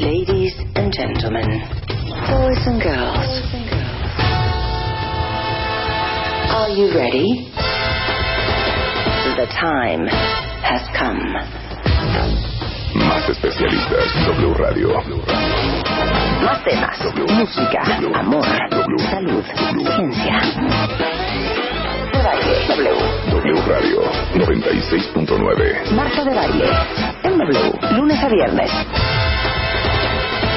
Ladies and gentlemen, boys and girls, are you ready? The time has come. Más especialistas, W Radio. Más temas, música, amor, salud, ciencia. De baile, W. W Radio 96.9. Marta de baile, en W, lunes a viernes.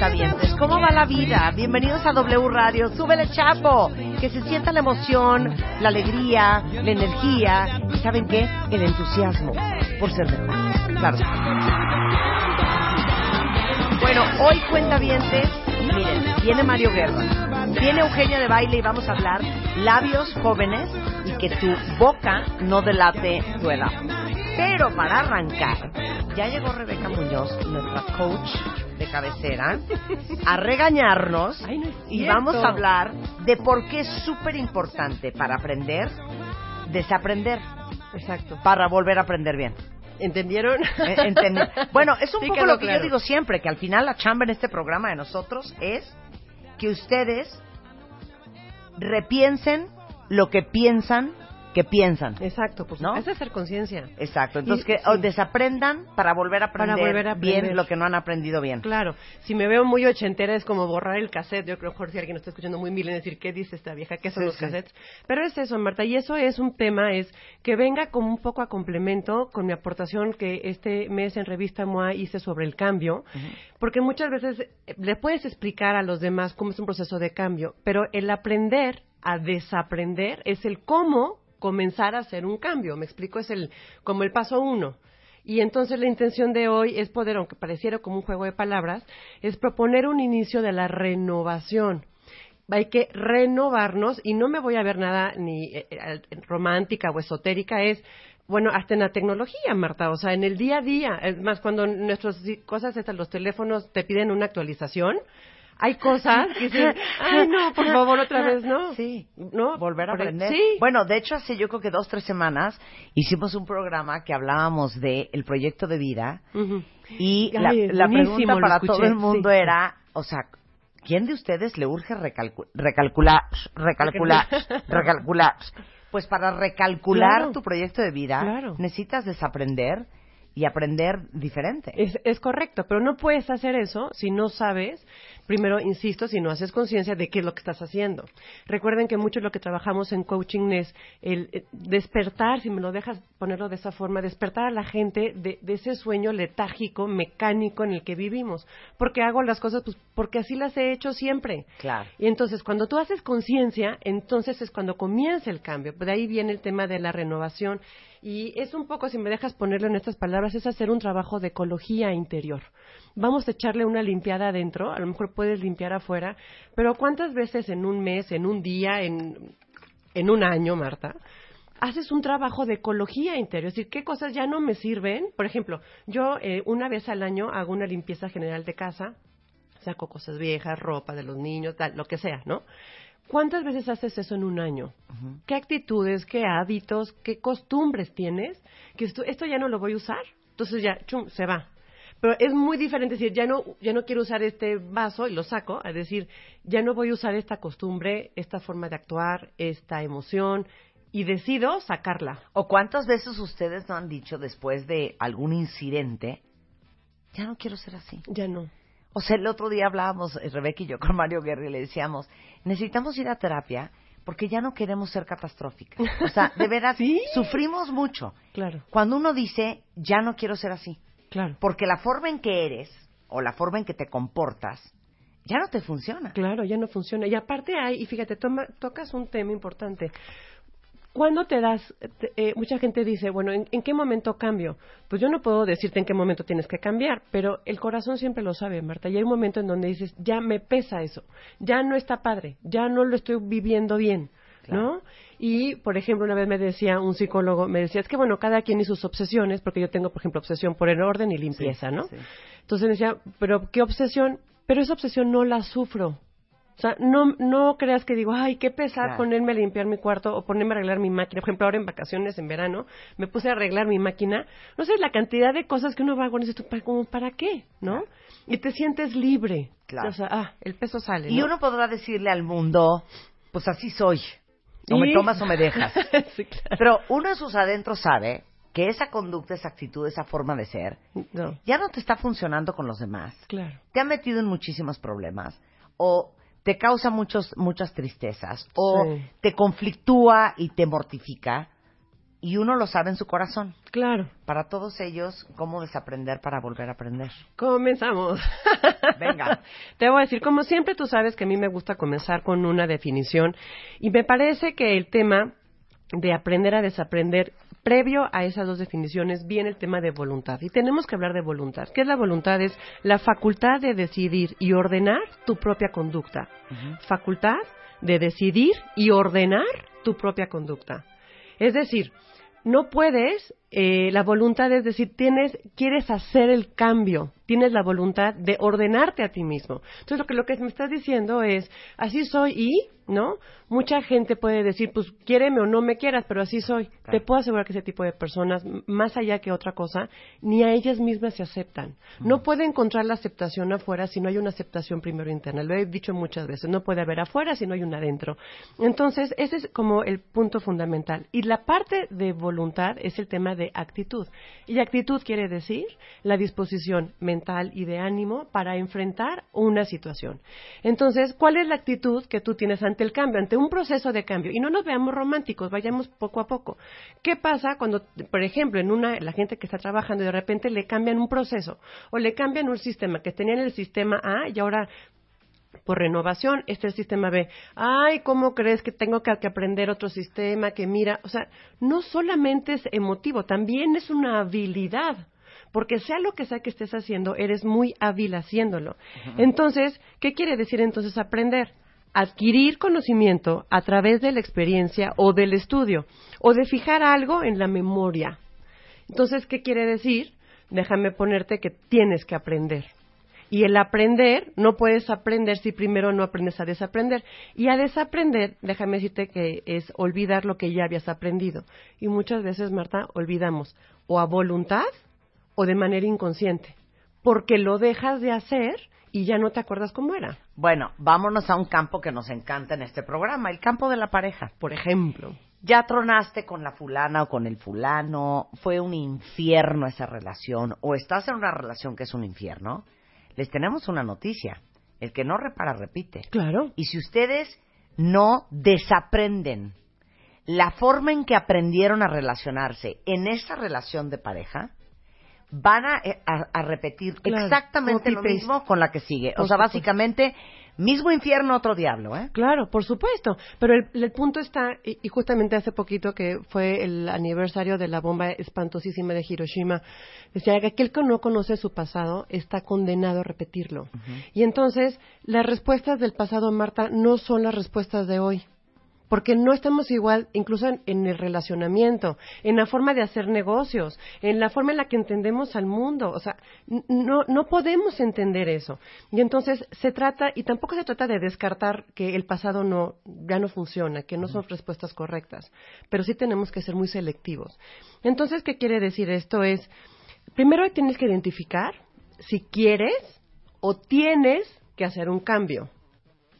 cuentavientes. ¿Cómo va la vida? Bienvenidos a W Radio. Súbele chapo. Que se sienta la emoción, la alegría, la energía y ¿saben qué? El entusiasmo por ser mejor. Claro. Bueno, hoy cuentavientes, miren, viene Mario Guerra, viene Eugenia de Baile y vamos a hablar labios jóvenes y que tu boca no delate tu edad. Pero para arrancar, ya llegó Rebeca Muñoz, nuestra coach de cabecera, a regañarnos Ay, no es y vamos a hablar de por qué es súper importante para aprender, desaprender, Exacto. para volver a aprender bien. ¿Entendieron? Eh, entendí. Bueno, es un Sí, poco lo que claro. yo digo siempre, que al final la chamba en este programa de nosotros es que ustedes repiensen lo que piensan que piensan. Exacto, pues ¿No? es hacer conciencia. Exacto. Entonces Y- que sí. o desaprendan para volver a Para aprender, volver a aprender. bien lo que no han aprendido bien. Claro, si me veo muy ochentera es como borrar el cassette. Yo creo que si alguien está escuchando muy milen decir, ¿qué dice esta vieja? ¿Qué son Sí, los sí. cassettes? Pero es eso, Marta, y eso es un tema, es que venga como un poco a complemento con mi aportación que este mes en Revista MOA hice sobre el cambio, porque muchas veces eh, le puedes explicar a los demás cómo es un proceso de cambio, pero el aprender a desaprender es el cómo comenzar a hacer un cambio. Me explico, es el como el paso uno. Y entonces la intención de hoy es poder, aunque pareciera como un juego de palabras, es proponer un inicio de la renovación. Hay que renovarnos y no me voy a ver nada ni eh, eh, romántica o esotérica, es bueno, hasta en la tecnología, Marta, o sea, en el día a día, es más, cuando nuestras cosas, estas, los teléfonos te piden una actualización, hay cosas que dicen, ay, no, por favor, otra vez, ¿no? Sí, ¿No? volver a aprender. Sí. Bueno, de hecho, hace yo creo que dos, tres semanas hicimos un programa que hablábamos de el proyecto de vida y Ay, la, la pregunta para escuché, todo el mundo sí. era, o sea, ¿quién de ustedes le urge recalcu- recalcular, recalcular, recalcular? Pues para recalcular Claro. tu proyecto de vida Claro. necesitas desaprender y aprender diferente. Es, es correcto, pero no puedes hacer eso si no sabes, primero, insisto, si no haces conciencia de qué es lo que estás haciendo. Recuerden que mucho de lo que trabajamos en coaching es el eh, despertar, si me lo dejas ponerlo de esa forma, despertar a la gente de, de ese sueño letárgico, mecánico en el que vivimos. Porque hago las cosas, pues porque así las he hecho siempre. Claro. Y entonces, cuando tú haces conciencia, entonces es cuando comienza el cambio. De ahí viene el tema de la renovación. Y es un poco, si me dejas ponerlo en estas palabras, es hacer un trabajo de ecología interior. Vamos a echarle una limpiada adentro, a lo mejor puedes limpiar afuera, pero ¿cuántas veces en un mes, en un día, en, en un año, Marta, haces un trabajo de ecología interior, es decir, qué cosas ya no me sirven. Por ejemplo, yo eh, una vez al año hago una limpieza general de casa, saco cosas viejas, ropa de los niños, tal, lo que sea, ¿no? ¿Cuántas veces haces eso en un año? ¿Qué actitudes, qué hábitos, qué costumbres tienes? Que esto, esto ya no lo voy a usar. Entonces ya, chum, se va. Pero es muy diferente decir, ya no, ya no quiero usar este vaso y lo saco, a decir, ya no voy a usar esta costumbre, esta forma de actuar, esta emoción, y decido sacarla. ¿O cuántas veces ustedes no han dicho después de algún incidente, ya no quiero ser así? Ya no. O sea, el otro día hablábamos, eh, Rebeca y yo, con Mario Guerra, y le decíamos, necesitamos ir a terapia porque ya no queremos ser catastróficas. O sea, de verdad, Sí. sufrimos mucho. Claro, Cuando uno dice, ya no quiero ser así. claro. Porque la forma en que eres, o la forma en que te comportas, ya no te funciona. Claro, ya no funciona. Y aparte hay, y fíjate, toma- tocas un tema importante. ¿Cuándo te das? eh, mucha gente dice, bueno, ¿en, en qué momento cambio? Pues yo no puedo decirte en qué momento tienes que cambiar, pero el corazón siempre lo sabe, Marta. Y hay un momento en donde dices, ya me pesa eso, ya no está padre, ya no lo estoy viviendo bien, ¿no? Y, por ejemplo, una vez me decía un psicólogo, me decía, es que bueno, cada quien y sus obsesiones, porque yo tengo, por ejemplo, obsesión por el orden y limpieza, ¿no? sí. Entonces me decía, pero qué obsesión, pero esa obsesión no la sufro. O sea, no, no creas que digo, ay, qué pesar Claro. ponerme a limpiar mi cuarto o ponerme a arreglar mi máquina. Por ejemplo, ahora en vacaciones, en verano, me puse a arreglar mi máquina. No sé, la cantidad de cosas que uno va a tú, ¿para, como, ¿para qué? ¿No? Y te sientes libre. Claro. O sea, ah, el peso sale, Y ¿no? uno podrá decirle al mundo, pues así soy. O me tomas o me dejas. sí, claro. Pero uno en sus adentros sabe que esa conducta, esa actitud, esa forma de ser, No, ya no te está funcionando con los demás. claro. Te ha metido en muchísimos problemas. O te causa muchos, muchas tristezas. O Sí. te conflictúa y te mortifica. Y uno lo sabe en su corazón. Claro. Para todos ellos, cómo desaprender para volver a aprender. Comenzamos. Venga. Te voy a decir, como siempre, tú sabes que a mí me gusta comenzar con una definición y me parece que el tema de aprender a desaprender, previo a esas dos definiciones, viene el tema de voluntad. Y tenemos que hablar de voluntad. ¿Qué es la voluntad? Es la facultad de decidir y ordenar tu propia conducta. Facultad de decidir y ordenar tu propia conducta. Es decir, no puedes, eh, la voluntad es decir, tienes, quieres hacer el cambio, tienes la voluntad de ordenarte a ti mismo. Entonces lo que, lo que me estás diciendo es, así soy y, ¿no? Mucha gente puede decir, pues quiéreme o no me quieras, pero así soy. Te puedo asegurar que ese tipo de personas, más allá que otra cosa, ni a ellas mismas se aceptan. No puede encontrar la aceptación afuera si no hay una aceptación primero interna. Lo he dicho muchas veces, no puede haber afuera si no hay una adentro. Entonces, ese es como el punto fundamental. Y la parte de voluntad es el tema de actitud. Y actitud quiere decir la disposición mental y de ánimo para enfrentar una situación. Entonces, ¿cuál es la actitud que tú tienes ante el cambio, ante un proceso de cambio? Y no nos veamos románticos, vayamos poco a poco. ¿Qué pasa cuando, por ejemplo, en una, la gente que está trabajando y de repente le cambian un proceso o le cambian un sistema que tenía en el sistema A y ahora por renovación, este es el sistema B. Ay, ¿cómo crees que tengo que, que aprender otro sistema que mira? O sea, no solamente es emotivo, también es una habilidad. Porque sea lo que sea que estés haciendo, eres muy hábil haciéndolo. Entonces, ¿qué quiere decir entonces aprender? Adquirir conocimiento a través de la experiencia o del estudio, o de fijar algo en la memoria. Entonces, ¿qué quiere decir? Déjame ponerte que tienes que aprender. Y el aprender, no puedes aprender si primero no aprendes a desaprender. Y a desaprender, déjame decirte que es olvidar lo que ya habías aprendido. Y muchas veces, Marta, olvidamos o a voluntad o de manera inconsciente. Porque lo dejas de hacer y ya no te acuerdas cómo era. Bueno, vámonos a un campo que nos encanta en este programa, el campo de la pareja. Por ejemplo. Ya tronaste con la fulana o con el fulano, fue un infierno esa relación, o estás en una relación que es un infierno, les tenemos una noticia. El que no repara, repite. Claro. Y si ustedes no desaprenden la forma en que aprendieron a relacionarse en esa relación de pareja, van a, eh, a- a repetir Claro, exactamente lo mismo con la que sigue. O sea, básicamente Mismo infierno, otro diablo, ¿eh? Claro, por supuesto. Pero el, el punto está, y, y justamente hace poquito que fue el aniversario de la bomba espantosísima de Hiroshima, decía que aquel que no conoce su pasado está condenado a repetirlo. Y entonces, las respuestas del pasado, Marta, no son las respuestas de hoy. Porque no estamos igual, incluso en, en el relacionamiento, en la forma de hacer negocios, en la forma en la que entendemos al mundo. O sea, no, no podemos entender eso. Y entonces se trata, y tampoco se trata de descartar que el pasado no, ya no funciona, que no son respuestas correctas. Pero sí tenemos que ser muy selectivos. Entonces, ¿qué quiere decir esto? Es, primero tienes que identificar si quieres o tienes que hacer un cambio.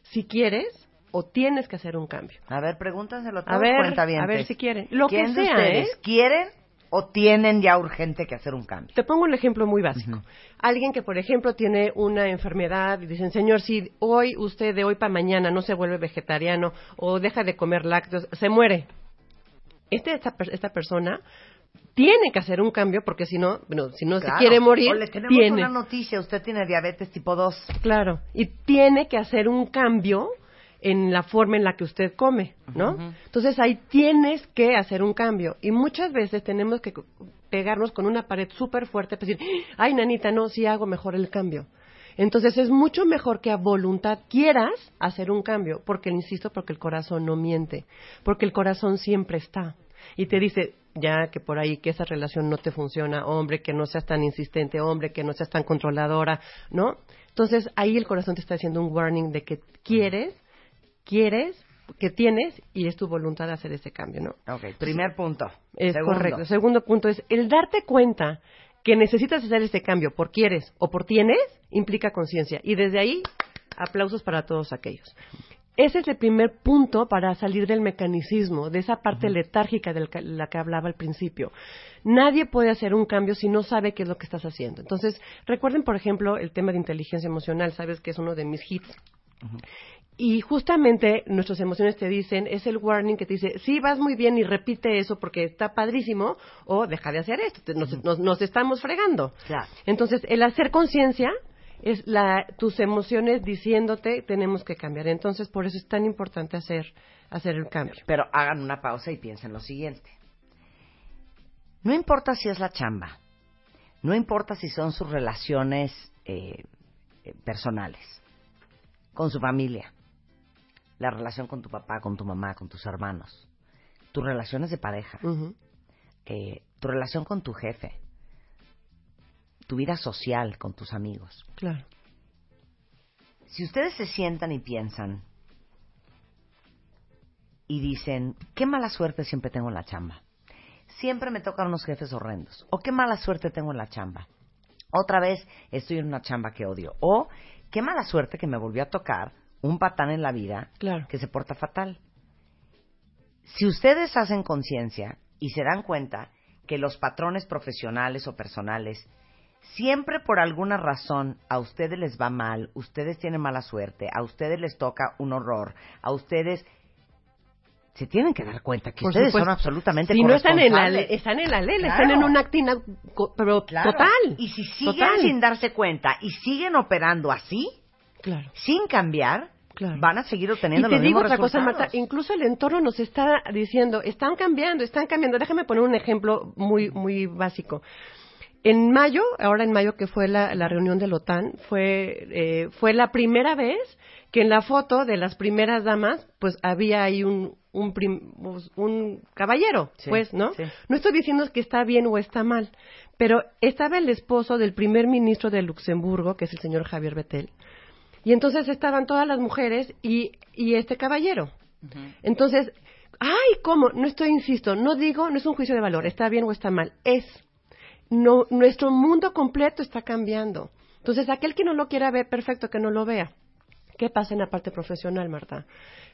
Si quieres o tienes que hacer un cambio. A ver, pregúntaselo a A ver, cuentavientes. a ver si quieren. Lo que ¿Quién de sea, ustedes ¿eh? quieren o tienen ya urgente que hacer un cambio? Te pongo un ejemplo muy básico. Alguien que, por ejemplo, tiene una enfermedad y dicen, señor, si hoy usted de hoy para mañana no se vuelve vegetariano o deja de comer lácteos, se muere. Este, esta, esta persona tiene que hacer un cambio porque si no, bueno, si no Claro. se quiere morir, O le tenemos tiene. una noticia, usted tiene diabetes tipo 2. Claro, y tiene que hacer un cambio en la forma en la que usted come, ¿no? Entonces ahí tienes que hacer un cambio y muchas veces tenemos que pegarnos con una pared súper fuerte para decir, ay, nanita, no, sí hago mejor el cambio. Entonces es mucho mejor que a voluntad quieras hacer un cambio, porque, insisto, porque el corazón no miente, porque el corazón siempre está y te dice, ya que por ahí que esa relación no te funciona, hombre, que no seas tan insistente, hombre, que no seas tan controladora, ¿no? Entonces ahí el corazón te está haciendo un warning de que quieres, quieres, que tienes y es tu voluntad de hacer ese cambio, ¿no? Ok, primer punto. Es Segundo. correcto. Segundo punto es el darte cuenta que necesitas hacer este cambio por quieres o por tienes implica conciencia y desde ahí aplausos para todos aquellos. Ese es el primer punto para salir del mecanicismo, de esa parte letárgica de la que hablaba al principio. Nadie puede hacer un cambio si no sabe qué es lo que estás haciendo. Entonces, recuerden, por ejemplo, el tema de inteligencia emocional, sabes que es uno de mis hits. Y justamente nuestras emociones te dicen, es el warning que te dice, sí, vas muy bien y repite eso porque está padrísimo, o deja de hacer esto, nos, nos- nos estamos fregando. Claro. Entonces, el hacer conciencia es la, tus emociones diciéndote, tenemos que cambiar. Entonces, por eso es tan importante hacer, hacer el cambio. Pero hagan una pausa y piensen lo siguiente. No importa si es la chamba, no importa si son sus relaciones eh, eh, personales, con su familia, la relación con tu papá, con tu mamá, con tus hermanos, tus relaciones de pareja, eh, tu relación con tu jefe, tu vida social con tus amigos. Claro. Si ustedes se sientan y piensan y dicen, qué mala suerte siempre tengo en la chamba. Siempre me tocan unos jefes horrendos. O qué mala suerte tengo en la chamba. Otra vez estoy en una chamba que odio. O qué mala suerte que me volvió a tocar un patán en la vida Claro. que se porta fatal. Si ustedes hacen conciencia y se dan cuenta que los patrones profesionales o personales siempre por alguna razón a ustedes les va mal, ustedes tienen mala suerte, a ustedes les toca un horror, a ustedes se tienen que dar cuenta que Por ustedes supuesto. son absolutamente Si no están en la están en la ley, Claro. están en una actina, co- pero Claro. total. Y si siguen total. sin darse cuenta y siguen operando así, Claro. sin cambiar, Claro. van a seguir obteniendo y te los digo mismos otra cosa. Marta, incluso el entorno nos está diciendo, están cambiando, están cambiando. Déjame poner un ejemplo muy, muy básico. En mayo, ahora en mayo que fue la, la reunión de la OTAN, fue, eh, fue la primera vez que en la foto de las primeras damas, pues había ahí un, un, prim- pues, un caballero, Sí, pues, ¿no? sí. No estoy diciendo que está bien o está mal, pero estaba el esposo del primer ministro de Luxemburgo, que es el señor Javier Bettel, y entonces estaban todas las mujeres y, y este caballero. Entonces, ay, ¿cómo? No estoy, insisto, no digo, no es un juicio de valor, está bien o está mal, es. No, nuestro mundo completo está cambiando. Entonces, aquel que no lo quiera ver, perfecto, que no lo vea. ¿Qué pasa en la parte profesional, Marta?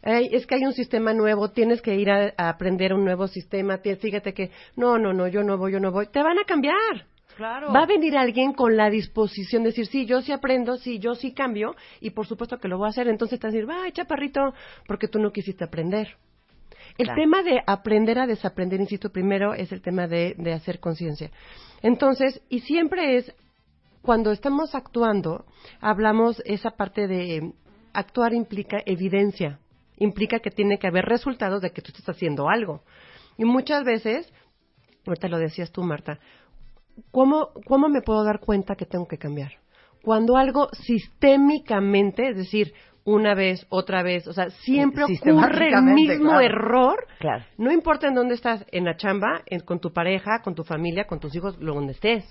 Es que hay un sistema nuevo, tienes que ir a, a aprender un nuevo sistema, fíjate que, no, no, no, yo no voy, yo no voy. Te van a cambiar. Claro. Va a venir alguien con la disposición de decir, sí, yo sí aprendo, sí, yo sí cambio, y por supuesto que lo voy a hacer. Entonces te vas a decir, ay, chaparrito, porque tú no quisiste aprender. El Claro. tema de aprender a desaprender, insisto, primero es el tema de, de hacer conciencia. Entonces, y siempre es, cuando estamos actuando, hablamos esa parte de actuar implica evidencia, implica que tiene que haber resultados de que tú estás haciendo algo. Y muchas veces, ahorita lo decías tú, Marta, ¿cómo, ¿cómo me puedo dar cuenta que tengo que cambiar? Cuando algo sistémicamente, es decir, una vez, otra vez, o sea, siempre ocurre el mismo claro. error, Claro. no importa en dónde estás, en la chamba, en- con tu pareja, con tu familia, con tus hijos, lo donde estés.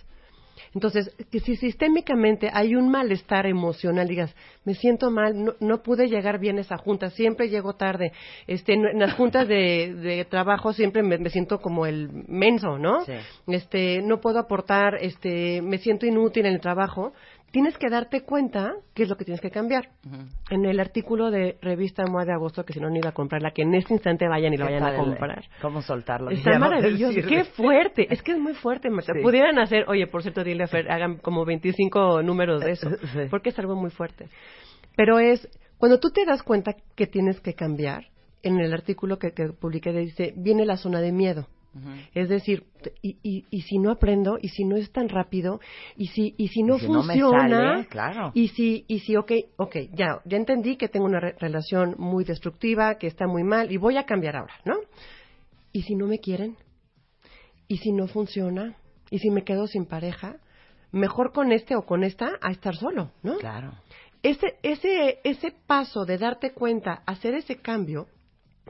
Entonces, que si sistémicamente hay un malestar emocional, digas, me siento mal, no, no pude llegar bien a esa junta, siempre llego tarde, este, en, las juntas de, de trabajo siempre me, me siento como el menso, ¿no? Sí. Este, no puedo aportar, este, me siento inútil en el trabajo. Tienes que darte cuenta qué es lo que tienes que cambiar. En el artículo de revista MOA de agosto, que si no, no iba a comprarla, que en este instante vayan y lo ¿Qué vayan a el- comprar. ¿Cómo soltarlo? Está no maravilloso. Qué fuerte. Es que es muy fuerte, Marta. Sí. Pudieran hacer, oye, por cierto, dile a Fer, hagan como 25 números de eso. Sí. Porque es algo muy fuerte. Pero es, cuando tú te das cuenta que tienes que cambiar, en el artículo que, que publiqué dice, viene la zona de miedo. Es decir, y, y, y si no aprendo, y si no es tan rápido, y si, y si no si no me funciona, sale, claro. y si, y si, ok, ok, ya, ya entendí que tengo una re- relación muy destructiva, que está muy mal, y voy a cambiar ahora, ¿no? ¿Y si no me quieren? ¿Y si no funciona? ¿Y si me quedo sin pareja? Mejor con este o con esta a estar solo, ¿no? Claro. Ese, ese, ese paso de darte cuenta, hacer ese cambio,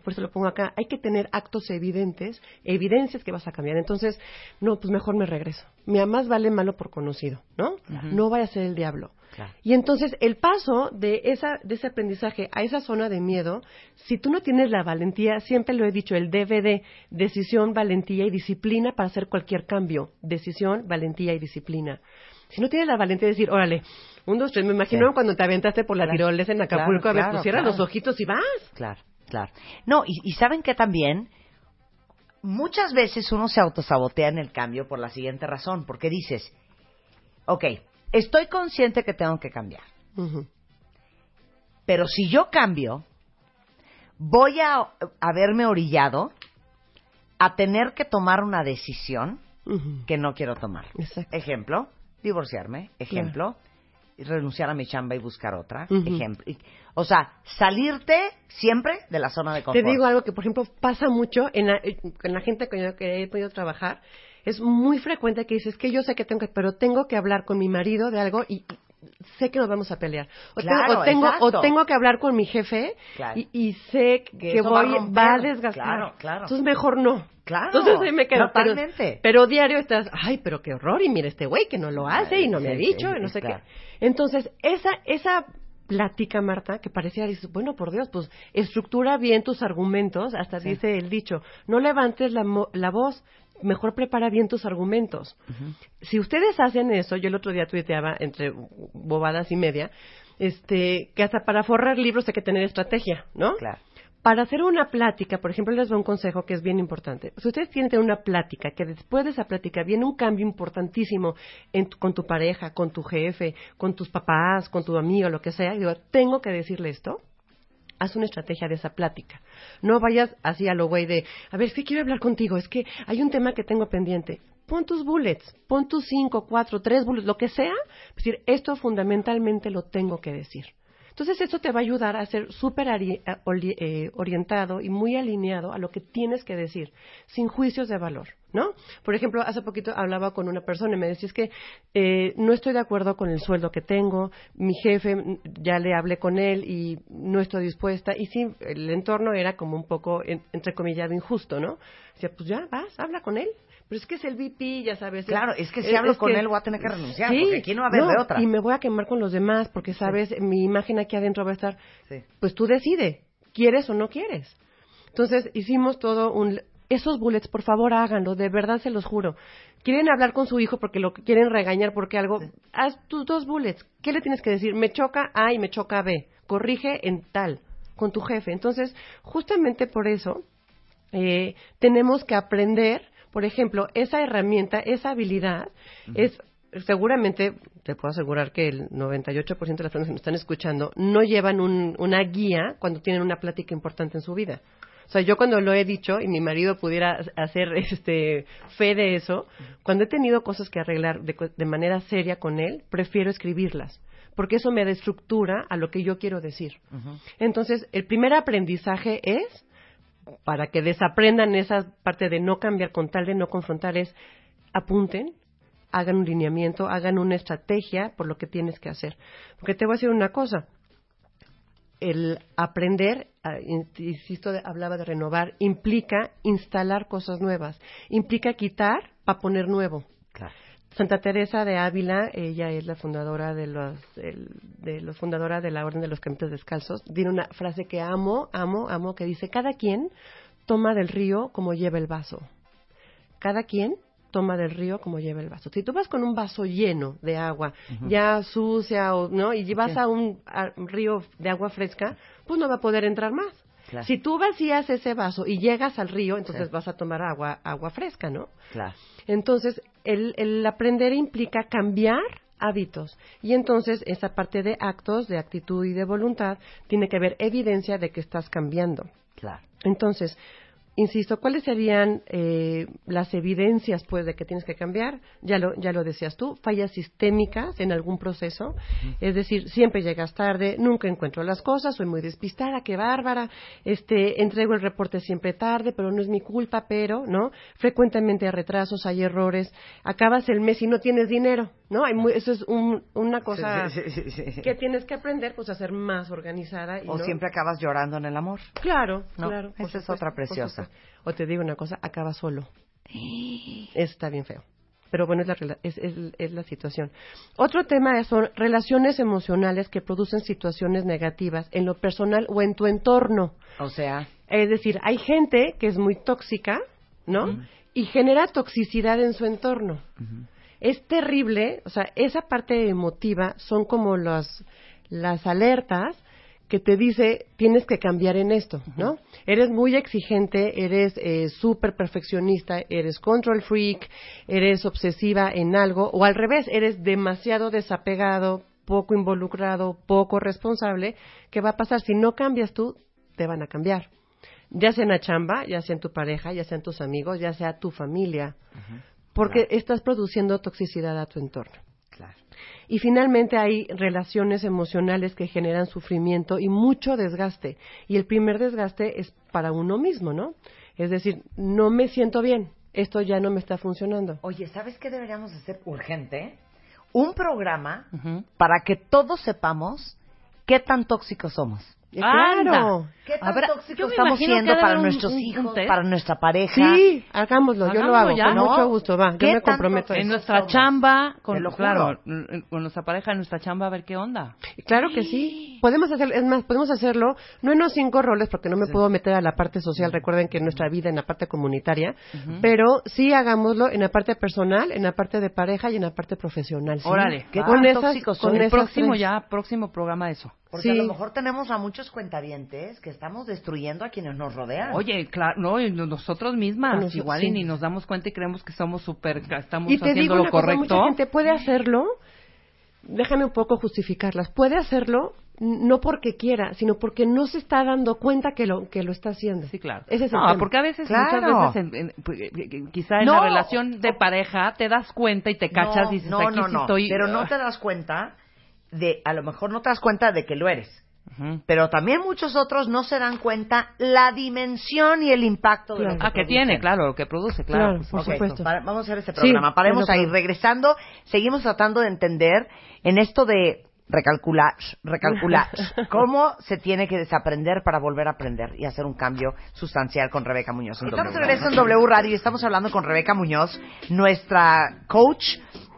por eso lo pongo acá, hay que tener actos evidentes, evidencias que vas a cambiar. Entonces, no, pues mejor me regreso. Mi más vale malo por conocido, ¿no? No vaya a ser el diablo. Claro. Y entonces el paso de, esa, de ese aprendizaje a esa zona de miedo, si tú no tienes la valentía, siempre lo he dicho, el DVD, decisión, valentía y disciplina para hacer cualquier cambio. Decisión, valentía y disciplina. Si no tienes la valentía de decir, órale, un, dos, tres, me imagino Sí. cuando te aventaste por la Claro. tirolesa en Acapulco, Claro, a ver, pues cierra los ojitos y vas. Claro, claro. No, y, y saben que también muchas veces uno se autosabotea en el cambio por la siguiente razón, porque dices, ok, estoy consciente que tengo que cambiar, pero si yo cambio, voy a haberme orillado a tener que tomar una decisión que no quiero tomar. Exacto. Ejemplo, divorciarme. Ejemplo, renunciar a mi chamba y buscar otra. Ejemplo. O sea, salirte siempre de la zona de Te confort. digo algo que, por ejemplo, pasa mucho en la, en la gente con la que he podido trabajar. Es muy frecuente que dices que yo sé que tengo que, pero tengo que hablar con mi marido de algo y sé que nos vamos a pelear. O, tengo- o tengo, o tengo que hablar con mi jefe Claro. y, y sé que, va voy, va a desgastar. Claro, claro. Entonces mejor no. Claro, Entonces ahí me quedo. pero- totalmente. Pero, diario estás, ay, pero qué horror, y mira este güey que no lo hace y no me ha dicho, sí, y no sé claro. qué. Entonces, esa, esa plática, Marta, que parecía, dices, bueno, por Dios, pues estructura bien tus argumentos, hasta dice el dicho, no levantes la, la voz, mejor prepara bien tus argumentos. Si ustedes hacen eso, yo el otro día tuiteaba entre bobadas y media, este, que hasta para forrar libros hay que tener estrategia, ¿no? Claro. Para hacer una plática, por ejemplo, les doy un consejo que es bien importante. Si ustedes tienen una plática, que después de esa plática viene un cambio importantísimo en tu- con tu pareja, con tu jefe, con tus papás, con tu amigo, lo que sea, y digo, tengo que decirle esto, haz una estrategia de esa plática. No vayas así a lo güey de, a ver, es que quiero hablar contigo, es que hay un tema que tengo pendiente. Pon tus bullets, pon tus cinco, cuatro, tres bullets, lo que sea. Es decir, esto fundamentalmente lo tengo que decir. Entonces eso te va a ayudar a ser súper oli- eh, orientado y muy alineado a lo que tienes que decir, sin juicios de valor, ¿no? Por ejemplo, hace poquito hablaba con una persona y me decía, es que eh, no estoy de acuerdo con el sueldo que tengo, mi jefe, ya le hablé con él y no estoy dispuesta. Y sí, el entorno era como un poco, en- entrecomillado, injusto, ¿no? Decía, pues ya, vas, habla con él. Pero es que es el VP, ya sabes. Claro, es que si hablo con él voy a tener que renunciar, porque aquí no va a haber de otra. Y me voy a quemar con los demás, porque sabes, mi imagen aquí adentro va a estar. Sí. Pues tú decide, ¿quieres o no quieres? Entonces hicimos todo un. Esos bullets, por favor, háganlo, de verdad se los juro. Quieren hablar con su hijo porque lo quieren regañar porque algo. Haz tus dos bullets. ¿Qué le tienes que decir? Me choca A y me choca B. Corrige en tal, con tu jefe. Entonces, justamente por eso, eh, tenemos que aprender, por ejemplo, esa herramienta, esa habilidad, es seguramente, te puedo asegurar que el 98% de las personas que nos están escuchando no llevan un- una guía cuando tienen una plática importante en su vida. O sea, yo cuando lo he dicho y mi marido pudiera hacer este fe de eso, cuando he tenido cosas que arreglar de, de manera seria con él, prefiero escribirlas. porque eso me da estructura a lo que yo quiero decir. Entonces, el primer aprendizaje es, para que desaprendan esa parte de no cambiar con tal de no confrontar, es apunten, hagan un lineamiento, hagan una estrategia por lo que tienes que hacer. Porque te voy a decir una cosa, el aprender, ah, in- insisto, hablaba de renovar, implica instalar cosas nuevas, implica quitar para poner nuevo. Claro. Santa Teresa de Ávila, ella es la fundadora de los, el- de los fundadora de la Orden de los Caminantes Descalzos, tiene una frase que amo, amo, amo, que dice, cada quien toma del río como lleva el vaso. Cada quien toma del río como lleva el vaso. Si tú vas con un vaso lleno de agua, ya sucia, o, ¿no? Y vas a un a un río de agua fresca, pues no va a poder entrar más. Claro. Si tú vacías ese vaso y llegas al río, entonces vas a tomar agua, agua fresca, ¿no? Claro. Entonces, el, el aprender implica cambiar hábitos. Y entonces, esa parte de actos, de actitud y de voluntad, tiene que haber evidencia de que estás cambiando. Claro. Entonces, insisto, ¿cuáles serían eh, las evidencias, pues, de que tienes que cambiar? Ya lo, ya lo decías tú, fallas sistémicas en algún proceso, es decir, siempre llegas tarde, nunca encuentro las cosas, soy muy despistada, qué bárbara, este, entrego el reporte siempre tarde, pero no es mi culpa, pero, ¿no? Frecuentemente hay retrasos, hay errores, acabas el mes y no tienes dinero, ¿no? Hay muy- eso es un- una cosa Sí, sí, sí, sí. que tienes que aprender, pues, a ser más organizada. Y O no- siempre acabas llorando en el amor. Claro, No, claro. esa es otra preciosa. O te digo una cosa, acaba solo. Eso está bien feo. Pero bueno, es la, rela- es, es- es la situación. Otro tema son relaciones emocionales que producen situaciones negativas en lo personal o en tu entorno. O sea, Es decir, hay gente que es muy tóxica, ¿no? Y genera toxicidad en su entorno. Es terrible, o sea, esa parte emotiva son como las, las alertas que te dice tienes que cambiar en esto, ¿no? Eres muy exigente, eres eh, súper perfeccionista, eres control freak, eres obsesiva en algo, o al revés, eres demasiado desapegado, poco involucrado, poco responsable. ¿Qué va a pasar? Si no cambias tú, te van a cambiar. Ya sea en la chamba, ya sea en tu pareja, ya sea en tus amigos, ya sea tu familia. Porque estás produciendo toxicidad a tu entorno. Claro. Y finalmente hay relaciones emocionales que generan sufrimiento y mucho desgaste. Y el primer desgaste es para uno mismo, ¿no? Es decir, no me siento bien, esto ya no me está funcionando. Oye, ¿sabes qué deberíamos hacer urgente? Un programa para que todos sepamos qué tan tóxicos somos. Eh, Claro. ¿Qué tan Habrá- tóxicos estamos siendo para un- nuestros un- hijos, test. para nuestra pareja? Sí, hagámoslo, yo lo hago, ya. con ¿no? mucho gusto, va. ¿Qué Yo me comprometo a En nuestra somos. chamba, con, lo claro, con nuestra pareja, en nuestra chamba, a ver qué onda. Claro que sí. Podemos hacer, es más, podemos hacerlo, no en los cinco roles, porque no me puedo meter a la parte social, recuerden que en nuestra vida, en la parte comunitaria, pero sí hagámoslo en la parte personal, en la parte de pareja y en la parte profesional. ¿sí? Órale. ¿Qué con tan esas, tóxicos con? El próximo tres. ya, próximo programa de eso. Porque Sí. a lo mejor tenemos a muchos cuentavientes que estamos destruyendo a quienes nos rodean. Oye, claro, no, nosotros mismas, igual sí. y ni nos damos cuenta y creemos que somos súper, estamos Y te haciendo digo lo una cosa, correcto. mucha gente puede hacerlo, déjame un poco justificarlas, puede hacerlo no porque quiera, sino porque no se está dando cuenta que lo que lo está haciendo. Sí, claro. Ese es el no, tema. porque a veces, Claro. muchas veces, en- en- pues, eh, eh, quizá en No. la relación de pareja, te das cuenta y te cachas no, y dices, no, aquí no, sí no. estoy... Pero no ah. te das cuenta de, a lo mejor no te das cuenta de que lo eres. Pero también muchos otros no se dan cuenta la dimensión y el impacto de lo que Ah, que tiene, claro, lo que produce, claro. Claro, por Ok, supuesto. para- vamos a hacer este Sí, programa. Paremos ahí. Regresando, seguimos tratando de entender en esto de recalcular, recalcular, cómo se tiene que desaprender para volver a aprender y hacer un cambio sustancial con Rebeca Muñoz. Estamos de regreso en W Radio y estamos hablando con Rebeca Muñoz, nuestra coach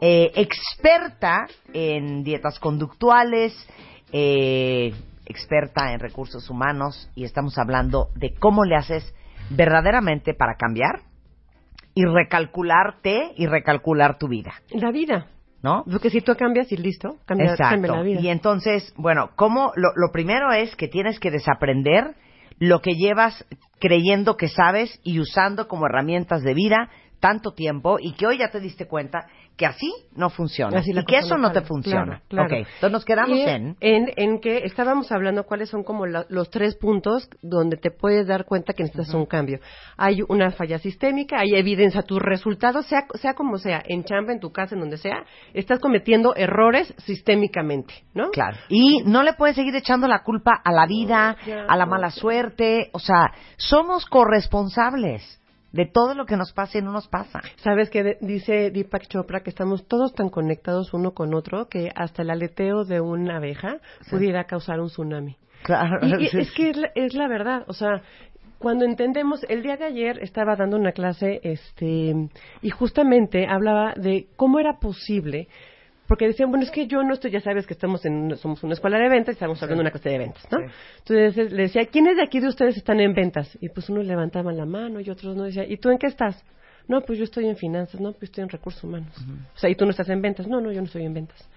eh, experta en dietas conductuales, eh, experta en recursos humanos y estamos hablando de cómo le haces verdaderamente para cambiar y recalcularte y recalcular tu vida, La vida. ¿no? Porque si tú cambias y listo, cambia, cambia la vida. Y entonces, bueno, ¿cómo? Lo, lo primero es que tienes que desaprender lo que llevas creyendo que sabes y usando como herramientas de vida tanto tiempo y que hoy ya te diste cuenta que así no funciona Así y que eso no te funciona. Claro, claro. Ok, entonces nos quedamos en... en en que estábamos hablando cuáles son como la- los tres puntos donde te puedes dar cuenta que necesitas un cambio. Hay una falla sistémica, hay evidencia, tus resultados, sea, sea como sea, en chamba, en tu casa, en donde sea, estás cometiendo errores sistémicamente, ¿no? Claro. Y no le puedes seguir echando la culpa a la vida, ya, a la no. mala suerte. O sea, somos corresponsables de todo lo que nos pasa y no nos pasa. Sabes que dice Deepak Chopra que estamos todos tan conectados uno con otro que hasta el aleteo de una abeja pudiera causar un tsunami. Claro. Y, y es que es la, es la verdad, o sea, cuando entendemos, el día de ayer estaba dando una clase, este, y justamente hablaba de cómo era posible, porque decían, bueno, es que yo no estoy, ya sabes que estamos en, somos una escuela de ventas y estamos hablando de una clase de ventas, ¿no? Entonces le decía, ¿quiénes de aquí de ustedes están en ventas? Y pues unos levantaban la mano y otros no decía, ¿y tú en qué estás? No, pues yo estoy en finanzas, no, pues estoy en recursos humanos. O sea, ¿y tú no estás en ventas? No, no, yo no estoy en ventas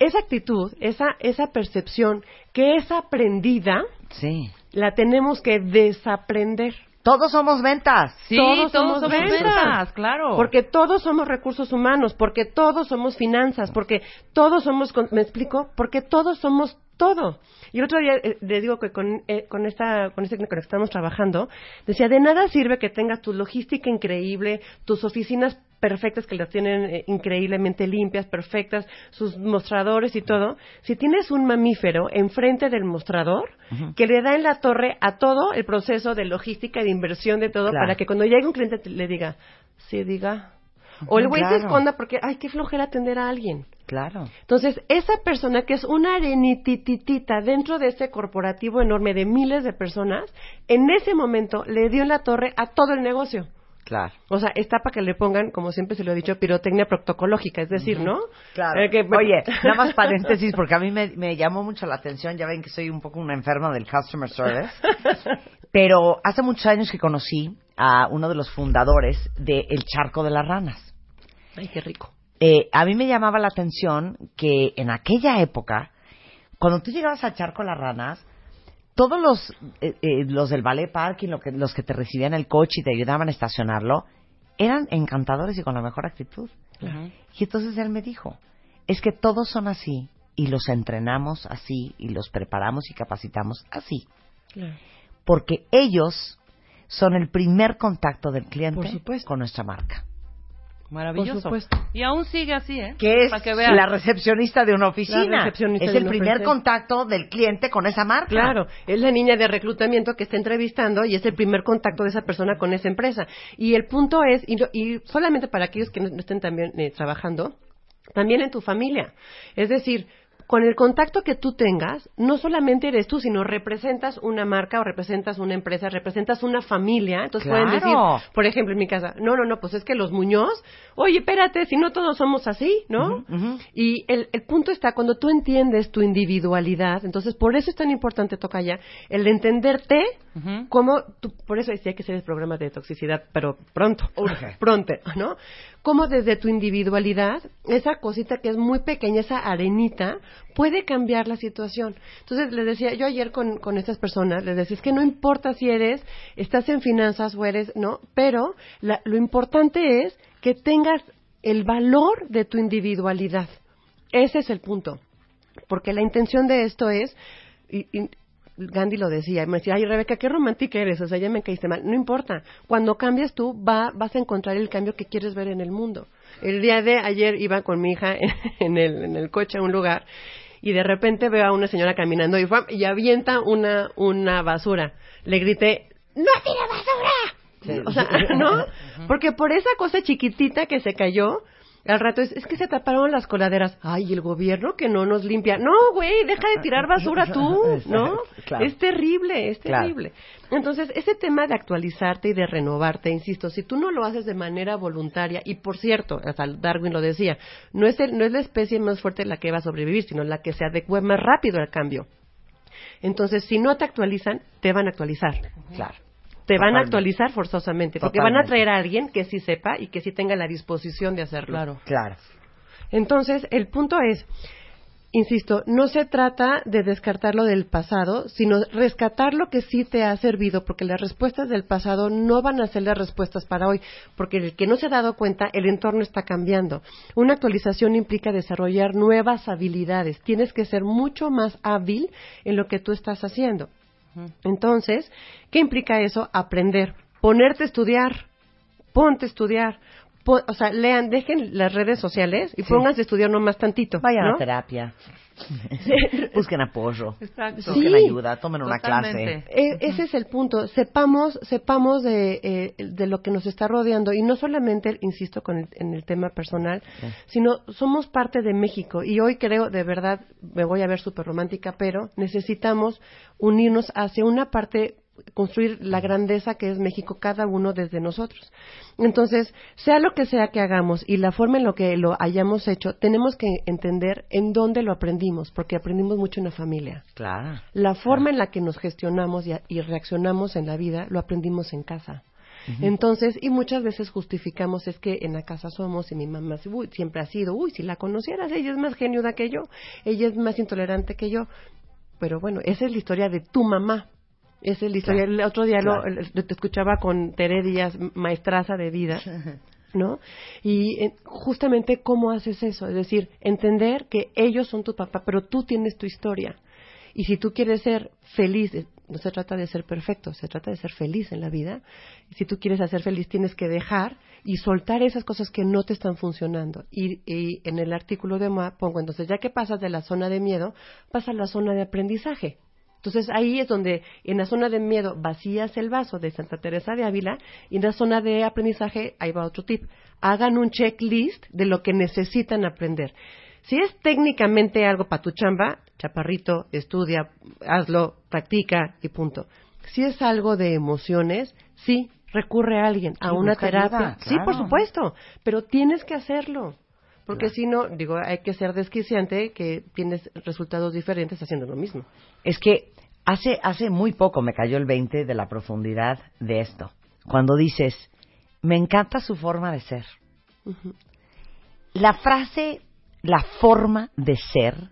esa actitud, esa, esa percepción que es aprendida, Sí. la tenemos que desaprender. Todos somos ventas. Sí, Todos todos, somos somos ventas. ventas, claro. Porque todos somos recursos humanos, porque todos somos finanzas, porque todos somos, con- ¿me explico? Porque todos somos todo. Y el otro día eh, le digo que con, eh, con esta con este con el que estamos trabajando, decía, de nada sirve que tengas tu logística increíble, tus oficinas perfectas que las tienen eh, increíblemente limpias, perfectas, sus mostradores y todo, si tienes un mamífero enfrente del mostrador que le da en la torre a todo el proceso de logística, de inversión, de todo, Claro. para que cuando llegue un cliente te- le diga, sí, diga. O el güey se esconda porque, ay, qué flojera atender a alguien. Claro. Entonces, esa persona que es una arenitititita dentro de ese corporativo enorme de miles de personas, en ese momento le dio en la torre a todo el negocio. Claro. O sea, está para que le pongan, como siempre se lo he dicho, pirotecnia protocológica, es decir, ¿no? Claro. Eh, que- Oye, nada más paréntesis, porque a mí me, me llamó mucho la atención. Ya ven que soy un poco una enferma del customer service. Pero hace muchos años que conocí a uno de los fundadores de El Charco de las Ranas. Ay, qué rico. Eh, a mí me llamaba la atención que en aquella época, cuando tú llegabas al Charco de las Ranas, todos los, eh, eh, los del ballet parking, lo que, los que te recibían el coche y te ayudaban a estacionarlo, eran encantadores y con la mejor actitud. Y entonces él me dijo, es que todos son así y los entrenamos así y los preparamos y capacitamos así. Porque ellos son el primer contacto del cliente Por con nuestra marca. Maravilloso. Por supuesto. Y aún sigue así, ¿eh? Que es Para que veas. la recepcionista de una oficina. La recepcionista es de el una primer oficina. contacto del cliente con esa marca. Claro, es la niña de reclutamiento que está entrevistando y es el primer contacto de esa persona con esa empresa. Y el punto es, y, y solamente para aquellos que no no estén también eh, trabajando, también en tu familia. Es decir, con el contacto que tú tengas, no solamente eres tú, sino representas una marca o representas una empresa, representas una familia. Entonces pueden decir, por ejemplo, en mi casa, no, no, no, pues es que los Muñoz, oye, espérate, si no todos somos así, ¿no? Y el, el punto está, cuando tú entiendes tu individualidad, entonces por eso es tan importante, Tocaya, el entenderte como, tú, por eso decía que es el programa de toxicidad, pero pronto, Urge. pronto, ¿no? Como desde tu individualidad, esa cosita que es muy pequeña, esa arenita, puede cambiar la situación. Entonces les decía, yo ayer con, con estas personas, les decía, es que no importa si eres, estás en finanzas o eres, ¿no? Pero la- lo importante es que tengas el valor de tu individualidad. Ese es el punto. Porque la intención de esto es, y Gandhi lo decía, me decía, ay Rebeca, qué romántica eres, o sea, ya me caíste mal. No importa, cuando cambias tú va, vas a encontrar el cambio que quieres ver en el mundo. El día de ayer iba con mi hija en el, en el coche a un lugar y de repente veo a una señora caminando y, ¡fam! y avienta una, una basura. Le grité, ¡no tire basura! O sea, ¿no? Porque por esa cosa chiquitita que se cayó, al rato es, es que se taparon las coladeras. Ay, el gobierno que no nos limpia. No, güey, deja de tirar basura tú, ¿no? Claro. Es terrible, es Claro. terrible. Entonces, ese tema de actualizarte y de renovarte, insisto, si tú no lo haces de manera voluntaria, y por cierto, hasta Darwin lo decía, no es, el- no es la especie más fuerte la que va a sobrevivir, sino la que se adecue más rápido al cambio. Entonces, si no te actualizan, te van a actualizar. Claro. Te van a actualizar forzosamente, porque van a traer a alguien que sí sepa y que sí tenga la disposición de hacerlo. Claro. Claro. Entonces, el punto es, insisto, no se trata de descartar lo del pasado, sino rescatar lo que sí te ha servido, porque las respuestas del pasado no van a ser las respuestas para hoy, porque el que no se ha dado cuenta, el entorno está cambiando. Una actualización implica desarrollar nuevas habilidades. Tienes que ser mucho más hábil en lo que tú estás haciendo. Entonces, ¿qué implica eso? Aprender, ponerte a estudiar, ponte a estudiar. O sea, lean, dejen las redes sociales y Sí. pónganse a estudiar nomás tantito. Vayan ¿no? a terapia. Busquen apoyo. Exacto. Busquen Sí. ayuda, tomen una Totalmente. clase. E- ese es el punto. Sepamos, sepamos de, eh, de lo que nos está rodeando y no solamente, insisto, con el- en el tema personal, sino somos parte de México y hoy creo, de verdad, me voy a ver súper romántica, pero necesitamos unirnos hacia una parte construir la grandeza que es México cada uno desde nosotros. Entonces, sea lo que sea que hagamos y la forma en lo que lo hayamos hecho, tenemos que entender en dónde lo aprendimos, porque aprendimos mucho en la familia. Claro. La forma en la que nos gestionamos y, y reaccionamos en la vida lo aprendimos en casa. Entonces, y muchas veces justificamos es que en la casa somos y mi mamá uy, siempre ha sido, uy, si la conocieras, ella es más geniuda que yo, ella es más intolerante que yo. Pero bueno, esa es la historia de tu mamá. Es la historia. Claro. El otro día lo- Claro. el- te escuchaba con Tere Díaz, maestraza de vida. ¿no? Y eh, justamente cómo haces eso, es decir, entender que ellos son tu papá, pero tú tienes tu historia. Y si tú quieres ser feliz, eh, no se trata de ser perfecto, se trata de ser feliz en la vida. Y si tú quieres hacer feliz, tienes que dejar y soltar esas cosas que no te están funcionando. Y, y en el artículo de MOA pongo, entonces, ya que pasas de la zona de miedo, pasa a la zona de aprendizaje. Entonces ahí es donde en la zona de miedo vacías el vaso de Santa Teresa de Ávila y en la zona de aprendizaje ahí va otro tip. Hagan un checklist de lo que necesitan aprender. Si es técnicamente algo para tu chamba, chaparrito, estudia, hazlo, practica y punto. Si es algo de emociones, sí, recurre a alguien, a una terapia. ayuda, Sí, por supuesto, pero tienes que hacerlo. Porque si no, digo, hay que ser desquiciante que tienes resultados diferentes haciendo lo mismo. Es que hace, hace muy poco me cayó el 20 de la profundidad de esto. Cuando dices, me encanta su forma de ser. La frase, la forma de ser,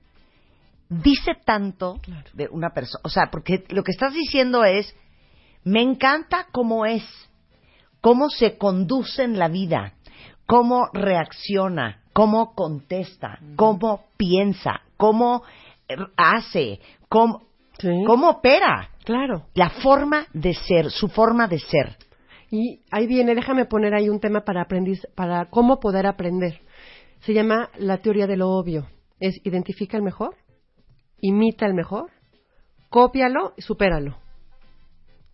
dice tanto de una persona. O sea, porque lo que estás diciendo es, me encanta cómo es, cómo se conduce en la vida, cómo reacciona, cómo contesta, cómo piensa, cómo eh, hace, cómo, cómo opera. Claro. La forma de ser, su forma de ser. Y ahí viene, déjame poner ahí un tema para aprendiz, para cómo poder aprender. Se llama la teoría de lo obvio. Es identifica el mejor, imita el mejor, cópialo y supéralo.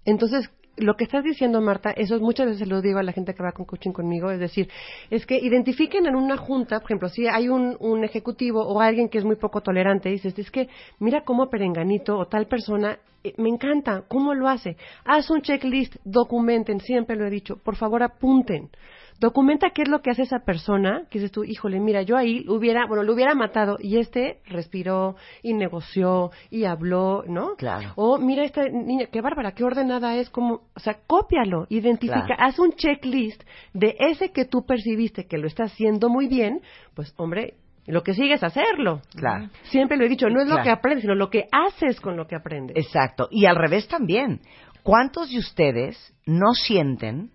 Entonces, lo que estás diciendo, Marta, eso muchas veces lo digo a la gente que va con coaching conmigo, es decir, es que identifiquen en una junta, por ejemplo, si hay un, un ejecutivo o alguien que es muy poco tolerante, dices, es que mira cómo Perenganito o tal persona, eh, me encanta, cómo lo hace. Haz un checklist, documenten, siempre lo he dicho, por favor apunten. Documenta qué es lo que hace esa persona, que dices tú, híjole, mira, yo ahí lo hubiera, bueno, lo hubiera matado y este respiró y negoció y habló, ¿no? Claro. O mira esta niña, qué bárbara, qué ordenada es, como, o sea, cópialo, identifica, Claro. haz un checklist de ese que tú percibiste que lo está haciendo muy bien, pues hombre, lo que sigue es hacerlo. Claro. Siempre lo he dicho, no es lo que aprendes, sino lo que haces con lo que aprendes. Exacto. Y al revés también. ¿Cuántos de ustedes no sienten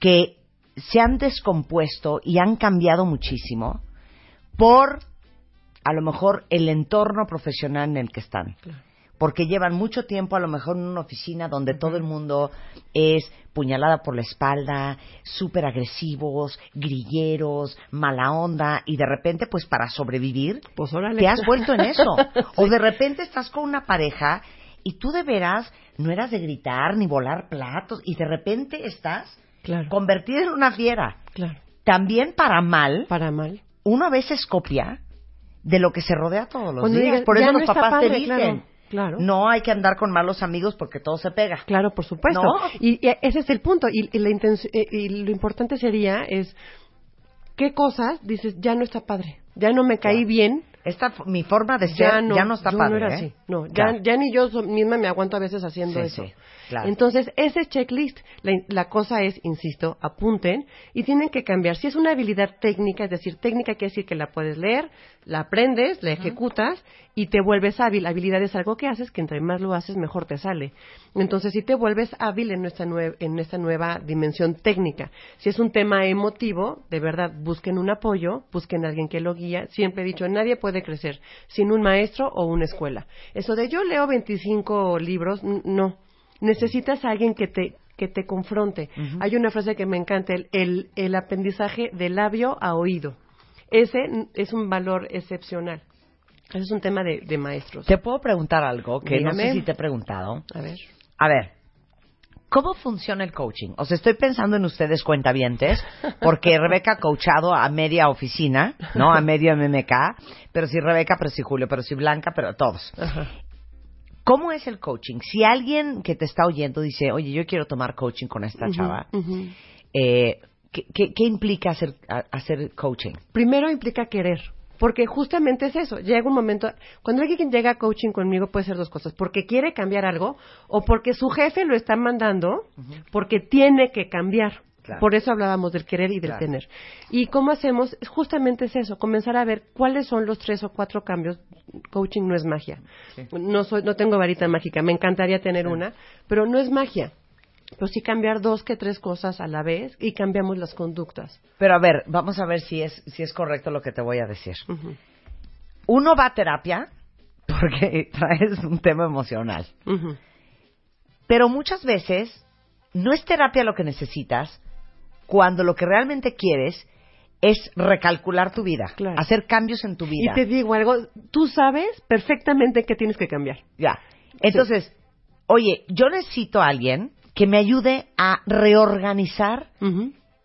que se han descompuesto y han cambiado muchísimo por, a lo mejor, el entorno profesional en el que están? Porque llevan mucho tiempo a lo mejor en una oficina donde todo el mundo es puñalada por la espalda, súper agresivos, grilleros, mala onda, y de repente, pues para sobrevivir, Pues te has vuelto en eso. O de repente estás con una pareja y tú de veras no eras de gritar ni volar platos y de repente estás Claro. convertida en una fiera. Claro. También para mal, Para mal. uno a veces copia de lo que se rodea todos los Cuando días. Por eso no los papás te dicen, claro, claro. no hay que andar con malos amigos porque todo se pega. Claro, por supuesto. ¿No? Y, y ese es el punto. Y, y la eh, y lo importante sería es qué cosas dices ya no está padre, ya no me caí bien esta, mi forma de ser ya no, está yo padre, no era ¿eh? así. No, ya, Claro. ya ni yo misma me aguanto a veces haciendo Sí, eso. sí, claro. Entonces, ese checklist, la, la cosa es, insisto, apunten y tienen que cambiar. Si es una habilidad técnica, es decir, técnica quiere decir que la puedes leer, la aprendes, la ejecutas y te vuelves hábil. Habilidad es algo que haces que entre más lo haces, mejor te sale. Entonces, si te vuelves hábil en esta, en esta nueva dimensión técnica. Si es un tema emotivo, de verdad, busquen un apoyo, busquen a alguien que lo guía. Siempre he dicho, nadie puede crecer sin un maestro o una escuela. Eso de yo leo 25 libros, no. Necesitas a alguien que te que te confronte. Hay una frase que me encanta, el, el, el aprendizaje de labio a oído. Ese es un valor excepcional. Ese es un tema de, de maestros. Te puedo preguntar algo que no sé si te he preguntado. A ver. A ver, ¿cómo funciona el coaching? O sea, estoy pensando en ustedes cuentavientes, porque Rebeca ha coachado a media oficina, ¿no? A medio MMK, pero si Rebeca, pero si Julio, pero si Blanca, pero todos. ¿Cómo es el coaching? Si alguien que te está oyendo dice, oye, yo quiero tomar coaching con esta chava, eh, ¿qué, qué, qué implica hacer coaching? Primero implica querer, porque justamente es eso. Llega un momento, cuando alguien llega a coaching conmigo puede ser dos cosas, porque quiere cambiar algo o porque su jefe lo está mandando, porque tiene que cambiar. Claro. Por eso hablábamos del querer y del Claro. tener. ¿Y cómo hacemos? Justamente es eso, comenzar a ver cuáles son los tres o cuatro cambios. Coaching no es magia. No soy, no tengo varita mágica. Me encantaría tener una, pero no es magia. Pero sí cambiar dos que tres cosas a la vez y cambiamos las conductas. Pero a ver, vamos a ver si es, si es correcto lo que te voy a decir. Uno va a terapia porque traes un tema emocional. Pero muchas veces no es terapia lo que necesitas cuando lo que realmente quieres es recalcular tu vida, Claro. hacer cambios en tu vida. Y te digo algo, tú sabes perfectamente qué tienes que cambiar. Ya. Entonces, oye, yo necesito a alguien que me ayude a reorganizar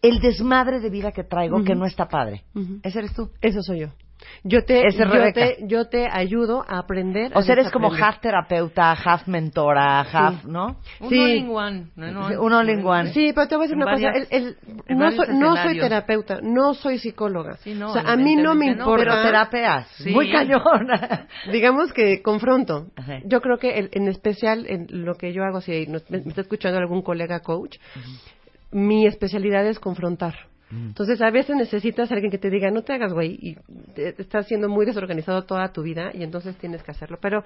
el desmadre de vida que traigo que no está padre. Ese eres tú. Eso soy yo. Yo te, es yo te, yo te ayudo a aprender. O sea, eres como half terapeuta, half mentora, half, ¿no? Un Sí. all in one. No, un all in one. Sí, pero te voy a decir En una cosa. varias- el- el- no, soy, no soy terapeuta, no soy psicóloga. Sí, no, o sea, a mí no me importa. Pero terapeas. Sí. Muy cañona. Digamos que confronto. Ajá. Yo creo que el- en especial en lo que yo hago, si nos- me, me está escuchando algún colega coach, mi especialidad es confrontar. Entonces, a veces necesitas a alguien que te diga, no te hagas güey, y te, te estás siendo muy desorganizado toda tu vida, y entonces tienes que hacerlo. Pero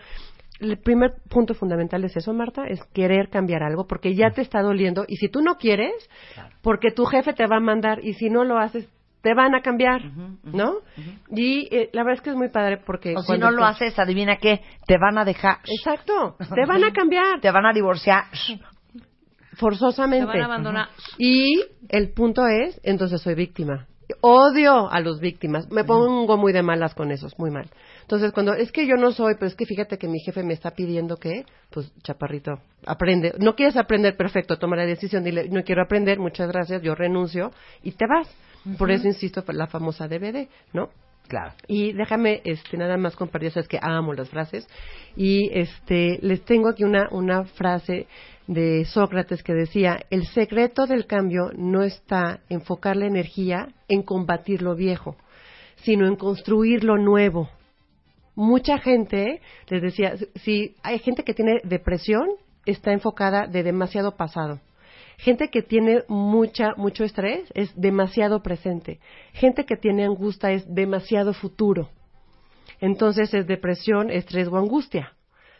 el primer punto fundamental es eso, Marta, es querer cambiar algo, porque ya te está doliendo, y si tú no quieres, porque tu jefe te va a mandar, y si no lo haces, te van a cambiar, ¿no? Y eh, la verdad es que es muy padre porque... O si no lo haces, adivina qué, te van a dejar. Exacto, te van a cambiar Te van a divorciar. Forzosamente. Te van a abandonar. Y el punto es, entonces soy víctima. Odio a los víctimas. Me pongo muy de malas con esos, muy mal. Entonces, cuando es que yo no soy, pero es que fíjate que mi jefe me está pidiendo que, pues, chaparrito, aprende. No quieres aprender, perfecto, toma la decisión, dile, no quiero aprender, muchas gracias, yo renuncio, y te vas. Por eso insisto, la famosa DVD, ¿no? Claro. Y déjame este, nada más compartir, sabes que amo las frases. Y este, les tengo aquí una, una frase de Sócrates que decía, el secreto del cambio no está en enfocar la energía en combatir lo viejo, sino en construir lo nuevo. Mucha gente, les decía, si hay gente que tiene depresión, está enfocada de demasiado pasado. Gente que tiene mucha, mucho estrés es demasiado presente. Gente que tiene angustia es demasiado futuro. Entonces es depresión, estrés o angustia,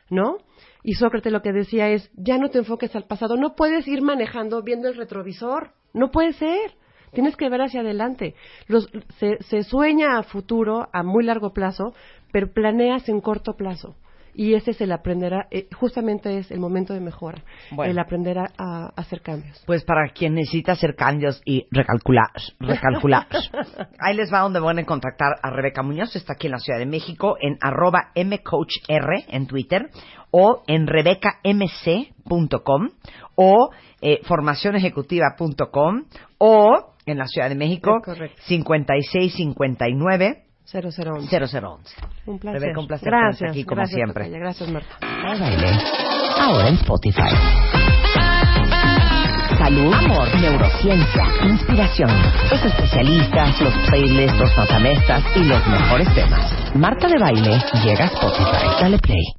¿no? Y Sócrates lo que decía es, ya no te enfoques al pasado, no puedes ir manejando viendo el retrovisor, no puede ser. Tienes que ver hacia adelante. Los, se, se sueña a futuro, a muy largo plazo, pero planeas en corto plazo. Y ese es el aprender a, eh, justamente es el momento de mejora, Bueno. el aprender a, a hacer cambios. Pues para quien necesita hacer cambios y recalcular, recalcular. Ahí les va donde van a contactar a Rebeca Muñoz, está aquí en la Ciudad de México, en arroba mcoachr en Twitter, o en rebecamc.com, o eh, formacionejecutiva.com, o en la Ciudad de México, Es correcto. 5659 0011. 0011. Un placer. Rebeca, un placer Gracias. aquí como gracias, siempre. Gracias, Marta. Baile. Ahora en Spotify. salud, amor, neurociencia, inspiración. Los especialistas, los playlists, los matamestas y los mejores temas. Marta de Baile llega a Spotify. Dale play.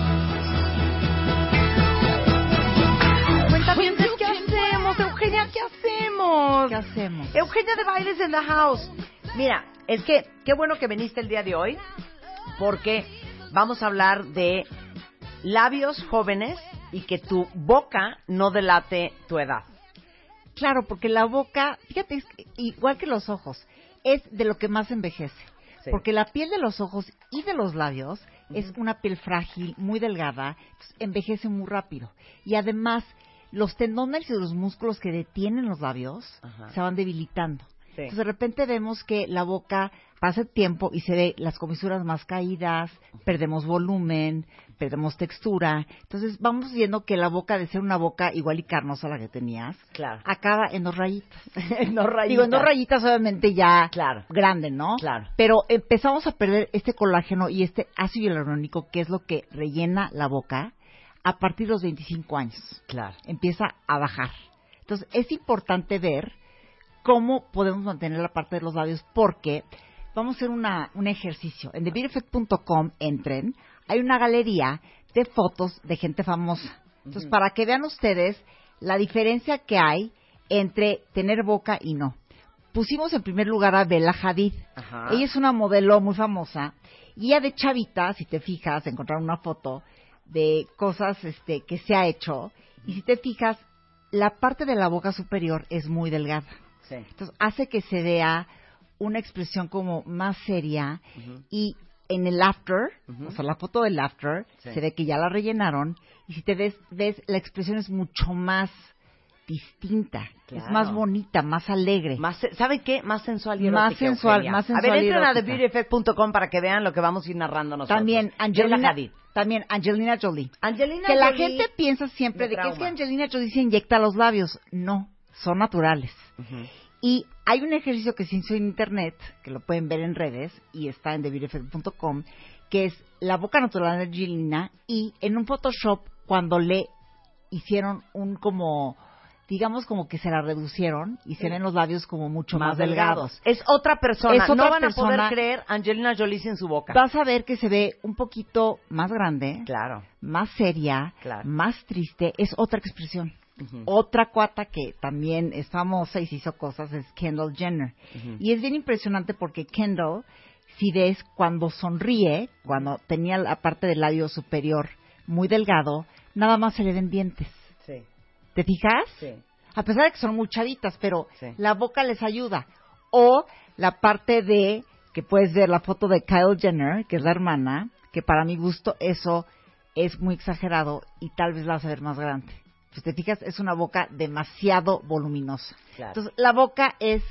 Eugenia, ¿qué hacemos? ¿Qué hacemos? Eugenia de Bailes en the House. Mira, es que qué bueno que viniste el día de hoy, porque vamos a hablar de labios jóvenes y que tu boca no delate tu edad. Claro, porque la boca, fíjate, es que igual que los ojos, es de lo que más envejece. Sí. Porque la piel de los ojos y de los labios es una piel frágil, muy delgada, envejece muy rápido. Y además, los tendones y los músculos que detienen los labios Ajá. se van debilitando. Sí. Entonces, de repente vemos que la boca pasa el tiempo y se ve las comisuras más caídas, perdemos volumen, perdemos textura. Entonces, vamos viendo que la boca, de ser una boca igual y carnosa la que tenías, Claro. acaba en dos rayitas. En dos rayitas. Digo, en dos rayitas obviamente ya Claro. grande, ¿no? Claro. Pero empezamos a perder este colágeno y este ácido hialurónico, que es lo que rellena la boca, a partir de los 25 años. Claro. Empieza a bajar. Entonces, es importante ver cómo podemos mantener la parte de los labios, porque vamos a hacer una, un ejercicio. En TheBeautyEffect.com entren, hay una galería de fotos de gente famosa. Entonces, para que vean ustedes la diferencia que hay entre tener boca y no. Pusimos en primer lugar a Bella Hadid. Ajá. Ella es una modelo muy famosa y ella de chavita, si te fijas, encontraron una foto de cosas este, que se ha hecho y si te fijas, la parte de la boca superior es muy delgada. Sí. Entonces hace que se vea una expresión como más seria y en el after, o sea, la foto del after, Sí. se ve que ya la rellenaron y si te ves, ves la expresión es mucho más distinta, es más bonita, más alegre. Más, ¿Saben qué? Más sensual y Más erótica, sensual, Eugenia. más A sensual ver, y entren a. TheBeautyEffect.com para que vean lo que vamos a ir narrando nosotros. También Angelina, Hadid. también Angelina Jolie. Angelina que la gente piensa siempre de que es que. Angelina Jolie se inyecta los labios. No, son naturales. Y hay un ejercicio que se hizo en internet, que lo pueden ver en redes, y está en TheBeautyEffect.com, que es la boca natural de Angelina, y en un Photoshop, cuando le hicieron un como, digamos como que se la reducieron, y se ven los labios como mucho más, más delgados. delgados. Es otra persona. Es otra no van a poder creer Angelina Jolie sin su boca. Vas a ver que se ve un poquito más grande, Claro. más seria, Claro. más triste, es otra expresión. Otra cuata que también es famosa y se hizo cosas es Kendall Jenner. Y es bien impresionante porque Kendall, si ves cuando sonríe, cuando tenía la parte del labio superior muy delgado, nada más se le ven dientes. ¿Te fijas? Sí. A pesar de que son muy chavitas, pero Sí. la boca les ayuda. O la parte de, que puedes ver la foto de Kyle Jenner, que es la hermana, que para mi gusto eso es muy exagerado y tal vez la vas a ver más grande. Pues te fijas, es una boca demasiado voluminosa. Claro. Entonces, la boca es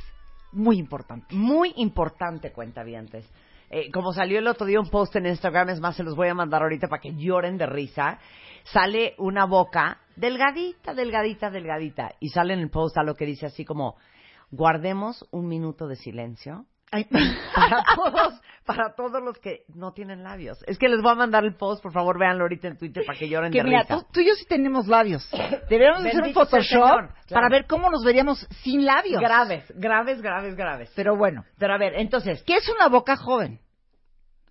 muy importante. Muy importante, cuentavientes. Eh, como salió el otro día un post en Instagram, es más, se los voy a mandar ahorita para que lloren de risa. Sale una boca delgadita, delgadita, delgadita. Y sale en el post algo que dice así como, guardemos un minuto de silencio Ay, para todos, para todos los que no tienen labios. Es que les voy a mandar el post, por favor, véanlo ahorita en Twitter para que lloren que de mira, risa. tú, tú y yo sí tenemos labios. Deberíamos hacer un Photoshop claro. para ver cómo nos veríamos sin labios. Graves, graves, graves, graves. Pero bueno, Pero a ver, entonces, ¿qué es una boca joven?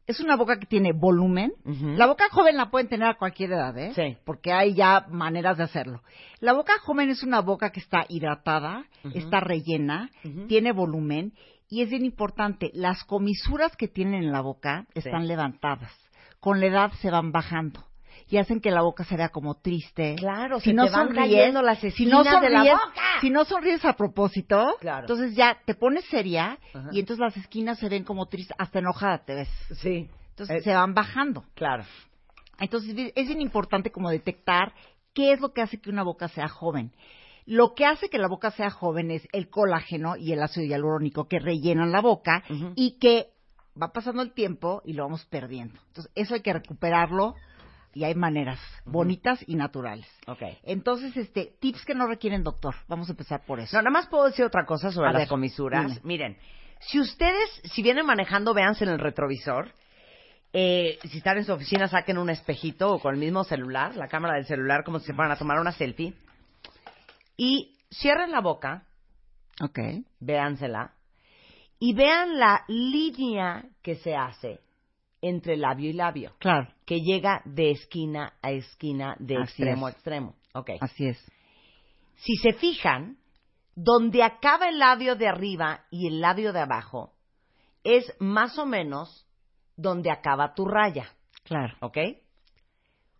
Es una boca que tiene volumen. La boca joven la pueden tener a cualquier edad, ¿eh? Sí. Porque hay ya maneras de hacerlo. La boca joven es una boca que está hidratada, está rellena, tiene volumen y es bien importante, las comisuras que tienen en la boca están levantadas. Con la edad se van bajando y hacen que la boca se vea como triste. Claro, si se no te van sonríes- cayendo las si no esquinas de la sonríes- boca. Si no sonríes a propósito, Claro. entonces ya te pones seria Ajá. y entonces las esquinas se ven como tristes, hasta enojada te ves. sí, Entonces Eh, se van bajando. claro. Entonces es bien importante como detectar ¿qué es lo que hace que una boca sea joven? Lo que hace que la boca sea joven es el colágeno y el ácido hialurónico que rellenan la boca y que va pasando el tiempo y lo vamos perdiendo. Entonces, eso hay que recuperarlo y hay maneras bonitas y naturales. Ok. Entonces, este, tips que no requieren doctor. Vamos a empezar por eso. No, nada más puedo decir otra cosa sobre A las ver, comisuras. dime. Miren, si ustedes, si vienen manejando, véanse en el retrovisor. Eh, si están en su oficina, saquen un espejito o con el mismo celular, la cámara del celular, como si se fueran a tomar una selfie. Y cierren la boca, Ok. véansela, y vean la línea que se hace entre labio y labio, Claro. que llega de esquina a esquina, de Así extremo es. a extremo. Ok. Así es. Si se fijan, donde acaba el labio de arriba y el labio de abajo es más o menos donde acaba tu raya, Claro. ¿ok?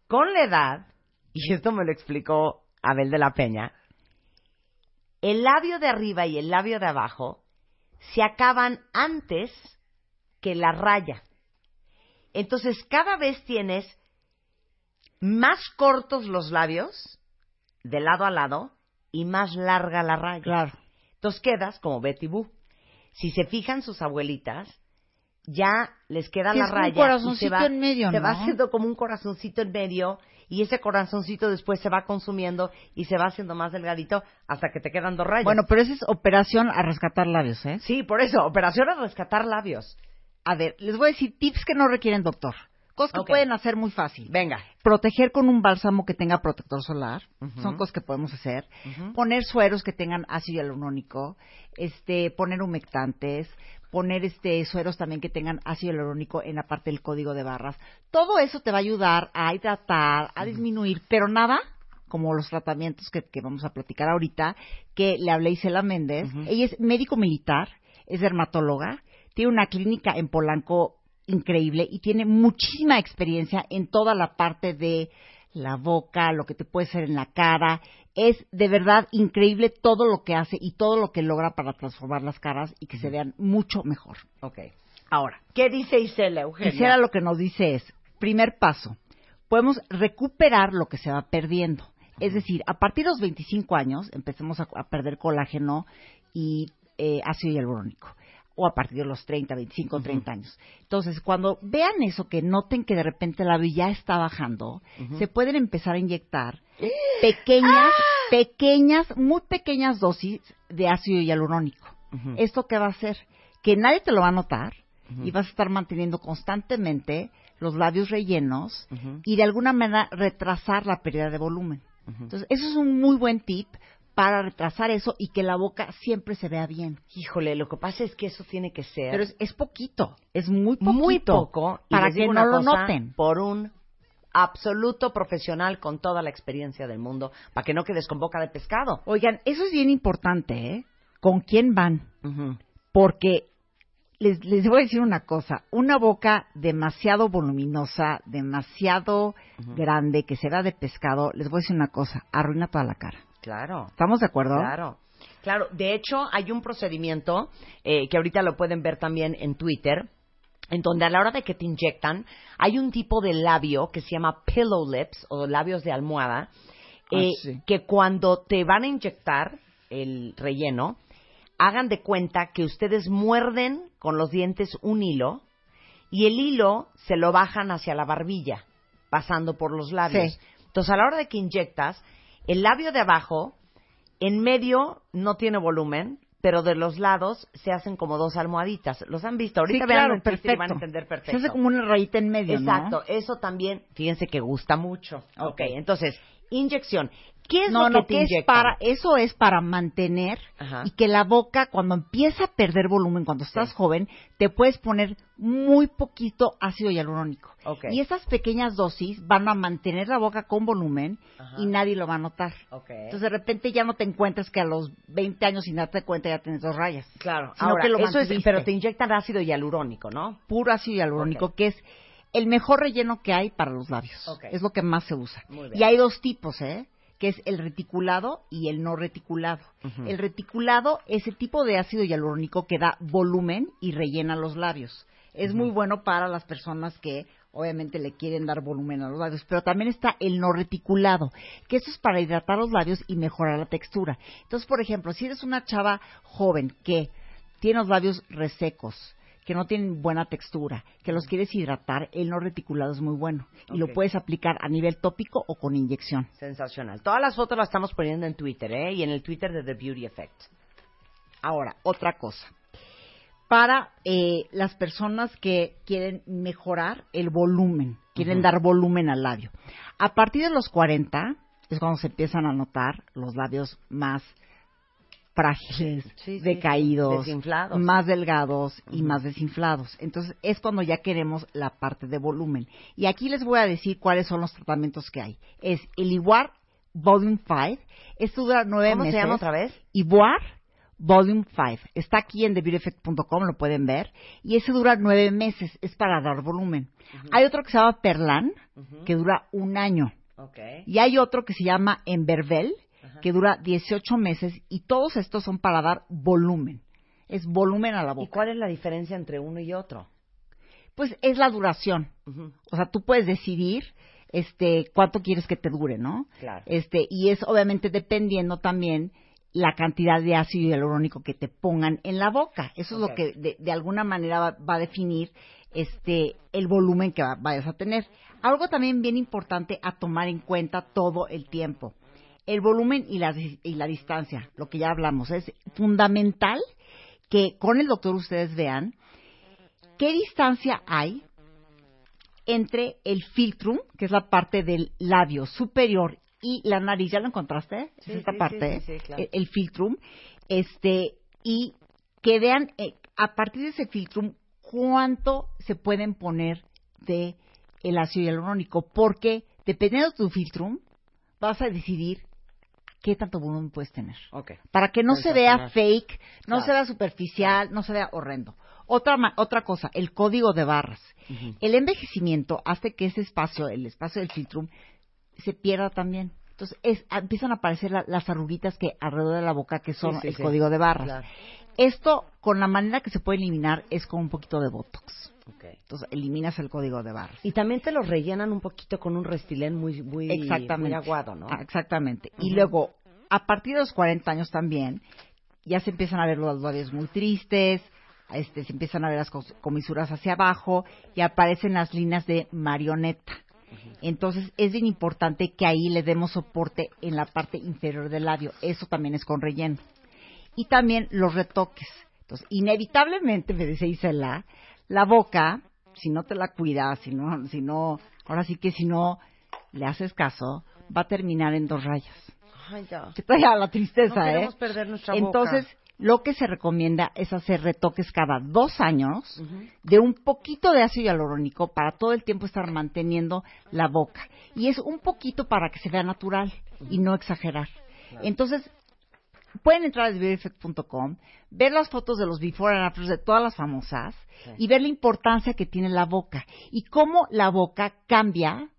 Con la edad, y esto me lo explicó Abel de la Peña, el labio de arriba y el labio de abajo se acaban antes que la raya. Entonces, cada vez tienes más cortos los labios, de lado a lado, y más larga la raya. Claro. Entonces quedas como Betty Boo. Si se fijan sus abuelitas, ya les queda Que la es un raya y se corazoncito va, en medio, se va haciendo como un corazoncito en medio y ese corazoncito después se va consumiendo y se va haciendo más delgadito hasta que te quedan dos rayas. Bueno, pero esa es operación a rescatar labios, ¿eh? sí, por eso, operación a rescatar labios. A ver, les voy a decir tips que no requieren doctor. Cosas que pueden hacer muy fácil. Venga. Proteger con un bálsamo que tenga protector solar. Son cosas que podemos hacer. Poner sueros que tengan ácido hialurónico. Este, poner humectantes. Poner este sueros también que tengan ácido hialurónico en la parte del código de barras. Todo eso te va a ayudar a hidratar, a disminuir, pero nada como los tratamientos que, que vamos a platicar ahorita, que le hablé a Isela Méndez. Ella es médico militar, es dermatóloga, tiene una clínica en Polanco increíble y tiene muchísima experiencia en toda la parte de la boca, lo que te puede hacer en la cara. Es de verdad increíble todo lo que hace y todo lo que logra para transformar las caras y que se vean mucho mejor. Ok. Ahora, ¿Qué dice Isela, Eugenia? Quisiera lo que nos dice es, primer paso, podemos recuperar lo que se va perdiendo. Es decir, a partir de los 25 años empecemos a, a perder colágeno y eh, ácido hialurónico. O a partir de los 30, 25, 30 años. Entonces, cuando vean eso, que noten que de repente la labio ya está bajando, se pueden empezar a inyectar pequeñas, pequeñas, muy pequeñas dosis de ácido hialurónico. ¿Esto qué va a hacer? Que nadie te lo va a notar y vas a estar manteniendo constantemente los labios rellenos y de alguna manera retrasar la pérdida de volumen. Entonces, eso es un muy buen tip para retrasar eso y que la boca siempre se vea bien. Híjole, lo que pasa es que eso tiene que ser Pero es, es poquito, es muy poquito. muy poco y para que no lo noten. por un absoluto profesional con toda la experiencia del mundo para que no quedes con boca de pescado. Oigan, eso es bien importante, ¿eh? ¿Con quién van? Porque les, les voy a decir una cosa, una boca demasiado voluminosa, demasiado grande, que se da de pescado, les voy a decir una cosa, arruina toda la cara. Claro. ¿Estamos de acuerdo? Claro. Claro, de hecho hay un procedimiento eh, que ahorita lo pueden ver también en Twitter, en donde a la hora de que te inyectan hay un tipo de labio que se llama pillow lips o labios de almohada, eh, Ah, sí. que cuando te van a inyectar el relleno, hagan de cuenta que ustedes muerden con los dientes un hilo y el hilo se lo bajan hacia la barbilla, pasando por los labios. Sí. Entonces, a la hora de que inyectas, el labio de abajo, en medio no tiene volumen, pero de los lados se hacen como dos almohaditas. ¿Los han visto? Ahorita Sí, vean claro, Twitter y perfecto. van a entender perfecto. Se hace como una rayita en medio, ¿no? Exacto, eso también, fíjense que gusta mucho. ok, entonces, inyección. ¿Qué es no, lo que no, te que es para, eso es para mantener Ajá. y que la boca cuando empieza a perder volumen, cuando estás joven, te puedes poner muy poquito ácido hialurónico. Ok. Y esas pequeñas dosis van a mantener la boca con volumen Ajá. y nadie lo va a notar. Ok. Entonces de repente ya no te encuentras que a los 20 años sin darte cuenta ya tienes dos rayas. Claro, Sino ahora, que lo eso es, pero te inyectan ácido hialurónico, ¿no? Puro ácido hialurónico, que es el mejor relleno que hay para los labios. Es lo que más se usa. Y hay dos tipos, ¿eh? Que es el reticulado y el no reticulado. El reticulado es el tipo de ácido hialurónico que da volumen y rellena los labios. Es muy bueno para las personas que obviamente le quieren dar volumen a los labios, pero también está el no reticulado, que eso es para hidratar los labios y mejorar la textura. Entonces, por ejemplo, si eres una chava joven que tiene los labios resecos, que no tienen buena textura, que los quieres hidratar, el no reticulado es muy bueno y lo puedes aplicar a nivel tópico o con inyección. Sensacional. Todas las fotos las estamos poniendo en Twitter, ¿eh? Y en el Twitter de The Beauty Effect. Ahora, otra cosa. Para eh, las personas que quieren mejorar el volumen, quieren dar volumen al labio. A partir de los 40 es cuando se empiezan a notar los labios más frágiles, Sí, sí, decaídos, desinflados. más delgados y más desinflados. Entonces es cuando ya queremos la parte de volumen. Y aquí les voy a decir cuáles son los tratamientos que hay. Es el Iguar Volume 5. Esto dura nueve ¿Cómo se meses. llama otra vez? Ivoire Volume 5. Está aquí en TheBeautyEffect.com, lo pueden ver. Y ese dura nueve meses, es para dar volumen. Hay otro que se llama Perlan, que dura un año. Ok. Y hay otro que se llama Embervel, que dura 18 meses. Y todos estos son para dar volumen. Es volumen a la ¿Y boca. cuál es la diferencia entre uno y otro? Pues es la duración. O sea, tú puedes decidir este cuánto quieres que te dure, ¿no? Claro. Este, y es obviamente dependiendo también la cantidad de ácido hialurónico que te pongan en la boca. Eso es lo que de, de alguna manera va, va a definir este el volumen que va- vayas a tener. Algo también bien importante a tomar en cuenta todo el tiempo. El volumen y la, y la distancia, lo que ya hablamos, es fundamental que con el doctor ustedes vean qué distancia hay entre el filtrum, que es la parte del labio superior, y la nariz. ¿Ya lo encontraste? Sí, es esta sí, parte, sí, claro. el, el filtrum. Este, y que vean eh, a partir de ese filtrum cuánto se pueden poner de el ácido hialurónico, porque dependiendo de tu filtrum, vas a decidir qué tanto volumen puedes tener. Ok. Para que no se vea fake, no Claro. se vea superficial, no se vea horrendo. Otra, ma- otra cosa, el código de barras. El envejecimiento hace que ese espacio, el espacio del filtrum, se pierda también. Entonces es- empiezan a aparecer la- las arruguitas que alrededor de la boca que son Sí, sí, el sí. código de barras. Claro. Esto, con la manera que se puede eliminar, es con un poquito de botox. Entonces eliminas el código de barras. Y también te lo rellenan un poquito con un restilén muy, muy, Exactamente. muy aguado, ¿no? Ah, exactamente. Y luego, a partir de los 40 años también, ya se empiezan a ver los labios muy tristes, este, se empiezan a ver las comisuras hacia abajo y aparecen las líneas de marioneta. Entonces, es bien importante que ahí le demos soporte en la parte inferior del labio. Eso también es con relleno. Y también los retoques. Entonces, inevitablemente, me dice Isela, la boca, si no te la cuidas, si no, si no, ahora sí que si no le haces caso, va a terminar en dos rayas. Ay, ya. Que trae a la tristeza, No ¿eh? perder nuestra Entonces, boca. lo que se recomienda es hacer retoques cada dos años de un poquito de ácido hialurónico para todo el tiempo estar manteniendo la boca. Y es un poquito para que se vea natural y no exagerar. Entonces, pueden entrar a beautyeffect.com, ver las fotos de los before and afters de todas las famosas Sí. y ver la importancia que tiene la boca y cómo la boca cambia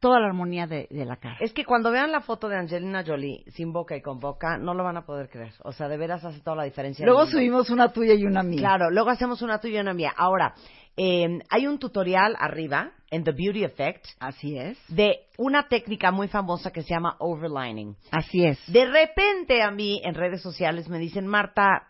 toda la armonía de, de la cara. Es que cuando vean la foto de Angelina Jolie sin boca y con boca, no lo van a poder creer. O sea, de veras hace toda la diferencia. Luego subimos una tuya y una mía. Claro, luego hacemos una tuya y una mía. Ahora, eh, hay un tutorial arriba en The Beauty Effect Así es. de una técnica muy famosa que se llama overlining. Así es. De repente a mí en redes sociales me dicen, Marta,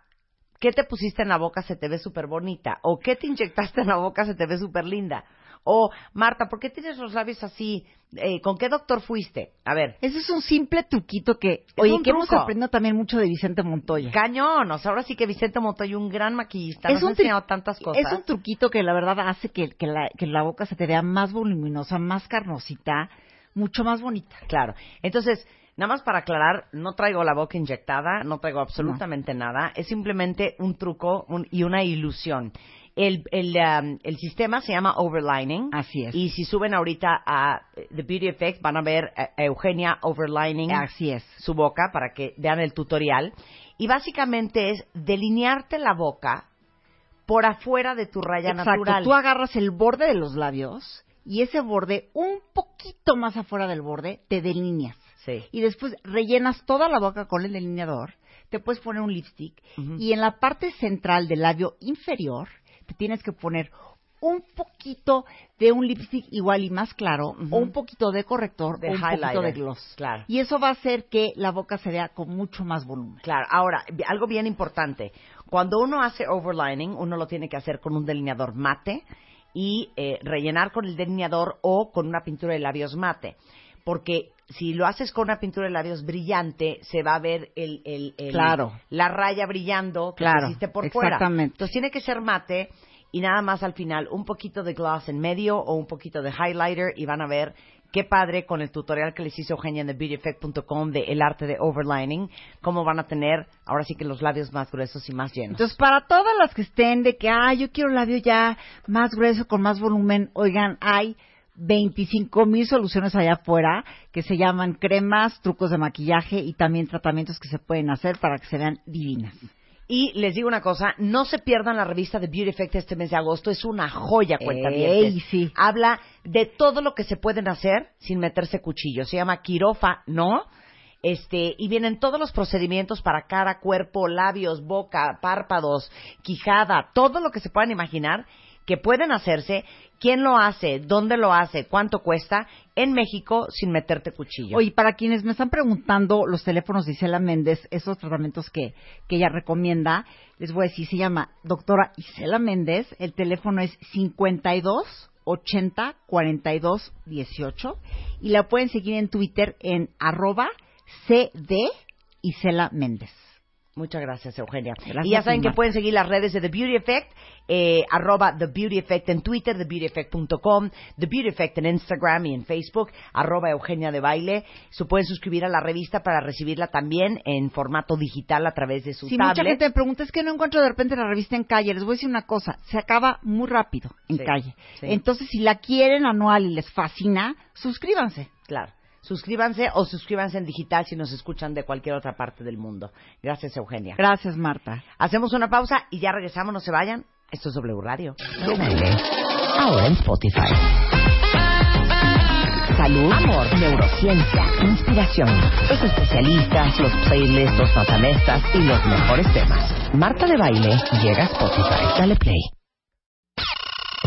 ¿qué te pusiste en la boca? Se te ve súper bonita. O ¿qué te inyectaste en la boca? Se te ve súper linda. O Marta, ¿por qué tienes los labios así? Eh, ¿Con qué doctor fuiste? A ver. Ese es un simple truquito que, oye, que hemos aprendido también mucho de Vicente Montoya. Cañón, o sea, ahora sí que Vicente Montoya, un gran maquillista, Es nos ha un tri- enseñado tantas cosas. Es un truquito que la verdad hace que, que la, que la boca se te vea más voluminosa, más carnosita, mucho más bonita. Claro. Entonces, nada más para aclarar, no traigo la boca inyectada, no traigo absolutamente nada. Es simplemente un truco un- y una ilusión. El, el, um, el sistema se llama overlining. Así es. Y si suben ahorita a eh, The Beauty Effect, van a ver a a Eugenia overlining Así es. su boca para que vean el tutorial. Y básicamente es delinearte la boca por afuera de tu raya Exacto. natural. Tú agarras el borde de los labios y ese borde, un poquito más afuera del borde, te delineas. Sí. Y después rellenas toda la boca con el delineador, te puedes poner un lipstick y en la parte central del labio inferior te tienes que poner un poquito de un lipstick igual y más claro, o un poquito de corrector, De o un poquito de gloss. Claro. Y eso va a hacer que la boca se vea con mucho más volumen. Claro, ahora, algo bien importante. Cuando uno hace overlining, uno lo tiene que hacer con un delineador mate y eh, rellenar con el delineador o con una pintura de labios mate. Porque si lo haces con una pintura de labios brillante, se va a ver el, el- el- Claro. la raya brillando que Claro, hiciste por fuera. exactamente. Entonces tiene que ser mate y nada más al final un poquito de gloss en medio o un poquito de highlighter y van a ver qué padre con el tutorial que les hizo Eugenia en TheBeautyEffect.com de el arte de overlining, cómo van a tener ahora sí que los labios más gruesos y más llenos. Entonces, para todas las que estén de que, ah, yo quiero labio ya más grueso, con más volumen, oigan, hay 25 mil soluciones allá afuera que se llaman cremas, trucos de maquillaje y también tratamientos que se pueden hacer para que se vean divinas. Y les digo una cosa, no se pierdan la revista de Beauty Effect este mes de agosto, es una joya, cuenta Ey, sí. Habla de todo lo que se pueden hacer sin meterse cuchillo. Se llama quirofa, ¿no? Este, y vienen todos los procedimientos para cara, cuerpo, labios, boca, párpados, quijada, todo lo que se puedan imaginar que pueden hacerse, quién lo hace, dónde lo hace, cuánto cuesta, en México sin meterte cuchillo. Oye, para quienes me están preguntando los teléfonos de Isela Méndez, esos tratamientos que, que ella recomienda, les voy a decir, se llama doctora Isela Méndez, el teléfono es 52 80 42 18 y la pueden seguir en Twitter en arroba CD Isela Méndez. Muchas gracias, Eugenia. Gracias, y ya saben que pueden seguir las redes de The Beauty Effect, eh, arroba The Beauty Effect en Twitter, TheBeautyEffect.com, The Beauty Effect en Instagram y en Facebook, arroba Eugenia de Baile. Se pueden suscribir a la revista para recibirla también en formato digital a través de su Si mucha tablet. gente me pregunta, es que no encuentro de repente la revista en calle, les voy a decir una cosa, se acaba muy rápido en Sí, calle. sí. Entonces, si la quieren anual y les fascina, suscríbanse. Claro. Suscríbanse o suscríbanse en digital si nos escuchan de cualquier otra parte del mundo. Gracias, Eugenia. Gracias, Marta. Hacemos una pausa y ya regresamos, no se vayan. Esto es W Radio. De baile. Ahora en Spotify. Salud, amor, neurociencia, inspiración. Los especialistas, los playlists, los matamestas y los mejores temas. Marta de Baile llega a Spotify. Dale play.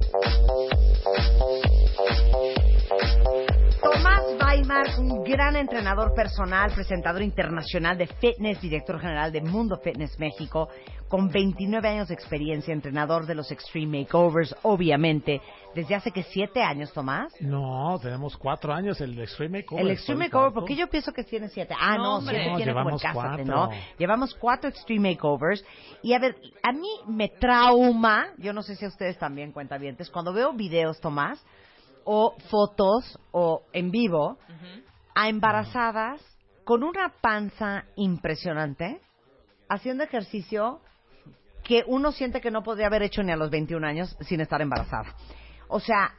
Tomás Weimar, un gran entrenador personal, presentador internacional de fitness, director general de Mundo Fitness México, con 29 años de experiencia, entrenador de los Extreme Makeovers, obviamente, desde hace que siete años, Tomás. No, tenemos cuatro años el Extreme Makeover. El Extreme Makeover, tanto. porque yo pienso que tiene siete. Ah, No, no, siete No, tiene como Cásate, cuatro. ¿no? Llevamos cuatro Extreme Makeovers. Y a ver, a mí me trauma, yo no sé si a ustedes también cuentavientes, cuando veo videos, Tomás, o fotos, o en vivo, a embarazadas con una panza impresionante, haciendo ejercicio que uno siente que no podría haber hecho ni a los 21 años sin estar embarazada. O sea,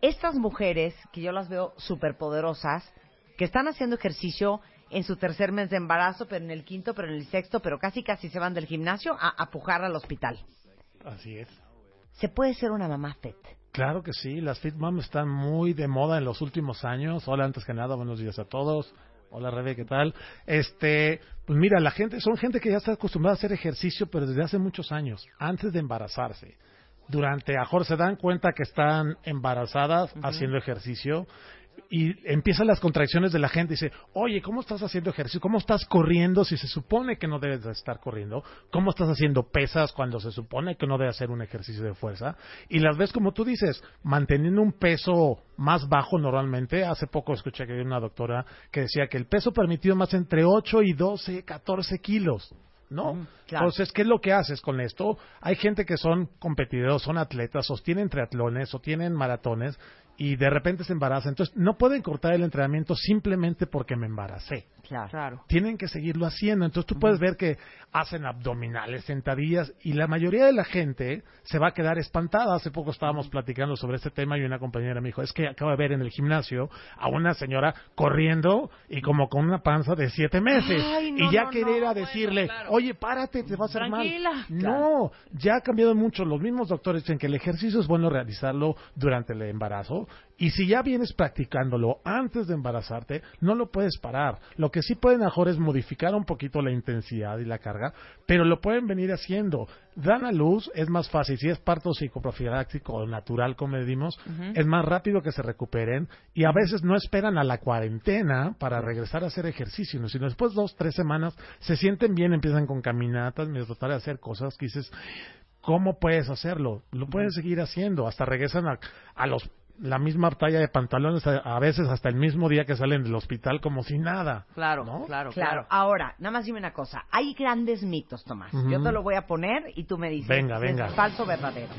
estas mujeres, que yo las veo súper poderosas, que están haciendo ejercicio en su tercer mes de embarazo, pero en el quinto, pero en el sexto, pero casi casi se van del gimnasio a, a pujar al hospital. Así es. Se puede ser una mamá fit. Claro que sí, las Fit Mom están muy de moda en los últimos años. Hola, antes que nada, buenos días a todos. Hola, Rebe, ¿qué tal? Este, pues mira, la gente, son gente que ya está acostumbrada a hacer ejercicio, pero desde hace muchos años, antes de embarazarse. Durante, a Jorge se dan cuenta que están embarazadas haciendo ejercicio y empiezan las contracciones de la gente. Dice, oye, ¿cómo estás haciendo ejercicio? ¿Cómo estás corriendo si se supone que no debes de estar corriendo? ¿Cómo estás haciendo pesas cuando se supone que no debe hacer un ejercicio de fuerza? Y las ves como tú dices, manteniendo un peso más bajo normalmente. Hace poco escuché que había una doctora que decía que el peso permitido más entre 8 y 12, 14 kilos. ¿no? claro. Entonces, ¿qué es lo que haces con esto? Hay gente que son competidores, son atletas, o tienen triatlones, o tienen maratones, y de repente se embaraza. Entonces, no pueden cortar el entrenamiento simplemente porque me embaracé. Claro. Tienen que seguirlo haciendo. Entonces, tú puedes ver que hacen abdominales, sentadillas, y la mayoría de la gente se va a quedar espantada. Hace poco estábamos platicando sobre este tema y una compañera me dijo, es que acabo de ver en el gimnasio a una señora corriendo y como con una panza de siete meses. Ay, no, y ya no, querer no, a decirle, bueno, claro. oye, párate, te va a hacer Tranquila. mal. No, ya ha cambiado mucho. Los mismos doctores dicen que el ejercicio es bueno realizarlo durante el embarazo. Y si ya vienes practicándolo antes de embarazarte, no lo puedes parar. Lo que sí pueden mejor es modificar un poquito la intensidad y la carga, pero lo pueden venir haciendo. Dan a luz, es más fácil. Si es parto psicoprofiláctico o natural, como decimos, es más rápido que se recuperen y a veces no esperan a la cuarentena para regresar a hacer ejercicio, sino después dos, tres semanas se sienten bien, empiezan con caminatas, me tratar de hacer cosas que dices, ¿cómo puedes hacerlo? Lo pueden seguir haciendo, hasta regresan a, a los la misma talla de pantalones a, veces hasta el mismo día que salen del hospital como si nada. Claro, ¿no? claro, Claro. Ahora, nada más dime una cosa. Hay grandes mitos, Tomás. Yo te lo voy a poner y tú me dices Venga, venga. es falso o verdadero.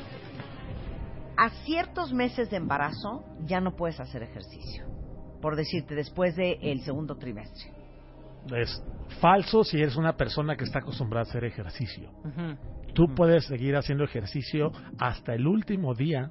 A ciertos meses de embarazo ya no puedes hacer ejercicio. Por decirte, después del segundo trimestre. Es falso si eres una persona que está acostumbrada a hacer ejercicio. Tú puedes seguir haciendo ejercicio hasta el último día.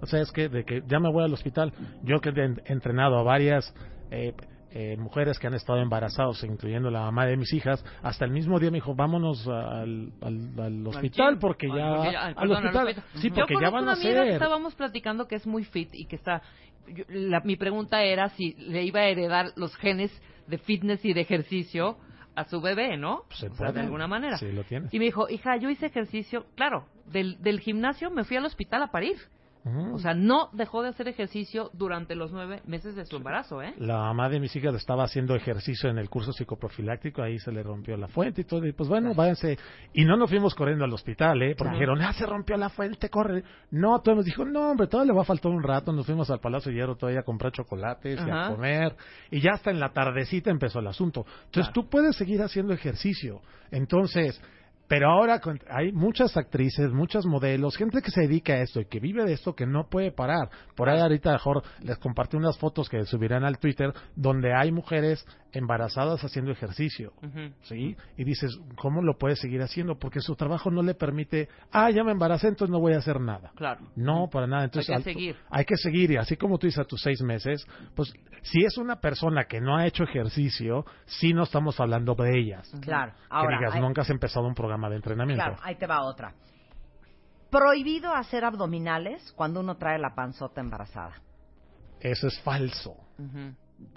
O sea, es que de que ya me voy al hospital. Yo que he entrenado a varias eh, eh, mujeres que han estado embarazadas, incluyendo la mamá de mis hijas, hasta el mismo día me dijo, vámonos al, al, al hospital porque ya... al perdón, al hospital. hospital. Sí, Yo porque ya van a una amiga que estábamos platicando que es muy fit y que está... yo- la- mi pregunta era si le iba a heredar los genes de fitness y de ejercicio a su bebé, ¿no? Se O sea, de puede. alguna manera. Sí, lo tiene. Y me dijo, hija, yo hice ejercicio, claro, del, del gimnasio me fui al hospital a parir. O sea, no dejó de hacer ejercicio durante los nueve meses de su embarazo, ¿eh? La mamá de mis hijas estaba haciendo ejercicio en el curso psicoprofiláctico, ahí se le rompió la fuente y todo, y pues bueno, váyanse. Y no nos fuimos corriendo al hospital, ¿eh? Porque Claro. dijeron, ah, se rompió la fuente, corre. No, todos nos dijo, no, hombre, todavía le va a faltar un rato. Nos fuimos al Palacio de Hierro todavía a comprar chocolates y a comer. Y ya hasta en la tardecita empezó el asunto. Entonces tú puedes seguir haciendo ejercicio. Entonces, pero ahora con- hay muchas actrices, muchos modelos, gente que se dedica a esto y que vive de esto que no puede parar. Por ahí ahorita mejor les compartí unas fotos que subirán al Twitter donde hay mujeres embarazadas haciendo ejercicio. ¿Sí? Y dices, ¿cómo lo puedes seguir haciendo? Porque su trabajo no le permite, ah, ya me embaracé, entonces no voy a hacer nada. Claro. No, para nada. Entonces, Hay que seguir. Hay que seguir. Y así como tú dices a tus seis meses, pues si es una persona que no ha hecho ejercicio, sí no estamos hablando de ellas. Claro. que digas, hay- nunca has empezado un programa de entrenamiento. Claro, ahí te va otra. Prohibido hacer abdominales cuando uno trae la panzota embarazada. Eso es falso.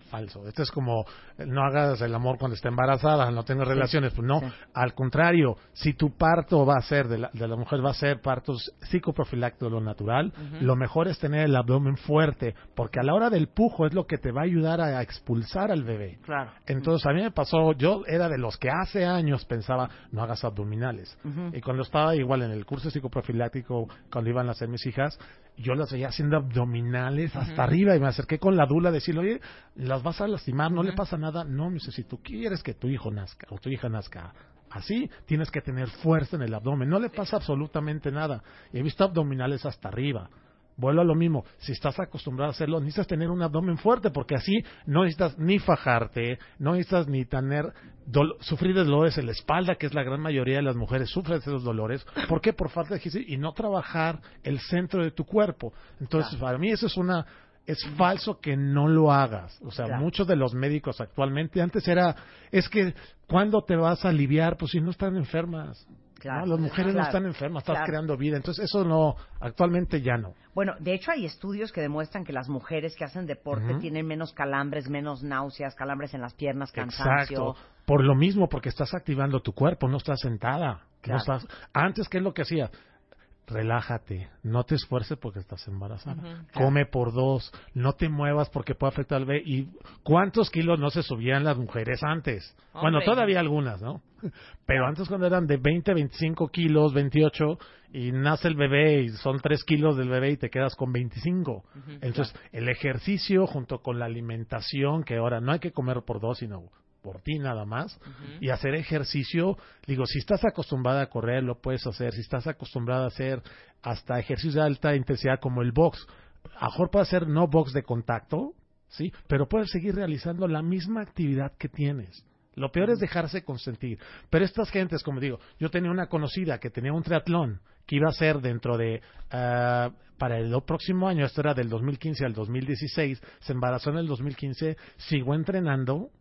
Falso. Esto es como eh, no hagas el amor cuando esté embarazada, no tengas Sí, relaciones. Pues no, sí. al contrario, si tu parto va a ser de la, de la mujer, va a ser parto psicoprofiláctico de lo natural, lo mejor es tener el abdomen fuerte, porque a la hora del pujo es lo que te va a ayudar a, a expulsar al bebé. Claro. Entonces a mí me pasó, yo era de los que hace años pensaba, no hagas abdominales. Y cuando estaba igual en el curso psicoprofiláctico, cuando iban a hacer mis hijas, yo las veía haciendo abdominales hasta arriba y me acerqué con la dula a decirle, oye, las vas a lastimar, no le pasa nada. No, me dice, si tú quieres que tu hijo nazca o tu hija nazca así, tienes que tener fuerza en el abdomen. No le pasa absolutamente nada. He visto abdominales hasta arriba. Vuelvo a lo mismo, si estás acostumbrado a hacerlo, necesitas tener un abdomen fuerte, porque así no necesitas ni fajarte, no necesitas ni tener sufrir de dolores en la espalda, que es la gran mayoría de las mujeres sufren esos dolores. ¿Por qué? Por falta de ejercicio y no trabajar el centro de tu cuerpo. Entonces, para mí eso es una es falso que no lo hagas. O sea, Claro. muchos de los médicos actualmente, antes era, es que, ¿cuándo te vas a aliviar? Pues si no están enfermas. Claro. ¿no? Las mujeres no están enfermas, estás Claro. creando vida. Entonces, eso no, actualmente ya no. Bueno, de hecho hay estudios que demuestran que las mujeres que hacen deporte tienen menos calambres, menos náuseas, calambres en las piernas, cansancio. Exacto. Por lo mismo, porque estás activando tu cuerpo, no estás sentada. Claro. No estás... Antes, ¿qué es lo que hacía? Relájate, no te esfuerces porque estás embarazada. Come por dos, no te muevas porque puede afectar al bebé. ¿Y cuántos kilos no se subían las mujeres antes? Bueno, todavía algunas, ¿no? Pero antes cuando eran de 20, 25 kilos, 28, y nace el bebé y son 3 kilos del bebé y te quedas con 25. Entonces, el ejercicio junto con la alimentación, que ahora no hay que comer por dos, sino por ti nada más, y hacer ejercicio, digo, si estás acostumbrada a correr, lo puedes hacer, si estás acostumbrada a hacer hasta ejercicios de alta intensidad como el box, A lo mejor puede ser no box de contacto, ¿sí? Pero puedes seguir realizando la misma actividad que tienes. Lo peor es dejarse consentir. Pero estas gentes, como digo, yo tenía una conocida que tenía un triatlón que iba a ser dentro de, ah, para el próximo año, esto era del 2015 al 2016, se embarazó en el 2015, siguió entrenando,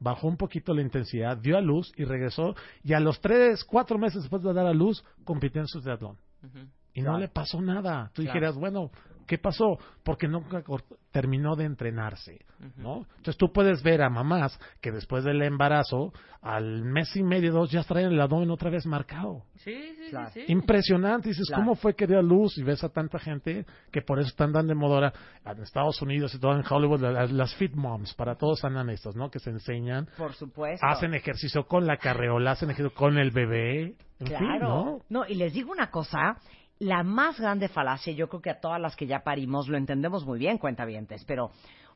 bajó un poquito la intensidad, dio a luz y regresó, y a los tres, cuatro meses después de dar a luz, compitió en su triatlón. Y no Claro. le pasó nada. Tú Claro. dijeras, bueno, ¿qué pasó? Porque nunca terminó de entrenarse, ¿no? Entonces tú puedes ver a mamás que después del embarazo, al mes y medio, dos, ya traen el abdomen otra vez marcado. Sí, sí, Claro. sí. Impresionante. Dices, Claro. ¿cómo fue que dio a luz? Y ves a tanta gente que por eso están dando de moda en Estados Unidos y todo en Hollywood, las, las fit moms, para todos andan estos, ¿no? Que se enseñan, Por supuesto. hacen ejercicio con la carreola, hacen ejercicio con el bebé. En fin, Claro. ¿no? y les digo una cosa, la más grande falacia, yo creo que a todas las que ya parimos lo entendemos muy bien, cuentavientes, pero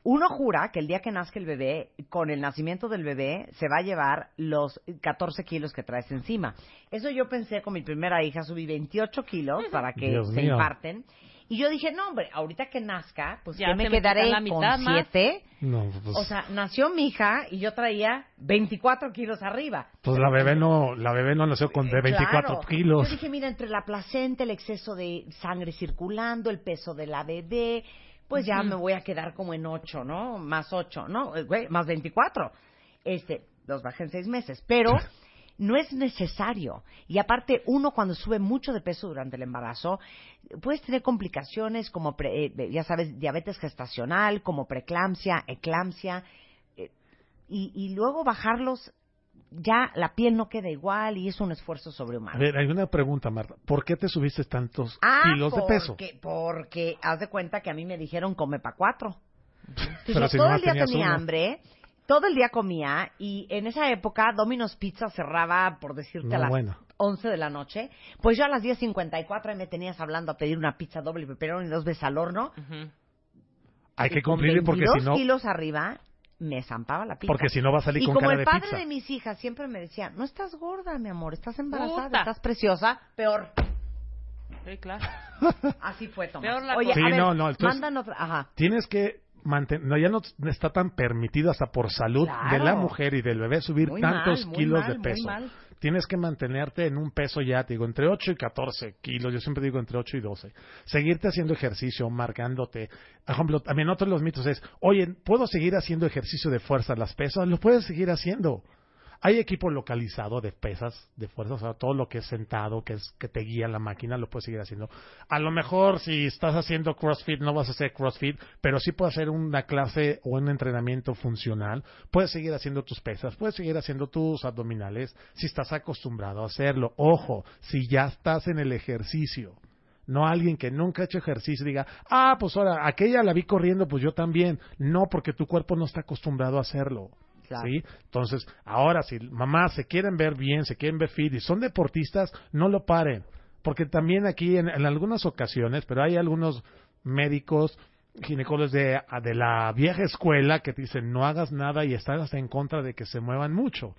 uno jura que el día que nazca el bebé, con el nacimiento del bebé, se va a llevar los 14 kilos que traes encima. Eso yo pensé con mi primera hija, subí 28 kilos para que Dios se mío. imparten. Y yo dije, no, hombre, ahorita que nazca, pues Ya que me quedaré la con mitad más. 7. No, pues, O sea, nació mi hija y yo traía 24 kilos arriba. pues la bebé no, la bebé no nació con de 24 Claro. kilos. Yo dije, mira, entre la placenta, el exceso de sangre circulando, el peso de la bebé, pues ya Ujú. me voy a quedar como en 8, ¿no? Más 8, ¿no? Eh, Güey, más 24. Este, los bajé en 6 meses. Pero no es necesario. Y aparte, uno cuando sube mucho de peso durante el embarazo, puedes tener complicaciones como, pre- eh, ya sabes, diabetes gestacional, como preeclampsia, eclampsia, eh, y, y luego bajarlos, ya la piel no queda igual y es un esfuerzo A sobrehumano. ver, hay una pregunta, Marta. ¿Por qué te subiste tantos Ah, kilos de peso? porque, porque haz de cuenta que a mí me dijeron come pa' cuatro. Entonces, Pero yo si todo el día tenía uno. hambre, todo el día comía y en esa época Domino's Pizza cerraba, por decirte, No, a las bueno. 11 de la noche. Pues yo a las 10.54 ahí me tenías hablando a pedir una pizza doble pepperoni y dos veces al horno. Hay Y que cumplir porque 22 si no, kilos arriba me zampaba la pizza. porque si no va a salir y con como cara el de padre pizza. de mis hijas siempre me decía, no estás gorda, mi amor, estás embarazada, Puta. estás preciosa, peor. Sí, claro. Así fue, Tomás. Peor la Oye, cosa. a Sí, ver, no, no, entonces- mandan otra, ajá. Tienes que mantener, no, ya no está tan permitido hasta por salud Claro. de la mujer y del bebé subir Muy tantos mal, kilos mal, de peso. Tienes que mantenerte en un peso ya, te digo, entre 8 y 14 kilos, yo siempre digo entre 8 y 12. Seguirte haciendo ejercicio, marcándote. Por ejemplo, también otro de los mitos es, oye, ¿puedo seguir haciendo ejercicio de fuerza las pesas? Lo puedes seguir haciendo. Hay equipo localizado de pesas, de fuerza, o sea, todo lo que es sentado, que es que te guía la máquina, lo puedes seguir haciendo. A lo mejor si estás haciendo CrossFit no vas a hacer CrossFit, pero sí puedes hacer una clase o un entrenamiento funcional. Puedes seguir haciendo tus pesas, puedes seguir haciendo tus abdominales si estás acostumbrado a hacerlo. Ojo, si ya estás en el ejercicio. No alguien que nunca ha hecho ejercicio diga, ah, pues ahora, aquella la vi corriendo, pues yo también. No, porque tu cuerpo no está acostumbrado a hacerlo. Claro. ¿Sí? Entonces, ahora, si mamás se quieren ver bien, se quieren ver fit y son deportistas, no lo paren. Porque también aquí, en, en algunas ocasiones, pero hay algunos médicos, ginecólogos de, de la vieja escuela que te dicen no hagas nada y están hasta en contra de que se muevan mucho.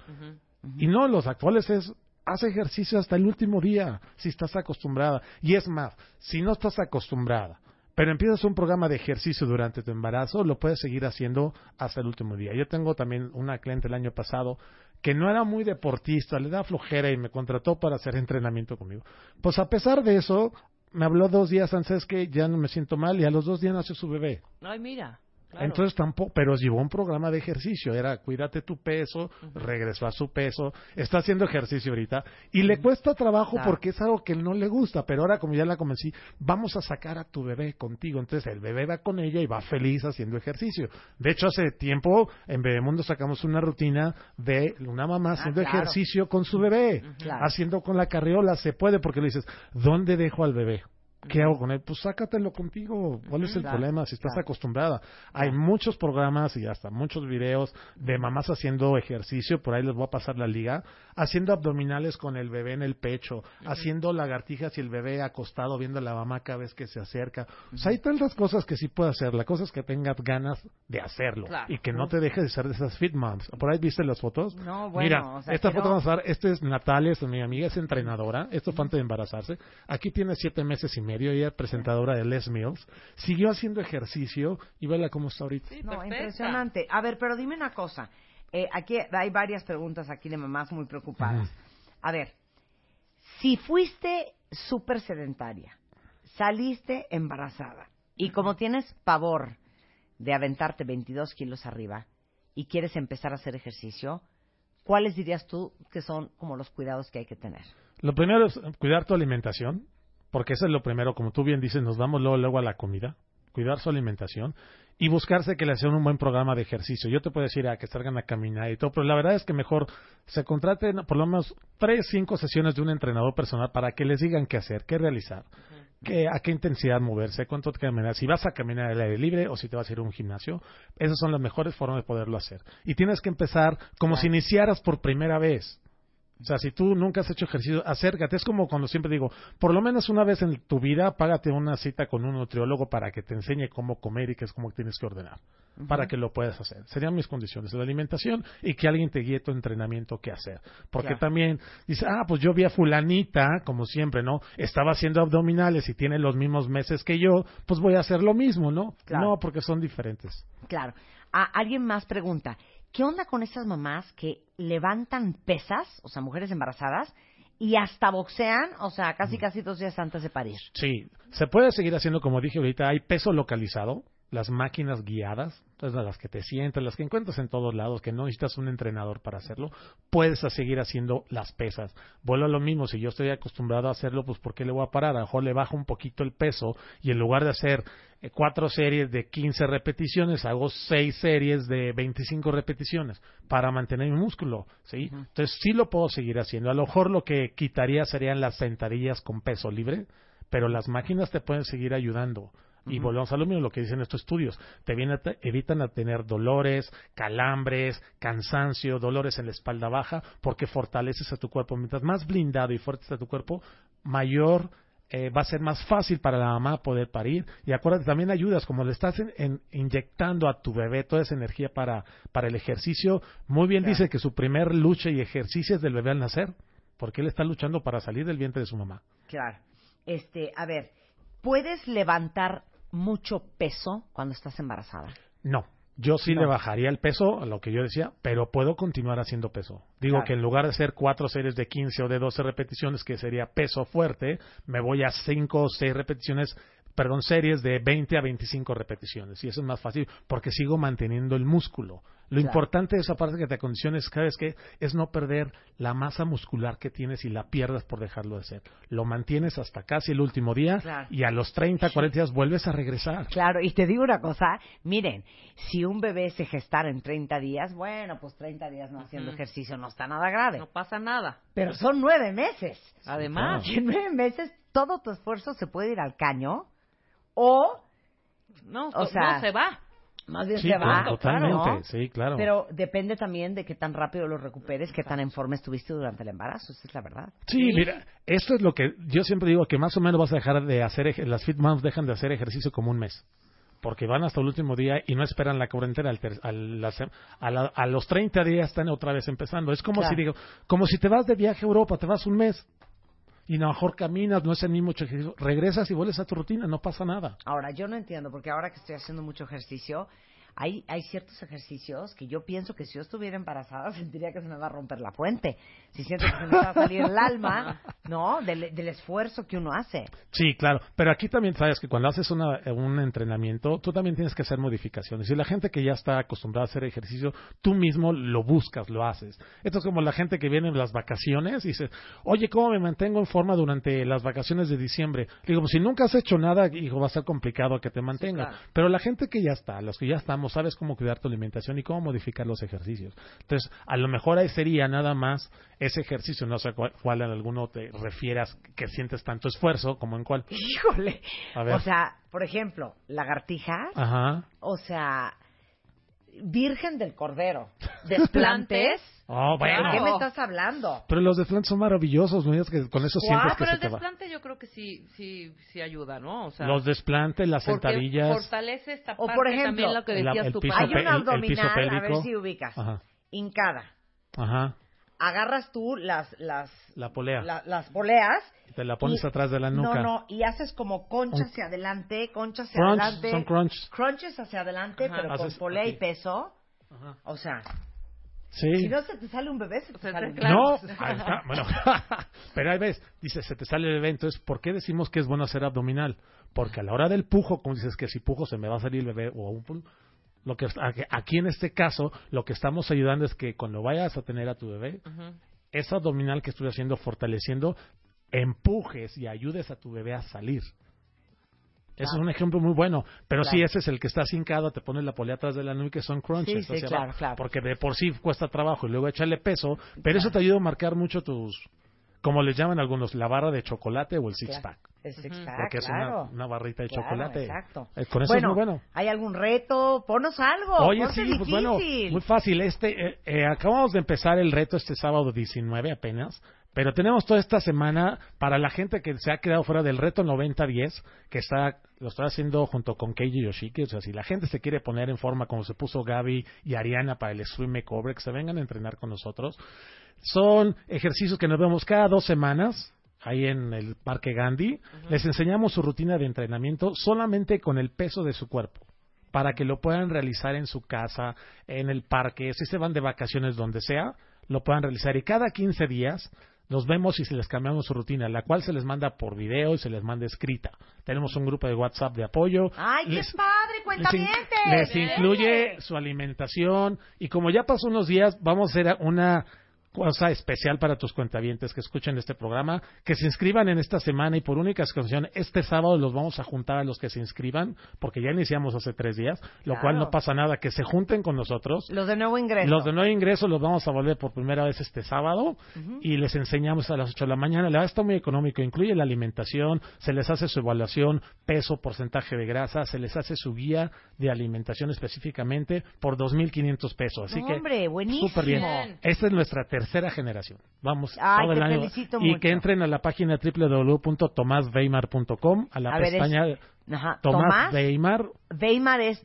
Y no, los actuales es, haz ejercicio hasta el último día, si estás acostumbrada. Y es más, si no estás acostumbrada, pero empiezas un programa de ejercicio durante tu embarazo, lo puedes seguir haciendo hasta el último día. Yo tengo también una cliente el año pasado que no era muy deportista, le da flojera y me contrató para hacer entrenamiento conmigo. Pues a pesar de eso, me habló dos días antes que ya no me siento mal y a los dos días nació su bebé. Ay, mira. Claro. Entonces tampoco, pero llevó un programa de ejercicio, era cuídate tu peso, regresó a su peso, está haciendo ejercicio ahorita y le cuesta trabajo Claro. porque es algo que no le gusta, pero ahora como ya la convencí, vamos a sacar a tu bebé contigo, entonces el bebé va con ella y va feliz haciendo ejercicio. De hecho hace tiempo en Bebemundo sacamos una rutina de una mamá haciendo Ah, claro. ejercicio con su bebé, haciendo con la carriola, se puede porque le dices, ¿dónde dejo al bebé? ¿Qué hago con él? Pues sácatelo contigo. ¿Cuál es el Claro, problema? Si estás claro. acostumbrada. Hay muchos programas y hasta muchos videos de mamás haciendo ejercicio, por ahí les voy a pasar la liga, haciendo abdominales con el bebé en el pecho, haciendo lagartijas y el bebé acostado viendo a la mamá cada vez que se acerca. O sea, hay tantas cosas que sí puede hacer. La cosa es que tengas ganas de hacerlo Claro. y que no te dejes de ser de esas fit moms. ¿Por ahí viste las fotos? No, bueno, Mira, o sea, esta foto no. vamos a ver. Esta es Natalia, es mi amiga, es entrenadora. Esto fue antes de embarazarse. Aquí tiene siete meses y medio. Medio, ella es presentadora de Les Mills, siguió haciendo ejercicio y vela cómo está ahorita. no, impresionante. A ver, pero dime una cosa. Eh, aquí hay varias preguntas aquí de mamás muy preocupadas. A ver, si fuiste súper sedentaria, saliste embarazada y como tienes pavor de aventarte 22 kilos arriba y quieres empezar a hacer ejercicio, ¿cuáles dirías tú que son como los cuidados que hay que tener? Lo primero es cuidar tu alimentación, porque eso es lo primero, como tú bien dices, nos vamos luego, luego a la comida, cuidar su alimentación y buscarse que le hacen un buen programa de ejercicio. Yo te puedo decir a que salgan a caminar y todo, pero la verdad es que mejor se contraten por lo menos tres, cinco sesiones de un entrenador personal para que les digan qué hacer, qué realizar, qué, a qué intensidad moverse, cuánto te caminar, si vas a caminar al aire libre o si te vas a ir a un gimnasio. Esas son las mejores formas de poderlo hacer. Y tienes que empezar como si iniciaras por primera vez. O sea, si tú nunca has hecho ejercicio, acércate. Es como cuando siempre digo, por lo menos una vez en tu vida, págate una cita con un nutriólogo para que te enseñe cómo comer y qué es cómo tienes que ordenar, para que lo puedas hacer. Serían mis condiciones, la alimentación y que alguien te guíe tu entrenamiento qué hacer. Porque Claro. también dice, ah, pues yo vi a fulanita, como siempre, ¿no? Estaba haciendo abdominales y tiene los mismos meses que yo, pues voy a hacer lo mismo, ¿no? Claro. No, porque son diferentes. Claro. A, alguien más pregunta, ¿qué onda con esas mamás que levantan pesas, o sea, mujeres embarazadas, y hasta boxean, o sea, casi casi dos días antes de parir? Sí, se puede seguir haciendo, como dije ahorita, hay peso localizado, las máquinas guiadas, entonces las que te sientas, las que encuentras en todos lados, que no necesitas un entrenador para hacerlo, puedes seguir haciendo las pesas. Vuelvo a lo mismo, si yo estoy acostumbrado a hacerlo, pues ¿por qué le voy a parar? A lo mejor le bajo un poquito el peso y en lugar de hacer eh, cuatro series de 15 repeticiones, hago seis series de 25 repeticiones para mantener mi músculo, ¿sí? Entonces sí lo puedo seguir haciendo. A lo mejor lo que quitaría serían las sentadillas con peso libre, pero las máquinas te pueden seguir ayudando. Y volvemos a lo mismo, lo que dicen estos estudios. Te viene a te- evitan a tener dolores, calambres, cansancio, dolores en la espalda baja, porque fortaleces a tu cuerpo. Mientras más blindado y fuerte está tu cuerpo, mayor eh, va a ser más fácil para la mamá poder parir. Y acuérdate, también ayudas, como le estás en- en- inyectando a tu bebé toda esa energía para, para el ejercicio. Muy bien dice que su primer lucha y ejercicio es del bebé al nacer, porque él está luchando para salir del vientre de su mamá. Claro. Este, a ver, ¿puedes levantar mucho peso cuando estás embarazada? No. Yo sí No. le bajaría el peso, a lo que yo decía, pero puedo continuar haciendo peso. Digo Claro. que en lugar de hacer cuatro series de 15 o de 12 repeticiones, que sería peso fuerte, me voy a cinco o seis repeticiones, perdón, series de 20 a 25 repeticiones. Y eso es más fácil porque sigo manteniendo el músculo. Lo Claro. importante de esa parte que te acondiciones, ¿sabes qué? Es no perder la masa muscular que tienes y la pierdas por dejarlo de hacer. Lo mantienes hasta casi el último día Claro. y a los 30, 40 días vuelves a regresar. Claro, y te digo una cosa, miren, si un bebé se gestara en 30 días, bueno, pues 30 días no haciendo ejercicio no está nada grave. No pasa nada. Pero son nueve meses. Además. Y en nueve meses todo tu esfuerzo se puede ir al caño o, No, o sea, no se va. Más bien Sí, se claro, va. totalmente, ¿no? sí, claro. Pero depende también de qué tan rápido lo recuperes, qué tan en forma estuviste durante el embarazo, esa es la verdad. Sí, mira, esto es lo que yo siempre digo que más o menos vas a dejar de hacer, las fit moms dejan de hacer ejercicio como un mes. Porque van hasta el último día y no esperan la cuarentena. Al ter- al- la sem- a, la- a los 30 días están otra vez empezando. Es como Claro. si digo, como si te vas de viaje a Europa, te vas un mes y a lo mejor caminas, no es el mismo ejercicio, regresas y vuelves a tu rutina, no pasa nada. Ahora, yo no entiendo, porque ahora que estoy haciendo mucho ejercicio, hay, hay ciertos ejercicios que yo pienso que si yo estuviera embarazada sentiría que se me va a romper la fuente. Si siento que se me va a salir el alma, ¿no? Del, del esfuerzo que uno hace. Sí, claro. Pero aquí también sabes que cuando haces una- un entrenamiento, tú también tienes que hacer modificaciones. Y la gente que ya está acostumbrada a hacer ejercicio, tú mismo lo buscas, lo haces. Esto es como la gente que viene en las vacaciones y dice, oye, ¿cómo me mantengo en forma durante las vacaciones de diciembre? Le digo, pues si nunca has hecho nada, hijo, va a ser complicado que te mantenga. claro. Pero la gente que ya está, los que ya estamos, sabes cómo cuidar tu alimentación y cómo modificar los ejercicios. Entonces, a lo mejor ahí sería nada más ese ejercicio, no sé cuál, cuál en alguno te refieras que sientes tanto esfuerzo, como en cuál. Híjole. A ver. O sea, por ejemplo, lagartijas, Ajá. o sea, Virgen del Cordero, desplantes. Oh, bueno. ¿De qué me estás hablando? Pero los desplantes son maravillosos, no digas que con eso sientes Ah, que pero se el te va. desplante yo creo que sí, sí, sí ayuda, ¿no? O sea, Los desplantes, las porque sentadillas. fortalece esta O parte por ejemplo, también lo que el- decías el tú, piso Hay pe- una el- el piso abdominal, a ver pélvico. si ubicas. Ajá. Hincada, Ajá. Agarras tú las las La polea. la- las poleas Te la pones y- atrás de la nuca. No, no, y haces como concha Un- hacia adelante, concha hacia Crunch, adelante. son crunch. Crunches hacia adelante, Ajá. pero con Haces polea y aquí. peso. O sea, Sí. si no se te sale un bebé, se te sale un bebé. No, ahí está, bueno, pero ahí ves, dice, se te sale el bebé, entonces, ¿por qué decimos que es bueno hacer abdominal? Porque a la hora del pujo, como dices que si pujo se me va a salir el bebé o un pu- lo que aquí en este caso, lo que estamos ayudando es que cuando vayas a tener a tu bebé, esa abdominal que estoy haciendo, fortaleciendo, empujes y ayudes a tu bebé a salir. Ese es un ejemplo muy bueno. Pero sí, Claro. ese es el que está cincado, te pone la polea atrás de la nuca, que son crunches. Sí, sí, claro. Porque de por sí cuesta trabajo y luego echarle peso. Pero eso te ayuda a marcar mucho tus, como les llaman algunos, la barra de chocolate o el six Claro. pack. El six pack, Porque es claro. una, una barrita de Claro, chocolate. exacto. Eh, con eso bueno, es muy bueno. ¿hay algún reto? Ponos algo. Oye, sí, pues bueno, muy fácil. Este, eh, eh, acabamos de empezar el reto este sábado 19 apenas, pero tenemos toda esta semana para la gente que se ha quedado fuera del reto 90-10, que está, lo estoy haciendo junto con Keiji Yoshiki. O sea, si la gente se quiere poner en forma como se puso Gaby y Ariana para el Extreme Makeover, que se vengan a entrenar con nosotros. Son ejercicios que nos vemos cada dos semanas ahí en el Parque Gandhi. Les enseñamos su rutina de entrenamiento solamente con el peso de su cuerpo para que lo puedan realizar en su casa, en el parque, si se van de vacaciones donde sea, lo puedan realizar. Y cada 15 días nos vemos y se les cambiamos su rutina, la cual se les manda por video y se les manda escrita. Tenemos un grupo de WhatsApp de apoyo. ¡Ay, qué Les- padre, les, in- les incluye su alimentación y como ya pasó unos días, vamos a hacer una cosa especial para tus cuentavientes que escuchen este programa, que se inscriban en esta semana y por única ocasión, este sábado los vamos a juntar a los que se inscriban, porque ya iniciamos hace tres días, lo Claro. cual no pasa nada, que se junten con nosotros. Los de nuevo ingreso. Los de nuevo ingreso los vamos a volver por primera vez este sábado y les enseñamos a las 8 de la mañana. La verdad está muy económico, incluye la alimentación, se les hace su evaluación, peso, porcentaje de grasa, se les hace su guía de alimentación específicamente por 2.500 pesos. Así que hombre, buenísimo. súper bien. Esta es nuestra tercera generación. Vamos Ay, todo el año. y mucho. que entren a la página www.tomasweimar.com a la A ver, es- pestaña Ajá, Tomás Tomás Weimar Weimar es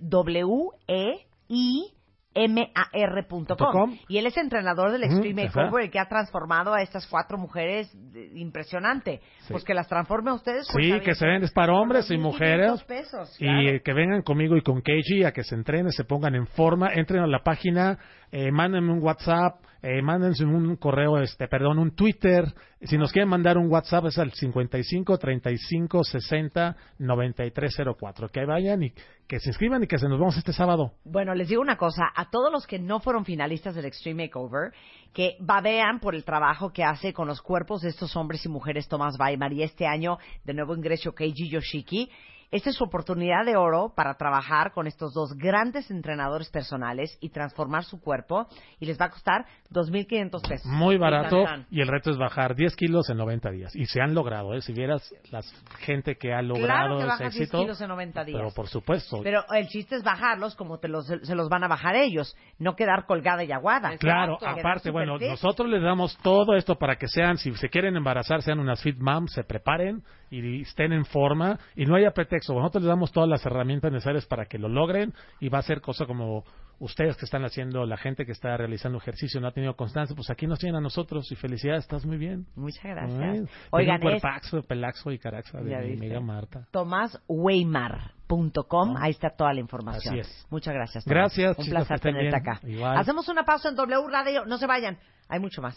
W-E-I-M-A-R.com. com. Y él es entrenador del Extreme. Makeover, el que ha transformado a estas cuatro mujeres impresionante. Sí. Pues que las transforme a ustedes. Sí, cuentavientes. que se ven es para hombres y 2,500 mujeres. pesos, Y claro. que vengan conmigo y con Keiji a que se entrenen, se pongan en forma, entren a la página, eh, mándenme un WhatsApp, eh, mándense un correo, este, perdón, un Twitter. Si nos quieren mandar un WhatsApp es al 55 35 60 93 04. Que vayan y que se inscriban y que se nos vamos este sábado. Bueno, les digo una cosa, a todos los que no fueron finalistas del Extreme Makeover, que babean por el trabajo que hace con los cuerpos de estos hombres y mujeres Tomás Weimar y este año de nuevo ingreso Keiji Yoshiki, esta es su oportunidad de oro para trabajar con estos dos grandes entrenadores personales y transformar su cuerpo y les va a costar 2.500 pesos. Muy barato Y el reto es bajar 10 kilos en 90 días. Y se han logrado, ¿eh? Si vieras la gente que ha logrado Claro que ese bajas 10 éxito. kilos en 90 días. Pero por supuesto. Pero el chiste es bajarlos como te los, se los van a bajar ellos, no quedar colgada y aguada. Claro, aparte, bueno, fit. nosotros les damos todo esto para que sean, si se quieren embarazar, sean unas fit moms, se preparen y estén en forma y no haya pretexto. Nosotros les damos todas las herramientas necesarias para que lo logren y va a ser cosa como ustedes que están haciendo, la gente que está realizando ejercicio no ha tenido constancia, pues aquí nos tienen a nosotros y felicidades, estás muy bien. Muchas gracias. Oigan, cuerpaxo, pelaxo y caraxa de mi amiga Marta. TomásWeimar.com, ahí está toda la información. Así es. Muchas gracias. Tomás. Gracias, Un chicas, placer tenerte bien. acá. Igual. Hacemos una pausa en W Radio, no se vayan, hay mucho más.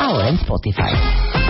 Ahora en Spotify.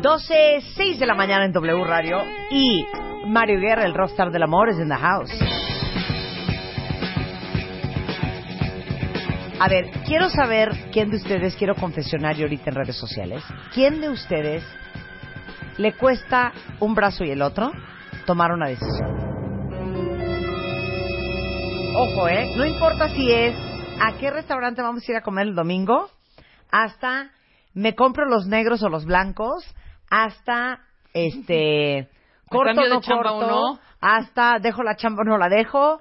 12, 6 de la mañana en W Radio y Mario Guerra, el rockstar del amor, es in the house. A ver, quiero saber quién de ustedes, quiero confesionario ahorita en redes sociales, quién de ustedes le cuesta un brazo y el otro tomar una decisión. Ojo, ¿eh? No importa si es a qué restaurante vamos a ir a comer el domingo, hasta me compro los negros o los blancos, hasta este corto de no chamba o corto, no? hasta dejo la chamba o no la dejo.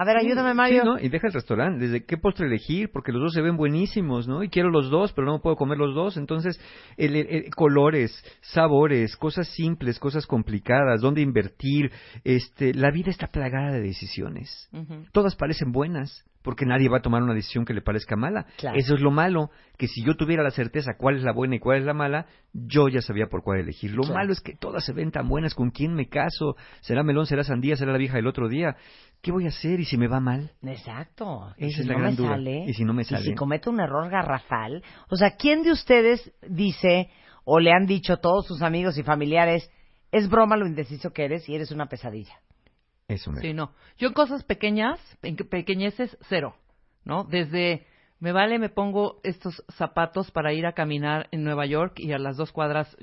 A ver, ayúdame, Mario. Sí, ¿no? Y deja el restaurante, desde qué postre elegir, porque los dos se ven buenísimos, ¿no? Y quiero los dos, pero no puedo comer los dos. Entonces, el, el- el- colores, sabores, cosas simples, cosas complicadas, dónde invertir. Este, la vida está plagada de decisiones. Todas parecen buenas, porque nadie va a tomar una decisión que le parezca mala. Claro. Eso es lo malo, que si yo tuviera la certeza cuál es la buena y cuál es la mala, yo ya sabía por cuál elegir. Lo Claro. malo es que todas se ven tan buenas, ¿con quién me caso? ¿Será melón, será sandía, será la vieja del otro día? ¿Qué voy a hacer y si me va mal? Exacto. Esa y si es la no gran duda. sale, Y si no me sale. si cometo un error garrafal, o sea, ¿quién de ustedes dice o le han dicho todos sus amigos y familiares, es broma lo indeciso que eres y eres una pesadilla? Es una... Sí, no. Yo en cosas pequeñas, en que- pequeñeces, cero, ¿no? Desde, me vale, me pongo estos zapatos para ir a caminar en Nueva York y a las dos cuadras,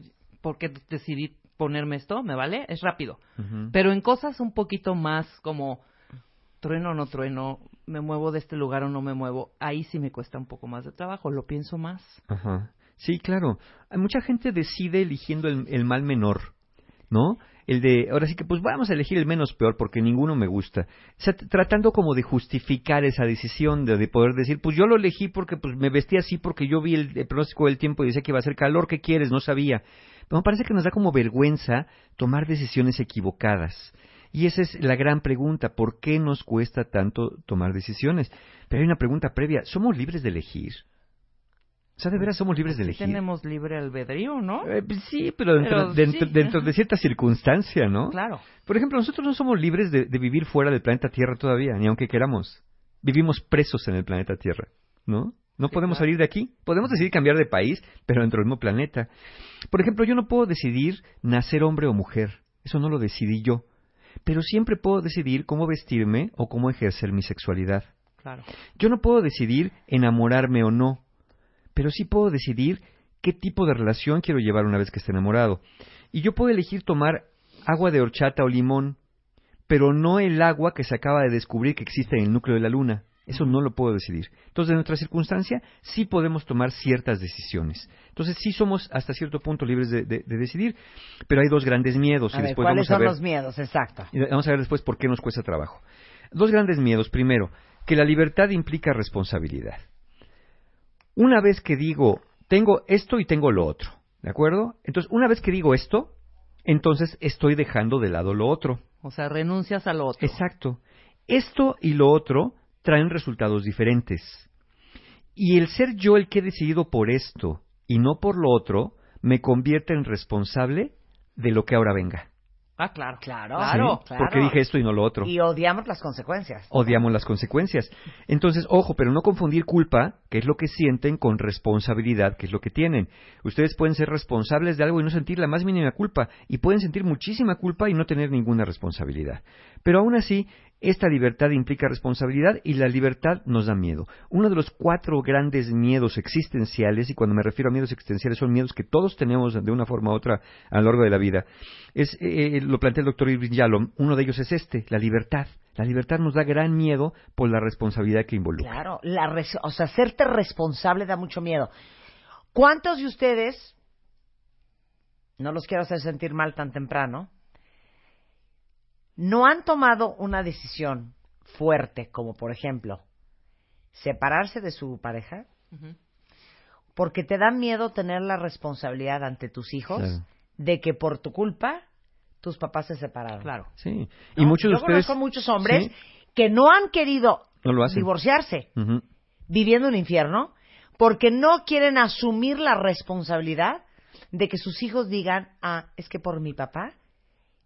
porque decidí ponerme esto, me vale, es rápido. Pero en cosas un poquito más como trueno o no trueno, me muevo de este lugar o no me muevo, ahí sí me cuesta un poco más de trabajo, lo pienso más. Ajá. Sí, claro. Mucha gente decide eligiendo el, el mal menor, ¿no? El de, ahora sí que pues vamos a elegir el menos peor porque ninguno me gusta. O sea, tratando como de justificar esa decisión, de, de poder decir, pues yo lo elegí porque pues me vestí así porque yo vi el, el pronóstico del tiempo y decía que iba a hacer calor, ¿qué quieres? No sabía. Pero me parece que nos da como vergüenza tomar decisiones equivocadas. Y esa es la gran pregunta, ¿por qué nos cuesta tanto tomar decisiones? Pero hay una pregunta previa, ¿somos libres de elegir? O sea, ¿de veras somos libres de elegir? tenemos libre albedrío, ¿no? Eh, pues sí, pero dentro, Pero dentro, sí. dentro de cierta circunstancia, ¿no? Claro. Por ejemplo, nosotros no somos libres de, de vivir fuera del planeta Tierra todavía, ni aunque queramos. Vivimos presos en el planeta Tierra, ¿no? No podemos salir de aquí. Podemos decidir cambiar de país, pero dentro del mismo planeta. Por ejemplo, yo no puedo decidir nacer hombre o mujer. Eso no lo decidí yo. Pero siempre puedo decidir cómo vestirme o cómo ejercer mi sexualidad. Claro. Yo no puedo decidir enamorarme o no, pero sí puedo decidir qué tipo de relación quiero llevar una vez que esté enamorado. Y yo puedo elegir tomar agua de horchata o limón, pero no el agua que se acaba de descubrir que existe en el núcleo de la luna. Eso no lo puedo decidir. Entonces, en nuestra circunstancia, sí podemos tomar ciertas decisiones. Entonces, sí somos hasta cierto punto libres de, de- de decidir, pero hay dos grandes miedos. A y ver, después ¿cuáles vamos a son ver- los miedos? Exacto. vamos a ver después por qué nos cuesta trabajo. Dos grandes miedos. Primero, que la libertad implica responsabilidad. Una vez que digo, tengo esto y tengo lo otro, ¿de acuerdo? Entonces, una vez que digo esto, entonces estoy dejando de lado lo otro. O sea, renuncias a lo otro. Exacto. Esto y lo otro traen resultados diferentes. Y el ser yo el que he decidido por esto y no por lo otro, me convierte en responsable de lo que ahora venga. Ah, claro. Claro, ¿Sí? claro. claro. Porque dije esto y no lo otro. Y odiamos las consecuencias. odiamos las consecuencias. Entonces, ojo, pero no confundir culpa, que es lo que sienten, con responsabilidad, que es lo que tienen. Ustedes pueden ser responsables de algo y no sentir la más mínima culpa, y pueden sentir muchísima culpa y no tener ninguna responsabilidad. Pero aún así, esta libertad implica responsabilidad y la libertad nos da miedo. Uno de los cuatro grandes miedos existenciales, y cuando me refiero a miedos existenciales son miedos que todos tenemos de una forma u otra a lo largo de la vida, es, eh, lo plantea el doctor Irving Yalom, uno de ellos es este, la libertad. La libertad nos da gran miedo por la responsabilidad que involucra. Claro, la res- o sea, responsable da mucho miedo. ¿Cuántos de ustedes, no los quiero hacer sentir mal tan temprano, no han tomado una decisión fuerte, como por ejemplo, separarse de su pareja, porque te da miedo tener la responsabilidad ante tus hijos Claro. de que por tu culpa tus papás se separaron? Claro. Sí. ¿No? Y muchos de Yo ustedes conozco muchos hombres Sí, que no han querido no lo hacen. divorciarse viviendo un infierno porque no quieren asumir la responsabilidad de que sus hijos digan, ah, es que por mi papá,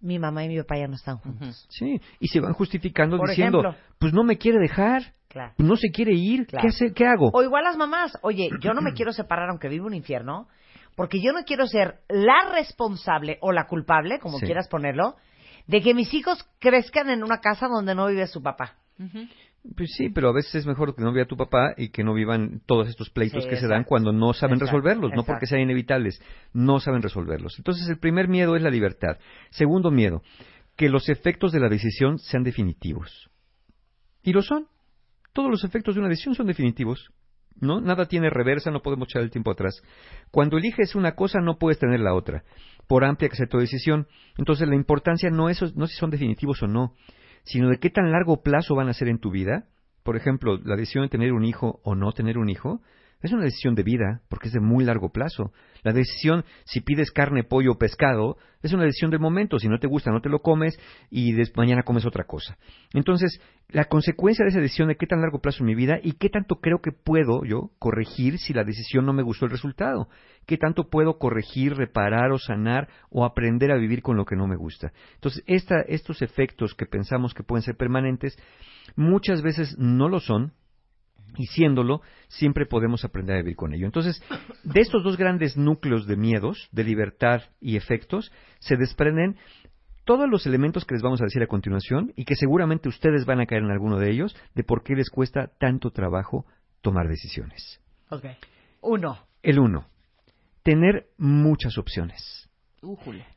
mi mamá y mi papá ya no están juntos. Sí, y se van justificando Por diciendo, ejemplo. pues no me quiere dejar, Claro. no se quiere ir, Claro. ¿qué, hace, ¿qué hago? O igual las mamás, oye, yo no me quiero separar aunque vivo un infierno, porque yo no quiero ser la responsable o la culpable, como Sí. quieras ponerlo, de que mis hijos crezcan en una casa donde no vive su papá. Pues sí, pero a veces es mejor que no vea tu papá y que no vivan todos estos pleitos Sí, que se dan cuando no saben Exacto, resolverlos, no porque sean inevitables, no saben resolverlos. Entonces, el primer miedo es la libertad. Segundo miedo, que los efectos de la decisión sean definitivos. Y lo son. Todos los efectos de una decisión son definitivos. ¿No? Nada tiene reversa, no podemos echar el tiempo atrás. Cuando eliges una cosa, no puedes tener la otra, por amplia que sea tu decisión. Entonces, la importancia no es no si son definitivos o no, sino de qué tan largo plazo van a ser en tu vida. Por ejemplo, la decisión de tener un hijo o no tener un hijo es una decisión de vida, porque es de muy largo plazo. La decisión si pides carne, pollo o pescado es una decisión del momento. Si no te gusta, no te lo comes y des- mañana comes otra cosa. Entonces, la consecuencia de esa decisión de qué tan largo plazo en mi vida y qué tanto creo que puedo yo corregir si la decisión no me gustó el resultado. Qué tanto puedo corregir, reparar o sanar o aprender a vivir con lo que no me gusta. Entonces, esta- estos efectos que pensamos que pueden ser permanentes, muchas veces no lo son, y siéndolo, siempre podemos aprender a vivir con ello. Entonces, de estos dos grandes núcleos de miedos, de libertad y efectos, se desprenden todos los elementos que les vamos a decir a continuación y que seguramente ustedes van a caer en alguno de ellos de por qué les cuesta tanto trabajo tomar decisiones. Ok. Uno. El uno, tener muchas opciones.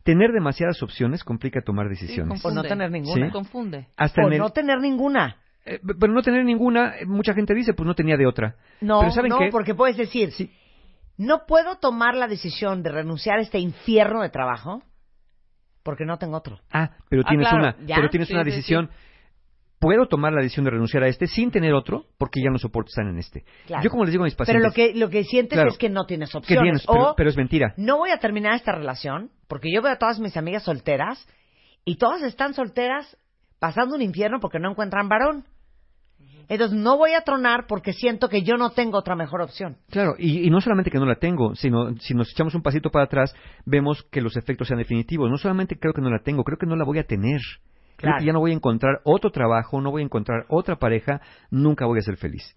Tener demasiadas opciones complica tomar decisiones. O no tener ninguna. Sí. Confunde. Hasta o en el- no tener ninguna. Eh, pero no tener ninguna, eh, mucha gente dice, pues no tenía de otra. No, pero ¿saben no, qué? porque puedes decir, no puedo tomar la decisión de renunciar a este infierno de trabajo porque no tengo otro. Ah, pero Ah, tienes claro, una, ya. pero tienes Sí, una sí, decisión. Puedo tomar la decisión de renunciar a este sin tener otro, porque ya no soporto estar en este. Claro. Yo como les digo a mis Pero pacientes, lo que, lo que sientes Claro. es que no tienes que opciones. tienes, pero, o pero es mentira. no voy a terminar esta relación porque yo veo a todas mis amigas solteras y todas están solteras pasando un infierno porque no encuentran varón. Entonces no voy a tronar porque siento que yo no tengo otra mejor opción. Claro, y, y no solamente que no la tengo, sino si nos echamos un pasito para atrás, vemos que los efectos sean definitivos. No solamente creo que no la tengo, creo que no la voy a tener. Creo que ya no voy a encontrar otro trabajo, no voy a encontrar otra pareja, nunca voy a ser feliz.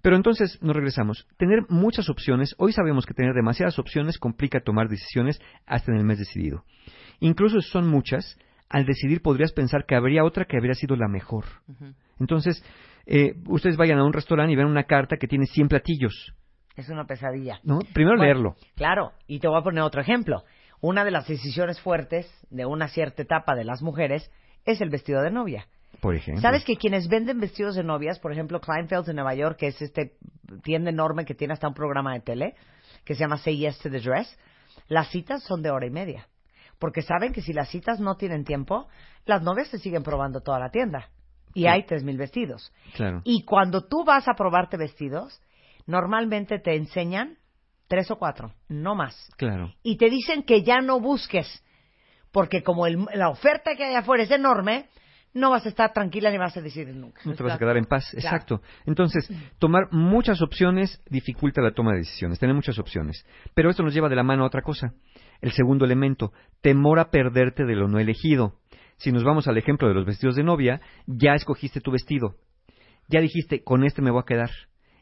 Pero entonces nos regresamos. Tener muchas opciones, hoy sabemos que tener demasiadas opciones complica tomar decisiones hasta en el mes decidido. Incluso si son muchas, al decidir podrías pensar que habría otra que habría sido la mejor. Entonces, eh, ustedes vayan a un restaurante y ven una carta que tiene 100 platillos. Es una pesadilla. ¿no? Primero Bueno, leerlo. Claro, y te voy a poner otro ejemplo. Una de las decisiones fuertes de una cierta etapa de las mujeres es el vestido de novia. Por ejemplo. ¿Sabes que quienes venden vestidos de novias, por ejemplo, Kleinfeld de Nueva York, que es este tienda enorme que tiene hasta un programa de tele, que se llama Say Yes to the Dress, las citas son de hora y media. Porque saben que si las citas no tienen tiempo, las novias se siguen probando toda la tienda. Y Sí. hay tres mil vestidos. Claro. Y cuando tú vas a probarte vestidos, normalmente te enseñan tres o cuatro, no más. Claro. Y te dicen que ya no busques, porque como el- la oferta que hay afuera es enorme, no vas a estar tranquila ni vas a decidir nunca. No te vas a quedar en paz, Claro. exacto. Entonces, tomar muchas opciones dificulta la toma de decisiones, tener muchas opciones. Pero esto nos lleva de la mano a otra cosa. El segundo elemento, temor a perderte de lo no elegido. Si nos vamos al ejemplo de los vestidos de novia, ya escogiste tu vestido. Ya dijiste, con este me voy a quedar.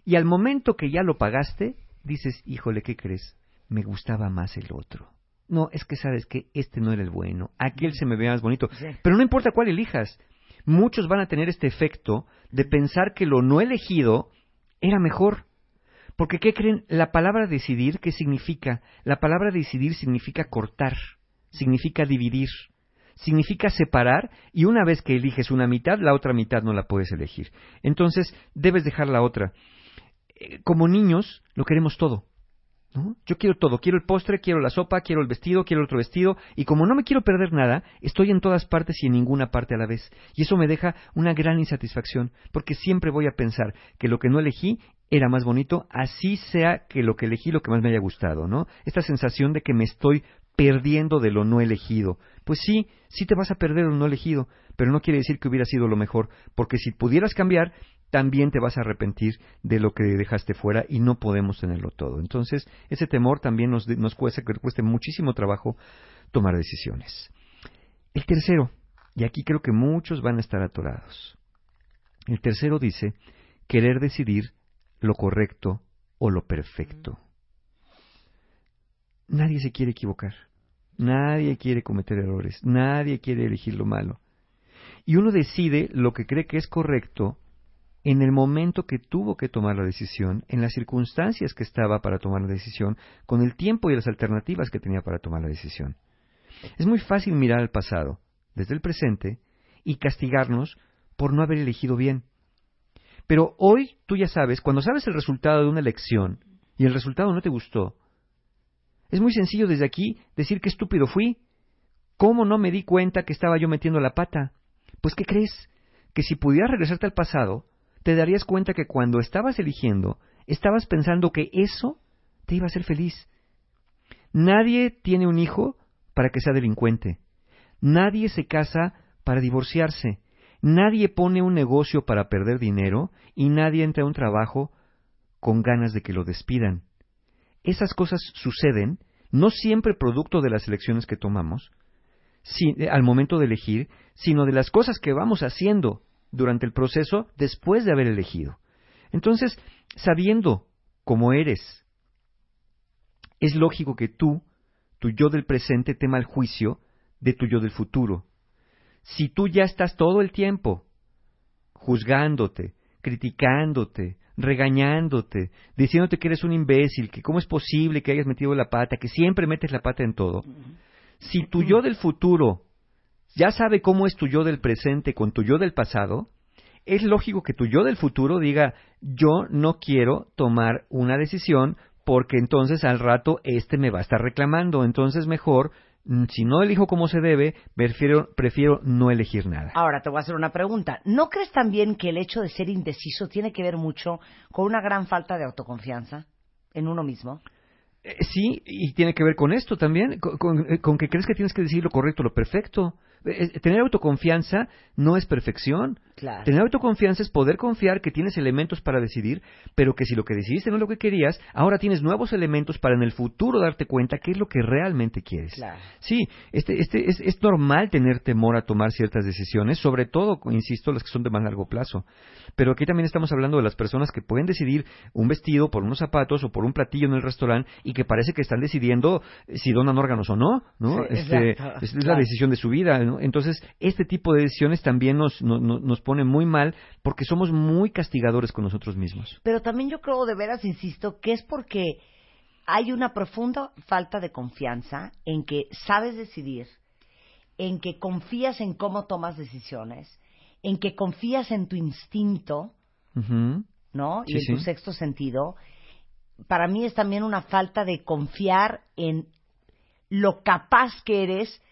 Y al momento que ya lo pagaste, dices, híjole, ¿qué crees? Me gustaba más el otro. No, es que sabes que este no era el bueno, aquel se me veía más bonito. Pero no importa cuál elijas. Muchos van a tener este efecto de pensar que lo no elegido era mejor. Porque, ¿qué creen? La palabra decidir, ¿qué significa? La palabra decidir significa cortar, significa dividir, significa separar y una vez que eliges una mitad, la otra mitad no la puedes elegir. Entonces, debes dejar la otra. Eh, Como niños, lo queremos todo. ¿no? Yo quiero todo, quiero el postre, quiero la sopa, quiero el vestido, quiero el otro vestido, y como no me quiero perder nada, estoy en todas partes y en ninguna parte a la vez. Y eso me deja una gran insatisfacción, porque siempre voy a pensar que lo que no elegí era más bonito, así sea que lo que elegí lo que más me haya gustado, ¿no? Esta sensación de que me estoy perdiendo de lo no elegido. Pues sí, sí te vas a perder de lo no elegido, pero no quiere decir que hubiera sido lo mejor, porque si pudieras cambiar, también te vas a arrepentir de lo que dejaste fuera y no podemos tenerlo todo. Entonces, ese temor también nos, nos cuesta, cueste muchísimo trabajo tomar decisiones. El tercero, y aquí creo que muchos van a estar atorados. El tercero dice, querer decidir lo correcto o lo perfecto. Nadie se quiere equivocar. Nadie quiere cometer errores. Nadie quiere elegir lo malo. Y uno decide lo que cree que es correcto en el momento que tuvo que tomar la decisión, en las circunstancias que estaba para tomar la decisión, con el tiempo y las alternativas que tenía para tomar la decisión. Es muy fácil mirar al pasado, desde el presente, y castigarnos por no haber elegido bien. Pero hoy tú ya sabes, cuando sabes el resultado de una elección y el resultado no te gustó, es muy sencillo desde aquí decir qué estúpido fui. ¿Cómo no me di cuenta que estaba yo metiendo la pata? Pues ¿qué crees? Que si pudieras regresarte al pasado, te darías cuenta que cuando estabas eligiendo, estabas pensando que eso te iba a hacer feliz. Nadie tiene un hijo para que sea delincuente. Nadie se casa para divorciarse. Nadie pone un negocio para perder dinero y nadie entra a un trabajo con ganas de que lo despidan. Esas cosas suceden no siempre producto de las elecciones que tomamos, al momento de elegir, sino de las cosas que vamos haciendo durante el proceso después de haber elegido. Entonces, sabiendo cómo eres, es lógico que tú, tu yo del presente, tema el juicio de tu yo del futuro. Si tú ya estás todo el tiempo juzgándote, criticándote, regañándote, diciéndote que eres un imbécil, que cómo es posible que hayas metido la pata, que siempre metes la pata en todo, si tu yo del futuro ya sabe cómo es tu yo del presente con tu yo del pasado, es lógico que tu yo del futuro diga, yo no quiero tomar una decisión porque entonces al rato este me va a estar reclamando, entonces mejor, si no elijo como se debe, prefiero, prefiero no elegir nada. Ahora te voy a hacer una pregunta. ¿No crees también que el hecho de ser indeciso tiene que ver mucho con una gran falta de autoconfianza en uno mismo? Eh, sí, y tiene que ver con esto también, con, con, eh, con que crees que tienes que decir lo correcto, lo perfecto. Eh, tener autoconfianza no es perfección. Tener autoconfianza es poder confiar que tienes elementos para decidir, pero que si lo que decidiste no es lo que querías, ahora tienes nuevos elementos para en el futuro darte cuenta qué es lo que realmente quieres. Sí, este, este, es, es normal tener temor a tomar ciertas decisiones, sobre todo, insisto, las que son de más largo plazo. Pero aquí también estamos hablando de las personas que pueden decidir un vestido por unos zapatos o por un platillo en el restaurante y que parece que están decidiendo si donan órganos o no, ¿no? este, es, la decisión de su vida, ¿no? Entonces, este tipo de decisiones también nos, nos pone muy mal porque somos muy castigadores con nosotros mismos. Pero también yo creo, de veras, insisto, que es porque hay una profunda falta de confianza en que sabes decidir, en que confías en cómo tomas decisiones, en que confías en tu instinto, ¿no? y en tu sexto sentido. Para mí es también una falta de confiar en lo capaz que eres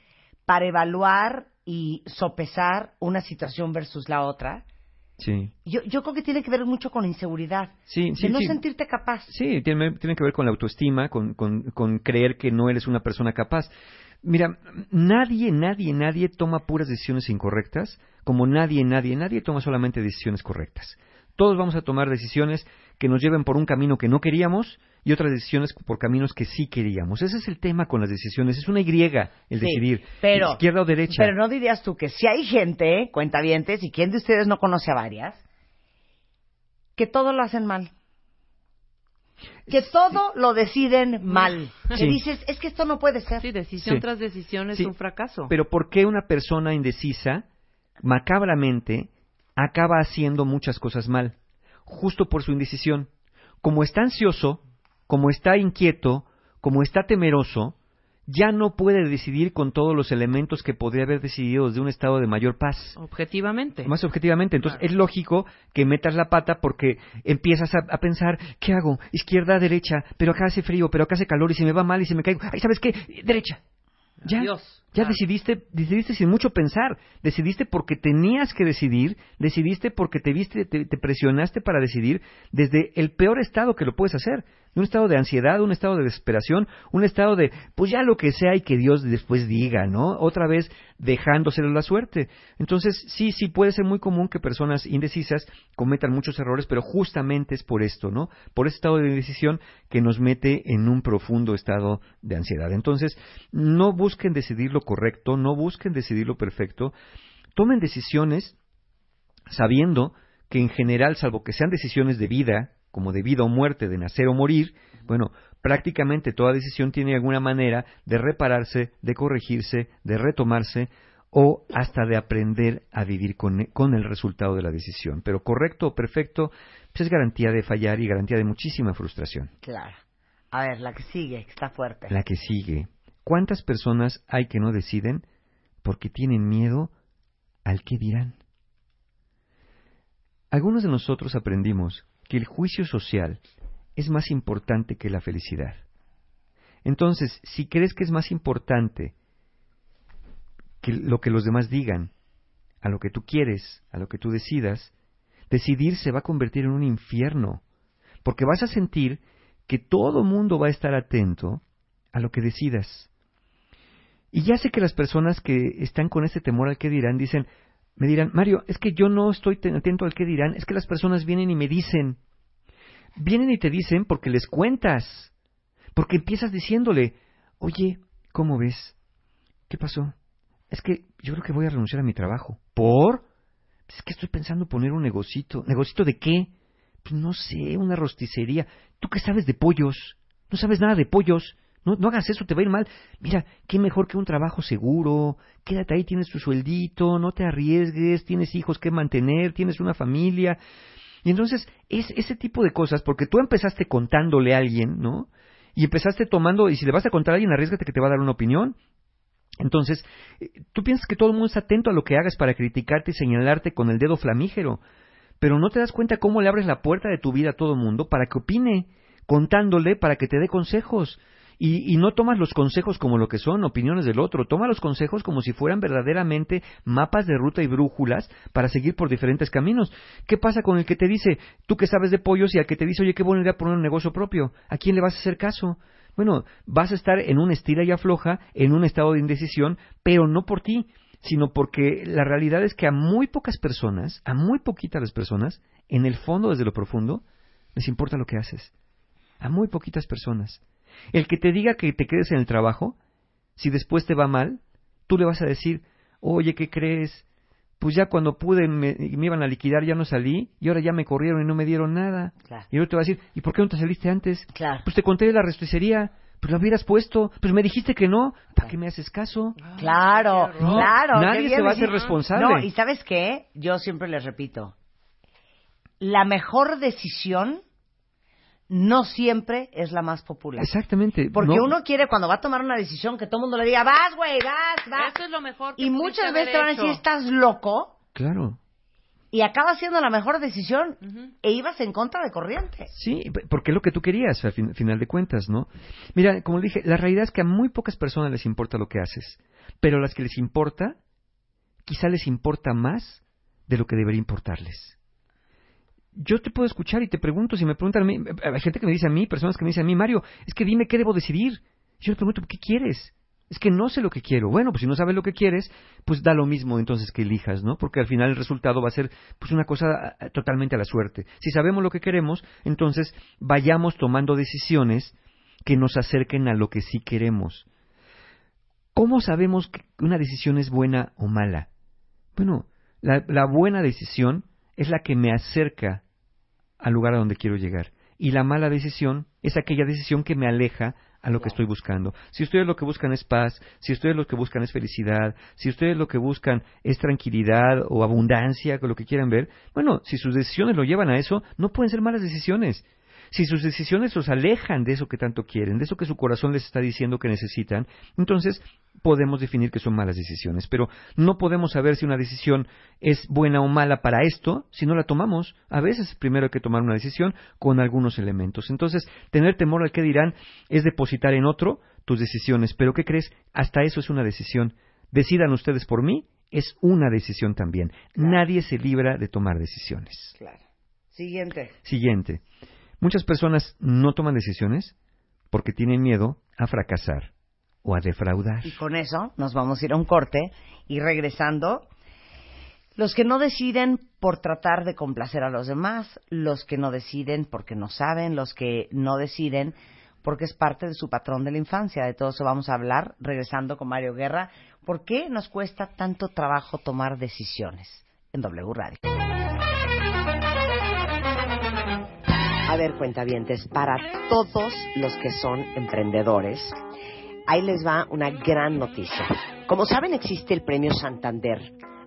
para evaluar y sopesar una situación versus la otra. Sí. Yo, yo creo que tiene que ver mucho con inseguridad. Sí, de no sentirte capaz. Sí, tiene, tiene, que ver con la autoestima, con, con, con creer que no eres una persona capaz. Mira, nadie, nadie, nadie toma puras decisiones incorrectas, como nadie, nadie, nadie toma solamente decisiones correctas. Todos vamos a tomar decisiones que nos lleven por un camino que no queríamos y otras decisiones por caminos que sí queríamos. Ese es el tema con las decisiones. Es una Y el decidir. Pero, izquierda o derecha. Pero no dirías tú que si hay gente, cuentavientes, y quién de ustedes no conoce a varias, que todo lo hacen mal. Que todo lo deciden mal. Que dices, es que esto no puede ser. Sí, decisión tras decisión es un fracaso. Pero ¿por qué una persona indecisa, macabramente, acaba haciendo muchas cosas mal? Justo por su indecisión. Como está ansioso, como está inquieto, como está temeroso, ya no puede decidir con todos los elementos que podría haber decidido desde un estado de mayor paz. Objetivamente. Más objetivamente. Entonces es lógico que metas la pata porque empiezas a, pensar, ¿qué hago? Izquierda, derecha, pero acá hace frío, pero acá hace calor y se me va mal y se me caigo. Ay, ¿sabes qué? Derecha. Ya, ya decidiste, decidiste sin mucho pensar, decidiste porque tenías que decidir, decidiste porque te viste, te presionaste para decidir desde el peor estado que lo puedes hacer, un estado de ansiedad, un estado de desesperación, un estado de, pues ya lo que sea y que Dios después diga, ¿no? Otra vez dejándoselo la suerte. Entonces, sí, sí puede ser muy común que personas indecisas cometan muchos errores, pero justamente es por esto, ¿no? Por ese estado de indecisión que nos mete en un profundo estado de ansiedad. Entonces, no busquen decidir lo correcto, no busquen decidir lo perfecto, tomen decisiones sabiendo que en general, salvo que sean decisiones de vida, como de vida o muerte, de nacer o morir, bueno, prácticamente toda decisión tiene alguna manera de repararse, de corregirse, de retomarse o hasta de aprender a vivir con, con el resultado de la decisión. Pero correcto o perfecto pues es garantía de fallar y garantía de muchísima frustración. Claro. A ver, la que sigue, que está fuerte. La que sigue. ¿Cuántas personas hay que no deciden porque tienen miedo al que dirán? Algunos de nosotros aprendimos que el juicio social es más importante que la felicidad. Entonces, si crees que es más importante que lo que los demás digan, a lo que tú quieres, a lo que tú decidas, decidir se va a convertir en un infierno, porque vas a sentir que todo mundo va a estar atento a lo que decidas. Y ya sé que las personas que están con ese temor al que dirán dicen, me dirán, Mario, es que yo no estoy atento al que dirán, es que las personas vienen y me dicen, vienen y te dicen porque les cuentas, porque empiezas diciéndole, oye, ¿cómo ves? ¿Qué pasó? Es que yo creo que voy a renunciar a mi trabajo. ¿Por? Es que estoy pensando poner un negocito. ¿Negocito de qué? Pues no sé, una rosticería. ¿Tú qué sabes de pollos? No sabes nada de pollos. No, no hagas eso, te va a ir mal. Mira, qué mejor que un trabajo seguro. Quédate ahí, tienes tu sueldito, no te arriesgues, tienes hijos que mantener, tienes una familia. Y entonces, es ese tipo de cosas, porque tú empezaste contándole a alguien, ¿no? Y empezaste tomando, y si le vas a contar a alguien, arriesgate que te va a dar una opinión. Entonces, eh, tú piensas que todo el mundo está atento a lo que hagas para criticarte y señalarte con el dedo flamígero, pero no te das cuenta cómo le abres la puerta de tu vida a todo el mundo para que opine, contándole para que te dé consejos. Y, y, no tomas los consejos como lo que son, opiniones del otro, toma los consejos como si fueran verdaderamente mapas de ruta y brújulas para seguir por diferentes caminos. ¿Qué pasa con el que te dice, tú que sabes de pollos y al que te dice, oye, qué buena idea poner un negocio propio? ¿A quién le vas a hacer caso? Bueno, vas a estar en un estira y afloja, en un estado de indecisión, pero no por ti, sino porque la realidad es que a muy pocas personas, a muy poquitas las personas, en el fondo, desde lo profundo, les importa lo que haces. A muy poquitas personas. El que te diga que te quedes en el trabajo, si después te va mal, tú le vas a decir, oye, ¿qué crees? Pues ya cuando pude me, me iban a liquidar, ya no salí, y ahora ya me corrieron y no me dieron nada. Claro. Y luego te va a decir, ¿y por qué no te saliste antes? Claro. Pues te conté de la restocería, pues lo hubieras puesto, pues me dijiste que no, ¿para qué me haces caso? Claro, No, claro. nadie se va a hacer responsable. No, y ¿sabes qué? Yo siempre les repito, la mejor decisión no siempre es la más popular. Exactamente. Porque no- uno quiere cuando va a tomar una decisión que todo el mundo le diga, vas, güey, vas, vas. Eso es lo mejor que Y muchas veces te van a decir, estás loco, Claro. y acaba siendo la mejor decisión, e ibas en contra de corriente. Sí, porque es lo que tú querías, al fin- final de cuentas, ¿no? Mira, como le dije, la realidad es que a muy pocas personas les importa lo que haces, pero a las que les importa, quizá les importa más de lo que debería importarles. Yo te puedo escuchar y te pregunto, si me preguntan a mí, hay gente que me dice a mí, personas que me dicen a mí, Mario, es que dime qué debo decidir. Yo le pregunto, ¿qué quieres? Es que no sé lo que quiero. Bueno, pues si no sabes lo que quieres, pues da lo mismo entonces que elijas, ¿no? Porque al final el resultado va a ser pues una cosa ah, totalmente a la suerte. Si sabemos lo que queremos, entonces vayamos tomando decisiones que nos acerquen a lo que sí queremos. ¿Cómo sabemos que una decisión es buena o mala? Bueno, la buena decisión es la que me acerca al lugar a donde quiero llegar. Y la mala decisión es aquella decisión que me aleja a lo que estoy buscando. Si ustedes lo que buscan es paz, si ustedes lo que buscan es felicidad, si ustedes lo que buscan es tranquilidad o abundancia, o lo que quieran ver, bueno, si sus decisiones lo llevan a eso, no pueden ser malas decisiones. Si sus decisiones los alejan de eso que tanto quieren, de eso que su corazón les está diciendo que necesitan, entonces podemos definir que son malas decisiones. Pero no podemos saber si una decisión es buena o mala para esto si no la tomamos. A veces primero hay que tomar una decisión con algunos elementos. Entonces, tener temor al que dirán es depositar en otro tus decisiones. Pero ¿qué crees? Hasta eso es una decisión. Decidan ustedes por mí, es una decisión también. Nadie se libra de tomar decisiones. Claro. Siguiente. Siguiente. Muchas personas no toman decisiones porque tienen miedo a fracasar o a defraudar. Y con eso nos vamos a ir a un corte y regresando, los que no deciden por tratar de complacer a los demás, los que no deciden porque no saben, los que no deciden porque es parte de su patrón de la infancia. De todo eso vamos a hablar regresando con Mario Guerra. ¿Por qué nos cuesta tanto trabajo tomar decisiones en W Radio? A ver, cuentavientes, para todos los que son emprendedores, ahí les va una gran noticia. Como saben, existe el Premio Santander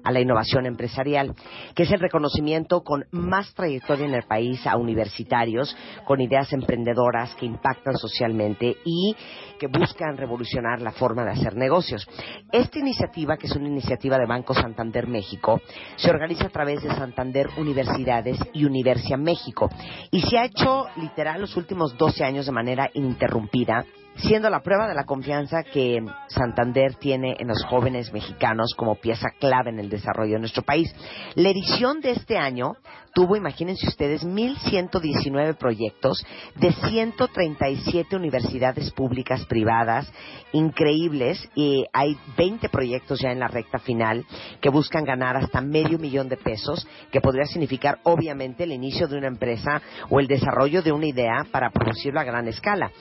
a la innovación empresarial, que es el reconocimiento con más trayectoria en el país a universitarios con ideas emprendedoras que impactan socialmente y que buscan revolucionar la forma de hacer negocios. Esta iniciativa, que es una iniciativa de Banco Santander México, se organiza a través de Santander Universidades y Universia México y se ha hecho literal los últimos 12 años de manera ininterrumpida siendo la prueba de la confianza que Santander tiene en los jóvenes mexicanos como pieza clave en el desarrollo de nuestro país. La edición de este año tuvo, imagínense ustedes, 1.119 proyectos de 137 universidades públicas privadas increíbles y hay 20 proyectos ya en la recta final que buscan ganar hasta medio millón de pesos, que podría significar obviamente el inicio de una empresa o el desarrollo de una idea para producirlo a gran escala.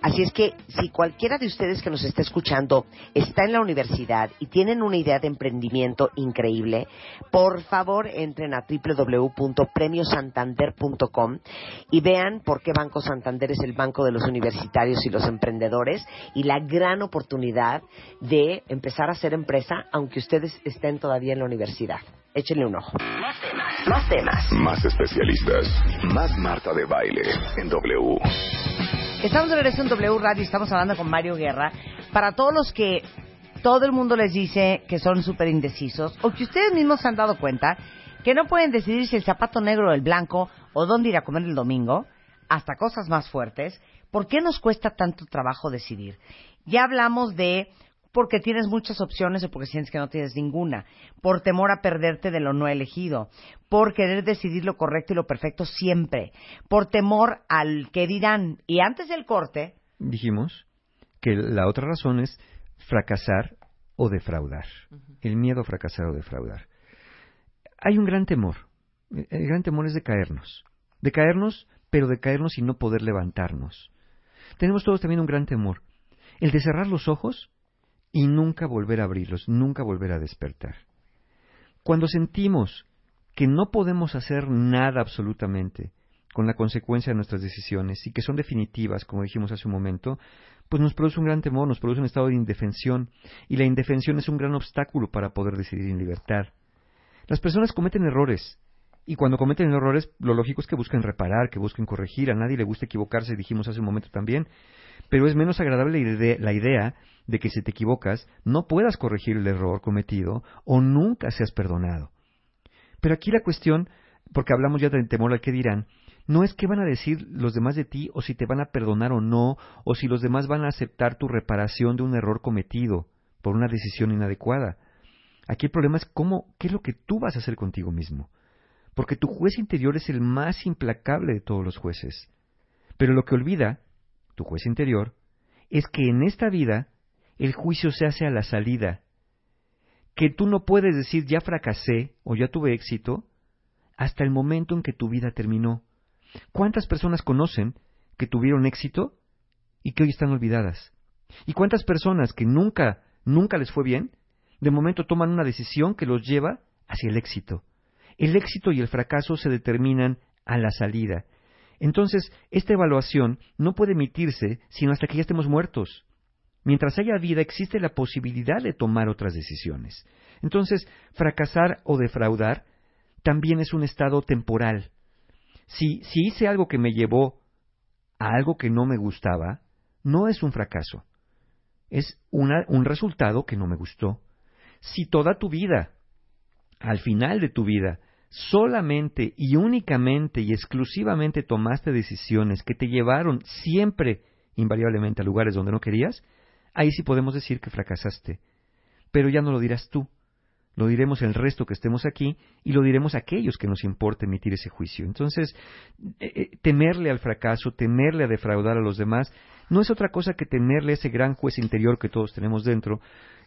Así es que si cualquiera de ustedes que nos está escuchando está en la universidad y tienen una idea de emprendimiento increíble, por favor entren a www.premiosantander.com y vean por qué Banco Santander es el banco de los universitarios y los emprendedores y la gran oportunidad de empezar a hacer empresa aunque ustedes estén todavía en la universidad. Échenle un ojo. Más temas. Más temas. Más especialistas. Más Marta de Baile en W. Estamos de regreso en W Radio y estamos hablando con Mario Guerra. Para todos los que todo el mundo les dice que son súper indecisos o que ustedes mismos se han dado cuenta que no pueden decidir si el zapato negro o el blanco o dónde ir a comer el domingo, hasta cosas más fuertes, ¿por qué nos cuesta tanto trabajo decidir? Ya hablamos de porque tienes muchas opciones o porque sientes que no tienes ninguna, por temor a perderte de lo no elegido, por querer decidir lo correcto y lo perfecto siempre, por temor al que dirán. Y antes del corte, Dijimos que la otra razón es fracasar o defraudar. El miedo a fracasar o defraudar. Hay un gran temor. El gran temor es de caernos. De caernos, pero de caernos y no poder levantarnos. Tenemos todos también un gran temor. El de cerrar los ojos y nunca volver a abrirlos, nunca volver a despertar. Cuando sentimos que no podemos hacer nada absolutamente con la consecuencia de nuestras decisiones y que son definitivas, como dijimos hace un momento, pues nos produce un gran temor, nos produce un estado de indefensión y la indefensión es un gran obstáculo para poder decidir en libertad. Las personas cometen errores y cuando cometen errores lo lógico es que busquen reparar, que busquen corregir, a nadie le gusta equivocarse, dijimos hace un momento también, pero es menos agradable la idea, de que si te equivocas no puedas corregir el error cometido o nunca seas perdonado. Pero aquí la cuestión, porque hablamos ya del temor al que dirán, no es qué van a decir los demás de ti o si te van a perdonar o no, o si los demás van a aceptar tu reparación de un error cometido por una decisión inadecuada. Aquí el problema es cómo, qué es lo que tú vas a hacer contigo mismo. Porque tu juez interior es el más implacable de todos los jueces. Pero lo que olvida, tu juez interior, es que en esta vida el juicio se hace a la salida. Que tú no puedes decir ya fracasé o ya tuve éxito hasta el momento en que tu vida terminó. ¿Cuántas personas conocen que tuvieron éxito y que hoy están olvidadas? ¿Y cuántas personas que nunca, nunca les fue bien, de momento toman una decisión que los lleva hacia el éxito? El éxito y el fracaso se determinan a la salida. Entonces, esta evaluación no puede emitirse sino hasta que ya estemos muertos. Mientras haya vida existe la posibilidad de tomar otras decisiones. Entonces, fracasar o defraudar también es un estado temporal. Si, si hice algo que me llevó a algo que no me gustaba, no es un fracaso. Es un resultado que no me gustó. Si toda tu vida, al final de tu vida, solamente y únicamente y exclusivamente tomaste decisiones que te llevaron siempre, invariablemente, a lugares donde no querías, ahí sí podemos decir que fracasaste. Pero ya no lo dirás tú, lo diremos el resto que estemos aquí y lo diremos a aquellos que nos importa emitir ese juicio. Entonces, eh, eh, temerle al fracaso, temerle a defraudar a los demás, no es otra cosa que temerle a ese gran juez interior que todos tenemos dentro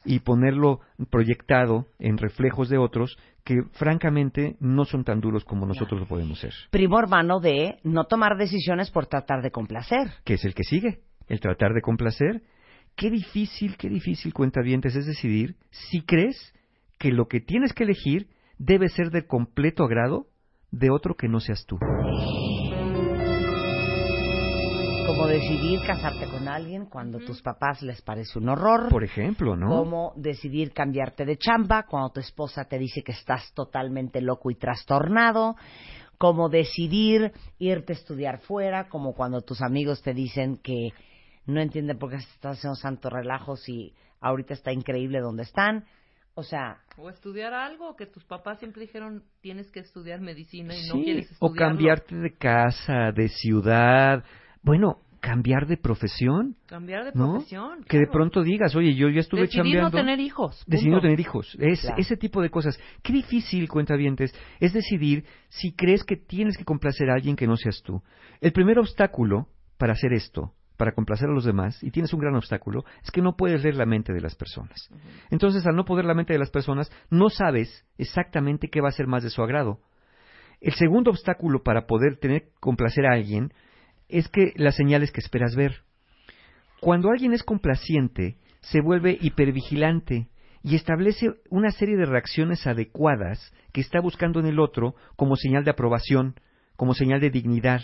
y ponerlo proyectado en reflejos de otros que francamente no son tan duros como nosotros lo podemos ser. primo hermano de no tomar decisiones por tratar de complacer. Que es el que sigue, el tratar de complacer. Qué difícil, qué difícil cuentavientes es decidir si crees que lo que tienes que elegir debe ser de completo agrado de otro que no seas tú. Como decidir casarte con alguien cuando tus papás les parece un horror. Por ejemplo, ¿no? Como decidir cambiarte de chamba cuando tu esposa te dice que estás totalmente loco y trastornado. Como decidir irte a estudiar fuera, como cuando tus amigos te dicen que no entienden por qué estás haciendo santos relajos y ahorita está increíble donde están. O sea, O estudiar algo que tus papás siempre dijeron tienes que estudiar medicina y no Sí, quieres o estudiarlo. cambiarte de casa, de ciudad. Bueno, cambiar de profesión. Cambiar de ¿no? profesión. Que de claro. pronto digas, oye, yo ya estuve Decidir no chambeando. tener hijos, Decidir no punto. tener hijos. Es, Claro. Ese tipo de cosas. Qué difícil, cuentavientes, es decidir si crees que tienes que complacer a alguien que no seas tú. El primer obstáculo para hacer esto, para complacer a los demás, y tienes un gran obstáculo, es que no puedes leer la mente de las personas. Entonces, al no poder la mente de las personas, no sabes exactamente qué va a ser más de su agrado. El segundo obstáculo para poder tener complacer a alguien es que las señales que esperas ver. Cuando alguien es complaciente, se vuelve hipervigilante y establece una serie de reacciones adecuadas que está buscando en el otro como señal de aprobación, como señal de dignidad.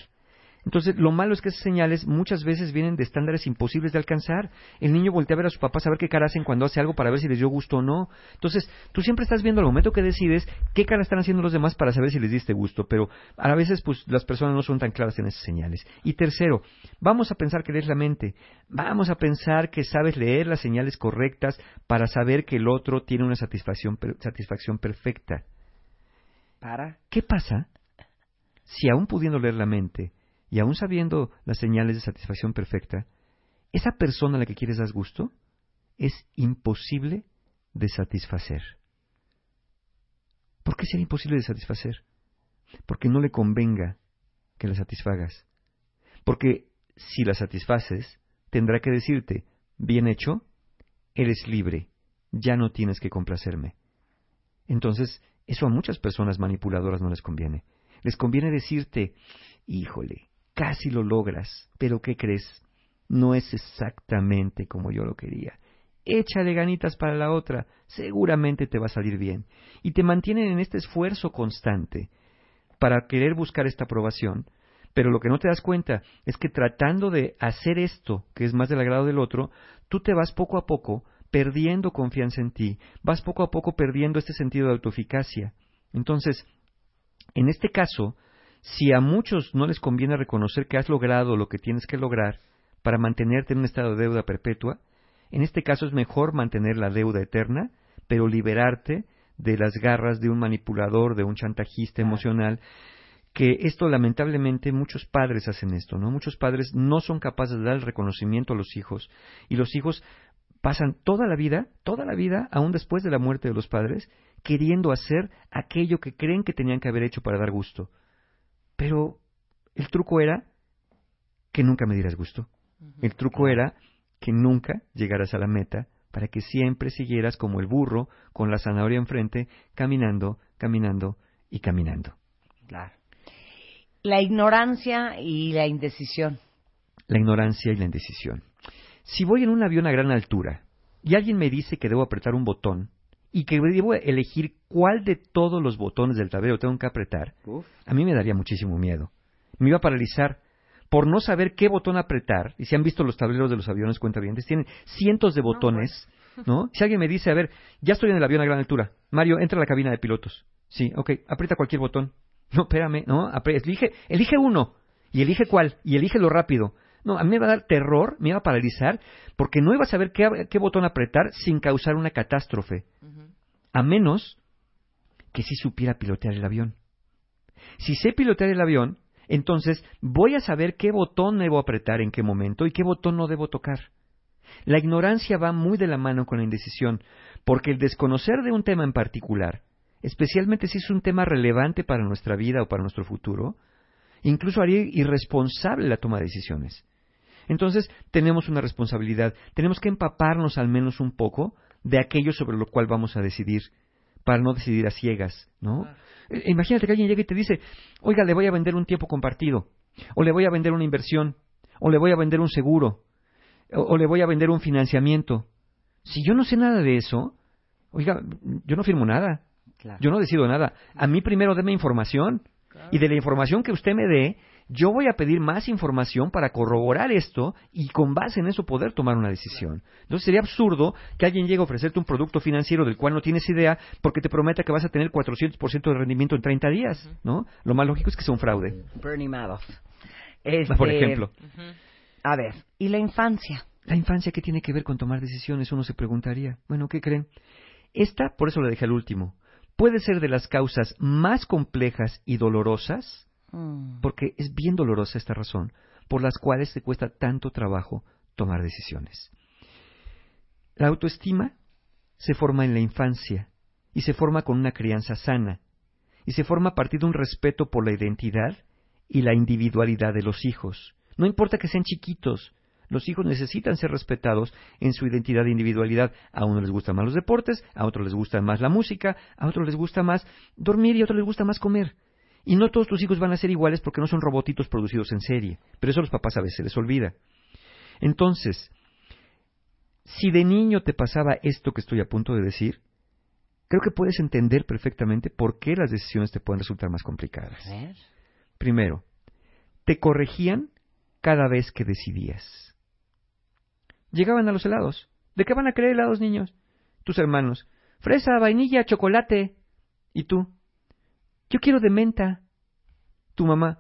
Entonces, lo malo es que esas señales muchas veces vienen de estándares imposibles de alcanzar. El niño voltea a ver a su papá a ver qué cara hacen cuando hace algo para ver si les dio gusto o no. Entonces, tú siempre estás viendo al momento que decides qué cara están haciendo los demás para saber si les diste gusto, pero a veces pues las personas no son tan claras en esas señales. Y tercero, vamos a pensar que lees la mente. Vamos a pensar que sabes leer las señales correctas para saber que el otro tiene una satisfacción, satisfacción perfecta. para. ¿Qué pasa si aún pudiendo leer la mente y aún sabiendo las señales de satisfacción perfecta, esa persona a la que quieres dar gusto es imposible de satisfacer? ¿Por qué sería imposible de satisfacer? Porque no le convenga que la satisfagas. Porque si la satisfaces, tendrá que decirte, bien hecho, eres libre, ya no tienes que complacerme. Entonces, eso a muchas personas manipuladoras no les conviene. Les conviene decirte, híjole, casi lo logras, pero ¿qué crees? No es exactamente como yo lo quería. Échale ganitas para la otra, seguramente te va a salir bien. Y te mantienen en este esfuerzo constante para querer buscar esta aprobación, pero lo que no te das cuenta es que tratando de hacer esto, que es más del agrado del otro, tú te vas poco a poco perdiendo confianza en ti, vas poco a poco perdiendo este sentido de autoeficacia. Entonces, en este caso, si a muchos no les conviene reconocer que has logrado lo que tienes que lograr para mantenerte en un estado de deuda perpetua, en este caso es mejor mantener la deuda eterna, pero liberarte de las garras de un manipulador, de un chantajista emocional, que esto lamentablemente muchos padres hacen esto, ¿no? Muchos padres no son capaces de dar el reconocimiento a los hijos y los hijos pasan toda la vida, toda la vida, aún después de la muerte de los padres, queriendo hacer aquello que creen que tenían que haber hecho para dar gusto. Pero el truco era que nunca me dieras gusto. El truco era que nunca llegaras a la meta para que siempre siguieras como el burro con la zanahoria enfrente, caminando, caminando y caminando. Claro. La ignorancia y la indecisión. La ignorancia y la indecisión. Si voy en un avión a gran altura y alguien me dice que debo apretar un botón y que debo elegir cuál de todos los botones del tablero tengo que apretar, a mí me daría muchísimo miedo. Me iba a paralizar por no saber qué botón apretar. Y si han visto los tableros de los aviones cuentavientes, tienen cientos de botones, ¿no? Si alguien me dice, a ver, ya estoy en el avión a gran altura, Mario, entra a la cabina de pilotos. Sí, ok, aprieta cualquier botón. No, espérame, no, apre- elige, elige uno, y elige cuál, y elige lo rápido. No, a mí me va a dar terror, me iba a paralizar, porque no iba a saber qué, qué botón apretar sin causar una catástrofe. A menos que sí supiera pilotear el avión. Si sé pilotear el avión, entonces voy a saber qué botón debo apretar en qué momento y qué botón no debo tocar. La ignorancia va muy de la mano con la indecisión, porque el desconocer de un tema en particular, especialmente si es un tema relevante para nuestra vida o para nuestro futuro, incluso haría irresponsable la toma de decisiones. Entonces, tenemos una responsabilidad, tenemos que empaparnos al menos un poco de aquello sobre lo cual vamos a decidir, para no decidir a ciegas, ¿no? Eh, Imagínate que alguien llega y te dice, oiga, le voy a vender un tiempo compartido, o le voy a vender una inversión, o le voy a vender un seguro, o, o le voy a vender un financiamiento. Si yo no sé nada de eso, oiga, yo no firmo nada, yo no decido nada. A mí primero deme información, y de la información que usted me dé, yo voy a pedir más información para corroborar esto y con base en eso poder tomar una decisión. Entonces sería absurdo que alguien llegue a ofrecerte un producto financiero del cual no tienes idea porque te prometa que vas a tener 400% de rendimiento en 30 días, ¿no? Lo más lógico es que sea un fraude. Bernie Madoff. Por Este, ejemplo. A ver, ¿y la infancia? La infancia, ¿qué tiene que ver con tomar decisiones? Uno se preguntaría. Bueno, ¿qué creen? Esta, por eso la dejé al último, puede ser de las causas más complejas y dolorosas, Mm. porque es bien dolorosa esta razón, por las cuales te cuesta tanto trabajo tomar decisiones. La autoestima se forma en la infancia y se forma con una crianza sana y se forma a partir de un respeto por la identidad y la individualidad de los hijos. No importa que sean chiquitos, los hijos necesitan ser respetados en su identidad e individualidad. A uno les gustan más los deportes, a otros les gusta más la música, a otros les gusta más dormir y a otros les gusta más comer. Y no todos tus hijos van a ser iguales porque no son robotitos producidos en serie, pero eso a los papás a veces les olvida. Entonces, si de niño te pasaba esto que estoy a punto de decir, creo que puedes entender perfectamente por qué las decisiones te pueden resultar más complicadas. Primero, te corregían cada vez que decidías. Llegaban a los helados. ¿De qué van a querer helados, niños? Tus hermanos. Fresa, vainilla, chocolate. ¿Y tú? Yo quiero de menta. Tu mamá.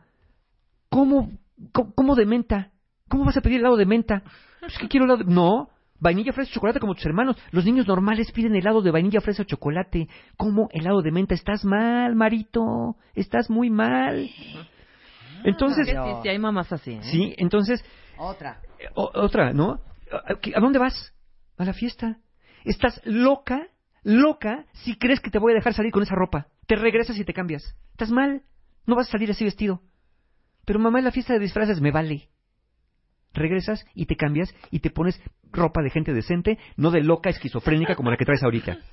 ¿Cómo, cómo, cómo de menta? ¿Cómo vas a pedir helado de menta? Es que quiero helado de... No, vainilla, fresa, chocolate como tus hermanos. Los niños normales piden helado de vainilla, fresa o chocolate. ¿Cómo helado de menta? Estás mal, Marito. Estás muy mal. Entonces... Sí, sí, sí, hay mamás así. ¿eh? Sí, entonces... Otra. O- otra, ¿no? ¿A qué- ¿A dónde vas? A la fiesta. Estás loca, loca, si crees que te voy a dejar salir con esa ropa. Te regresas y te cambias. Estás mal. No vas a salir así vestido. Pero mamá, en la fiesta de disfraces me vale. Regresas y te cambias y te pones ropa de gente decente, no de loca esquizofrénica como la que traes ahorita.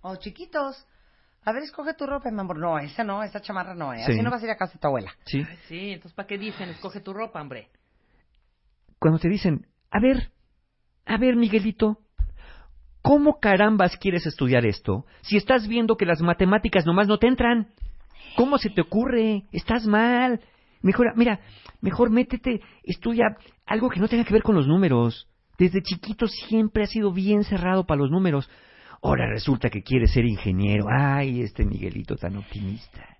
Oh, chiquitos. A ver, escoge tu ropa, mi amor. No, esa no, esa chamarra no, ¿eh? Sí. Así no vas a ir a casa de tu abuela. Sí. Ay, sí, entonces ¿para qué dicen? Escoge tu ropa, hombre. Cuando te dicen, a ver, a ver, Miguelito, ¿cómo carambas quieres estudiar esto si estás viendo que las matemáticas nomás no te entran? ¿Cómo se te ocurre? Estás mal. Mejor, mira, mejor métete, estudia algo que no tenga que ver con los números. Desde chiquito siempre has sido bien cerrado para los números. Ahora resulta que quieres ser ingeniero. Ay, este Miguelito tan optimista.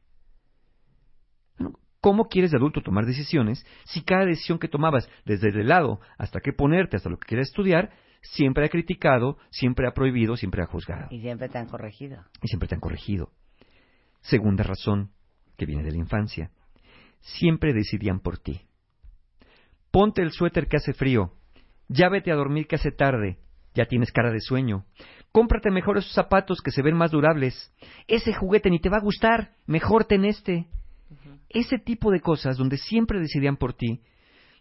¿Cómo quieres de adulto tomar decisiones si cada decisión que tomabas, desde el lado hasta qué ponerte, hasta lo que quieras estudiar, siempre ha criticado, siempre ha prohibido, siempre ha juzgado Y siempre te han corregido. y siempre te han corregido? Segunda razón, que viene de la infancia, siempre decidían por ti. Ponte el suéter que hace frío, ya vete a dormir que hace tarde, ya tienes cara de sueño. Cómprate mejor esos zapatos que se ven más durables. Ese juguete ni te va a gustar, mejor ten este ese tipo de cosas donde siempre decidían por ti,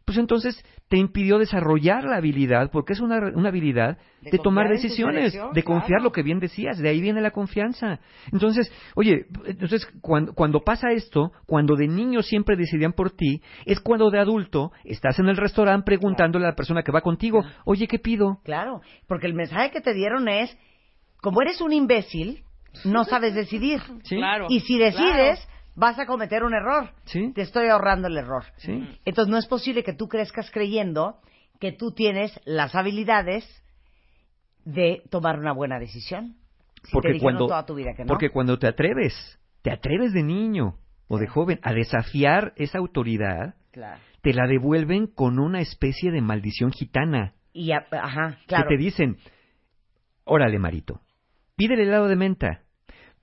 pues entonces te impidió desarrollar la habilidad, porque es una, una habilidad de, De tomar decisiones, de confiar claro. lo que bien decías, de ahí viene la confianza. Entonces, oye, entonces cuando, cuando pasa esto, cuando de niño siempre decidían por ti, es cuando de adulto estás en el restaurante preguntándole a la persona que va contigo, oye, ¿qué pido? Claro, porque el mensaje que te dieron es, como eres un imbécil, no sabes decidir. Sí. Claro, Y si decides, vas a cometer un error. Sí. Te estoy ahorrando el error. Sí. Entonces no es posible que tú crezcas creyendo que tú tienes las habilidades de tomar una buena decisión. Si porque cuando toda tu vida que no. porque cuando te atreves te atreves de niño o de joven a desafiar esa autoridad Claro. te la devuelven con una especie de maldición gitana Y a- ajá, claro. que te dicen órale marito pídele helado de menta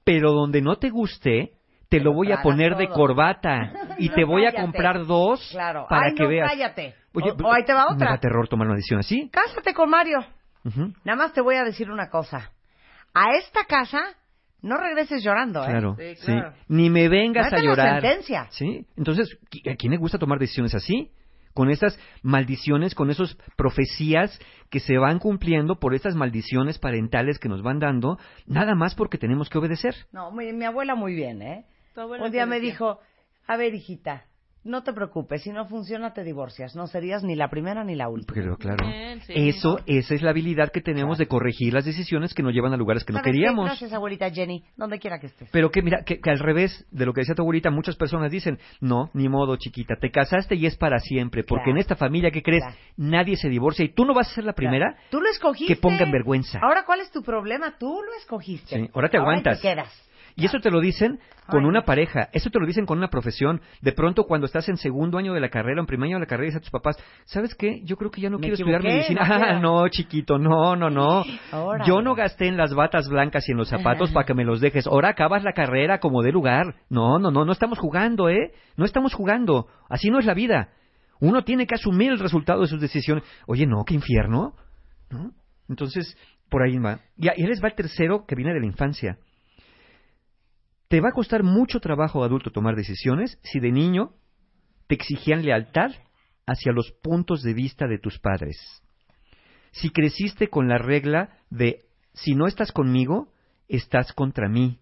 pero donde no te guste te lo voy a poner de corbata y No, te voy a comprar dos Claro. para Ay, que no, veas cállate. Oye, o, o ahí te va me da otra. terror tomar una decisión así Cásate con Mario. Ujú. Nada más te voy a decir una cosa. A esta casa no regreses llorando, ¿eh? Claro, sí. Ni me vengas a la llorar. sentencia. Sí. Entonces, ¿qui- ¿a quién le gusta tomar decisiones así? Con estas maldiciones, con esas profecías que se van cumpliendo por estas maldiciones parentales que nos van dando, nada más porque tenemos que obedecer. No, mi, mi abuela muy bien, ¿eh? Tu abuela Un día me dijo, a ver, hijita, no te preocupes, si no funciona te divorcias. No serías ni la primera ni la última. Pero claro, Bien, sí. eso, esa es la habilidad que tenemos de corregir las decisiones que nos llevan a lugares que no queríamos. Gracias, abuelita Jenny, donde quiera que estés. Pero que mira, que, que al revés de lo que decía tu abuelita, muchas personas dicen, no, ni modo, chiquita, te casaste y es para siempre, porque Claro. en esta familia que crees, Claro. nadie se divorcia y tú no vas a ser la primera Tú lo escogiste. que ponga en vergüenza. Ahora, ¿cuál es tu problema? Tú lo escogiste. Sí, ahora te aguantas. te quedas. Y eso te lo dicen con una pareja, eso te lo dicen con una profesión. De pronto, cuando estás en segundo año de la carrera, en primer año de la carrera, dices a tus papás, ¿sabes qué? Yo creo que ya no quiero estudiar medicina. Ah, no, chiquito, no, no, no. Yo no gasté en las batas blancas y en los zapatos para que me los dejes. Ahora acabas la carrera como de lugar. No, no, no, no estamos jugando, ¿eh? No estamos jugando. Así no es la vida. Uno tiene que asumir el resultado de sus decisiones. Oye, no, qué infierno. ¿No? Entonces, por ahí va. Y ahí les va el tercero que viene de la infancia. Te va a costar mucho trabajo adulto tomar decisiones si de niño te exigían lealtad hacia los puntos de vista de tus padres. Si creciste con la regla de si no estás conmigo, estás contra mí.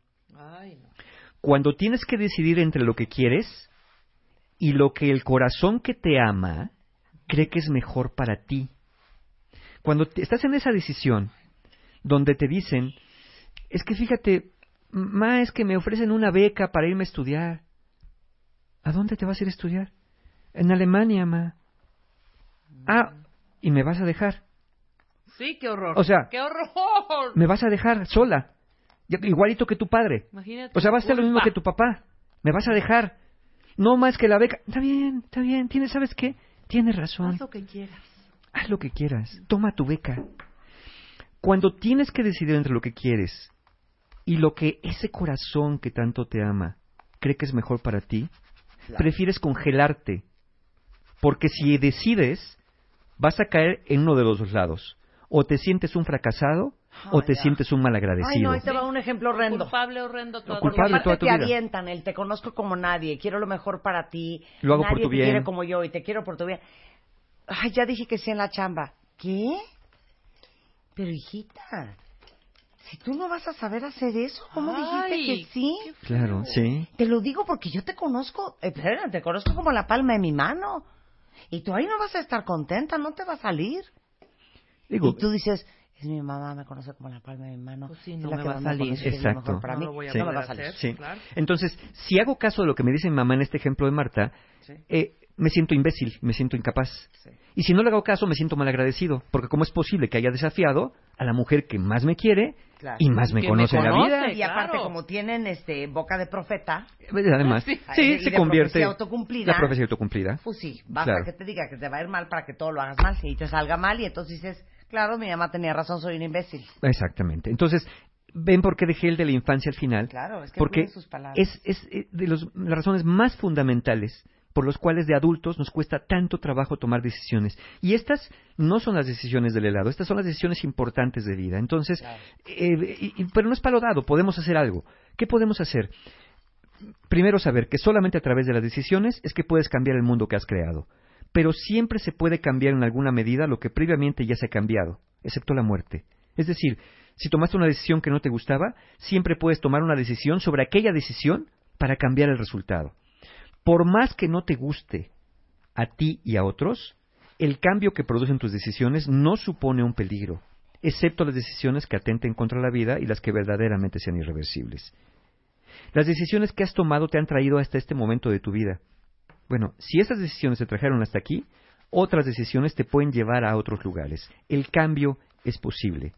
Cuando tienes que decidir entre lo que quieres y lo que el corazón que te ama cree que es mejor para ti. Cuando te- estás en esa decisión donde te dicen, es que fíjate, ma, es que me ofrecen una beca para irme a estudiar. ¿A dónde te vas a ir a estudiar? En Alemania, ma. Ah, y me vas a dejar. Sí, qué horror. O sea, ¡Qué horror! Me vas a dejar sola. Igualito que tu padre. Imagínate O sea, vas a ser lo mismo que tu papá. Me vas a dejar. No más que la beca. Está bien, está bien. ¿Tienes, ¿Sabes qué? Tienes razón. Haz lo que quieras. Haz lo que quieras. Toma tu beca. Cuando tienes que decidir entre lo que quieres y lo que ese corazón que tanto te ama cree que es mejor para ti, prefieres congelarte. Porque si decides, vas a caer en uno de los dos lados. O te sientes un fracasado o Ay, te ya. sientes un Ay, malagradecido. no, ahí te va un ejemplo horrendo. Culpable, horrendo, todo. Culpable toda tu te vida. avientan el te conozco como nadie, quiero lo mejor para ti. Lo hago por nadie tu te bien. quiere como yo y te quiero por tu bien. Ay, ya dije que sí en la chamba. ¿Qué? Pero hijita, si tú no vas a saber hacer eso, ¿cómo Ay, dijiste que sí? Claro, sí. Te lo digo porque yo te conozco, eh, espera, te conozco como la palma de mi mano. Y tú ahí no vas a estar contenta, no te va a salir. Digo, y tú dices, es mi mamá, me conoce como la palma de mi mano. Pues sí, es no la me que va a salir. Exacto. para No mí. lo voy a Sí. no me va a salir. hacer. Sí. claro. Entonces, si hago caso de lo que me dice mi mamá en este ejemplo de Marta, eh, me siento imbécil, me siento incapaz. Y si no le hago caso, me siento malagradecido. Porque ¿cómo es posible que haya desafiado a la mujer que más me quiere Claro. y más me conoce me en la vida? Y aparte, Claro. como tienen este boca de profeta, Además, sí, y se de convierte... profecía autocumplida. La profecía autocumplida. pues sí, basta Claro. que te diga que te va a ir mal para que todo lo hagas mal y te salga mal y entonces dices, claro, mi mamá tenía razón, soy un imbécil. Exactamente. Entonces, ¿ven por qué dejé el de la infancia al final? Claro, es que Porque sus palabras. es, es eh, de los- las razones más fundamentales por los cuales de adultos nos cuesta tanto trabajo tomar decisiones. Y estas no son las decisiones del helado, estas son las decisiones importantes de vida. Entonces, eh, y- y- pero no es palo dado, podemos hacer algo. ¿Qué podemos hacer? Primero saber que solamente a través de las decisiones es que puedes cambiar el mundo que has creado. Pero siempre se puede cambiar en alguna medida lo que previamente ya se ha cambiado, excepto la muerte. Es decir, si tomaste una decisión que no te gustaba, siempre puedes tomar una decisión sobre aquella decisión para cambiar el resultado. Por más que no te guste a ti y a otros, el cambio que producen tus decisiones no supone un peligro, excepto las decisiones que atenten contra la vida y las que verdaderamente sean irreversibles. Las decisiones que has tomado te han traído hasta este momento de tu vida. Bueno, si esas decisiones te trajeron hasta aquí, otras decisiones te pueden llevar a otros lugares. El cambio es posible.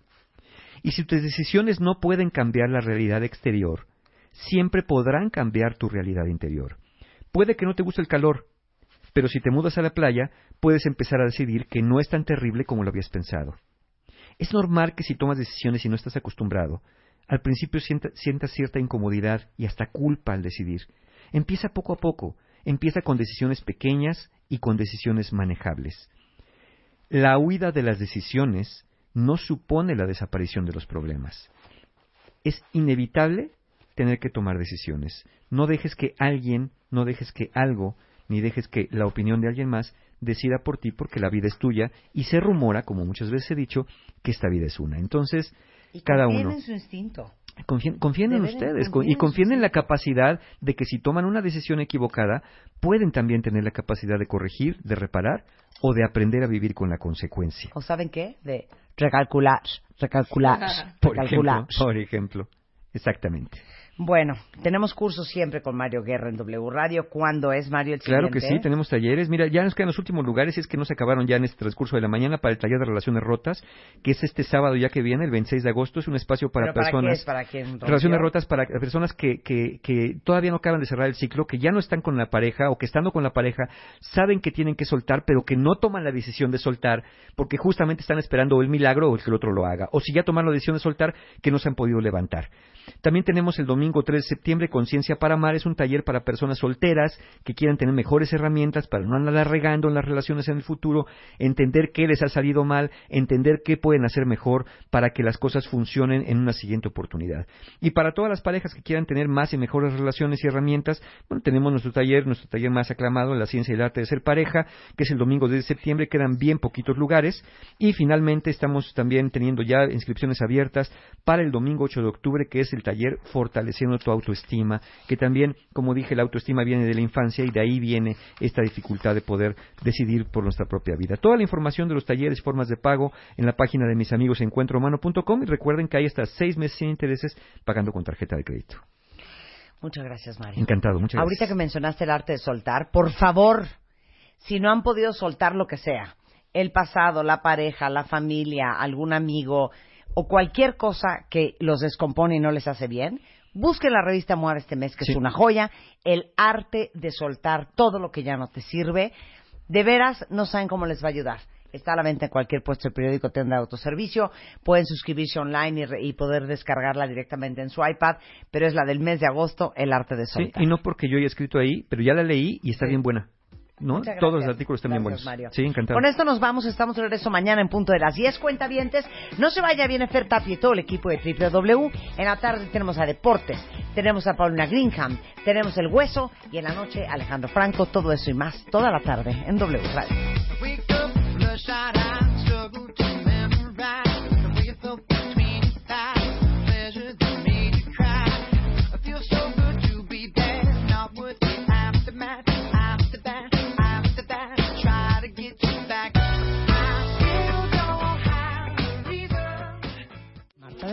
Y si tus decisiones no pueden cambiar la realidad exterior, siempre podrán cambiar tu realidad interior. Puede que no te guste el calor, pero si te mudas a la playa, puedes empezar a decidir que no es tan terrible como lo habías pensado. Es normal que si tomas decisiones y no estás acostumbrado, al principio sienta- sientas cierta incomodidad y hasta culpa al decidir. Empieza poco a poco, empieza con decisiones pequeñas y con decisiones manejables. La huida de las decisiones no supone la desaparición de los problemas. Es inevitable tener que tomar decisiones. No dejes que alguien, no dejes que algo, ni dejes que la opinión de alguien más decida por ti porque la vida es tuya y se rumora, como muchas veces he dicho, que esta vida es una. Entonces, Y cada uno. en su instinto. Confíen, confíen en ustedes y en confíen en la capacidad de que si toman una decisión equivocada, pueden también tener la capacidad de corregir, de reparar o de aprender a vivir con la consecuencia. ¿O saben qué? De recalcular, recalcular, Por recalcular. ejemplo, por ejemplo. Exactamente. Bueno, tenemos cursos siempre con Mario Guerra en W Radio. ¿Cuándo es, Mario, el Claro que sí, tenemos talleres. Mira, ya nos quedan los últimos lugares, y es que no se acabaron ya en este transcurso de la mañana para el taller de relaciones rotas, que es este sábado ya que viene, el 26 de agosto. Es un espacio para ¿Pero para qué personas. es? ¿Para? Relaciones rotas para personas que, que, que todavía no acaban de cerrar el ciclo, que ya no están con la pareja o que estando con la pareja saben que tienen que soltar, pero que no toman la decisión de soltar porque justamente están esperando el milagro o el que el otro lo haga. O si ya tomaron la decisión de soltar, que no se han podido levantar. También tenemos el domingo 3 de septiembre Conciencia para Amar. Es un taller para personas solteras que quieran tener mejores herramientas para no andar regando en las relaciones en el futuro, entender qué les ha salido mal, entender qué pueden hacer mejor para que las cosas funcionen en una siguiente oportunidad. Y para todas las parejas que quieran tener más y mejores relaciones y herramientas, bueno, tenemos nuestro taller, nuestro taller más aclamado, La Ciencia y el Arte de Ser Pareja, que es el domingo 10 de septiembre. Quedan bien poquitos lugares. Y finalmente estamos también teniendo ya inscripciones abiertas para el domingo 8 de octubre, que es el taller Fortaleciendo tu autoestima, que también, como dije, la autoestima viene de la infancia y de ahí viene esta dificultad de poder decidir por nuestra propia vida. Toda la información de los talleres, formas de pago, en la página de mis amigos encuentrohumano.com y recuerden que hay hasta seis meses sin intereses pagando con tarjeta de crédito. Muchas gracias, Mario. Encantado, muchas Ahorita gracias. que mencionaste el arte de soltar, por favor, si no han podido soltar lo que sea, el pasado, la pareja, la familia, algún amigo o cualquier cosa que los descompone y no les hace bien, busquen la revista Moar este mes, que Sí. es una joya, el arte de soltar todo lo que ya no te sirve. De veras, no saben cómo les va a ayudar. Está a la venta en cualquier puesto de periódico, tienda de autoservicio. Pueden suscribirse online y, re- y poder descargarla directamente en su iPad, pero es la del mes de agosto, el arte de Sí, soltar. y no porque yo haya escrito ahí, pero ya la leí y está bien buena. ¿No? Todos los artículos están bien buenos. Mario. Sí, encantado. Con esto nos vamos, estamos de regreso mañana en punto de las 10 cuentavientes. No se vaya, viene Fer Tapia y todo el equipo de W. En la tarde tenemos a Deportes, tenemos a Paulina Greenham, tenemos El Hueso y en la noche Alejandro Franco, todo eso y más, toda la tarde en W Radio.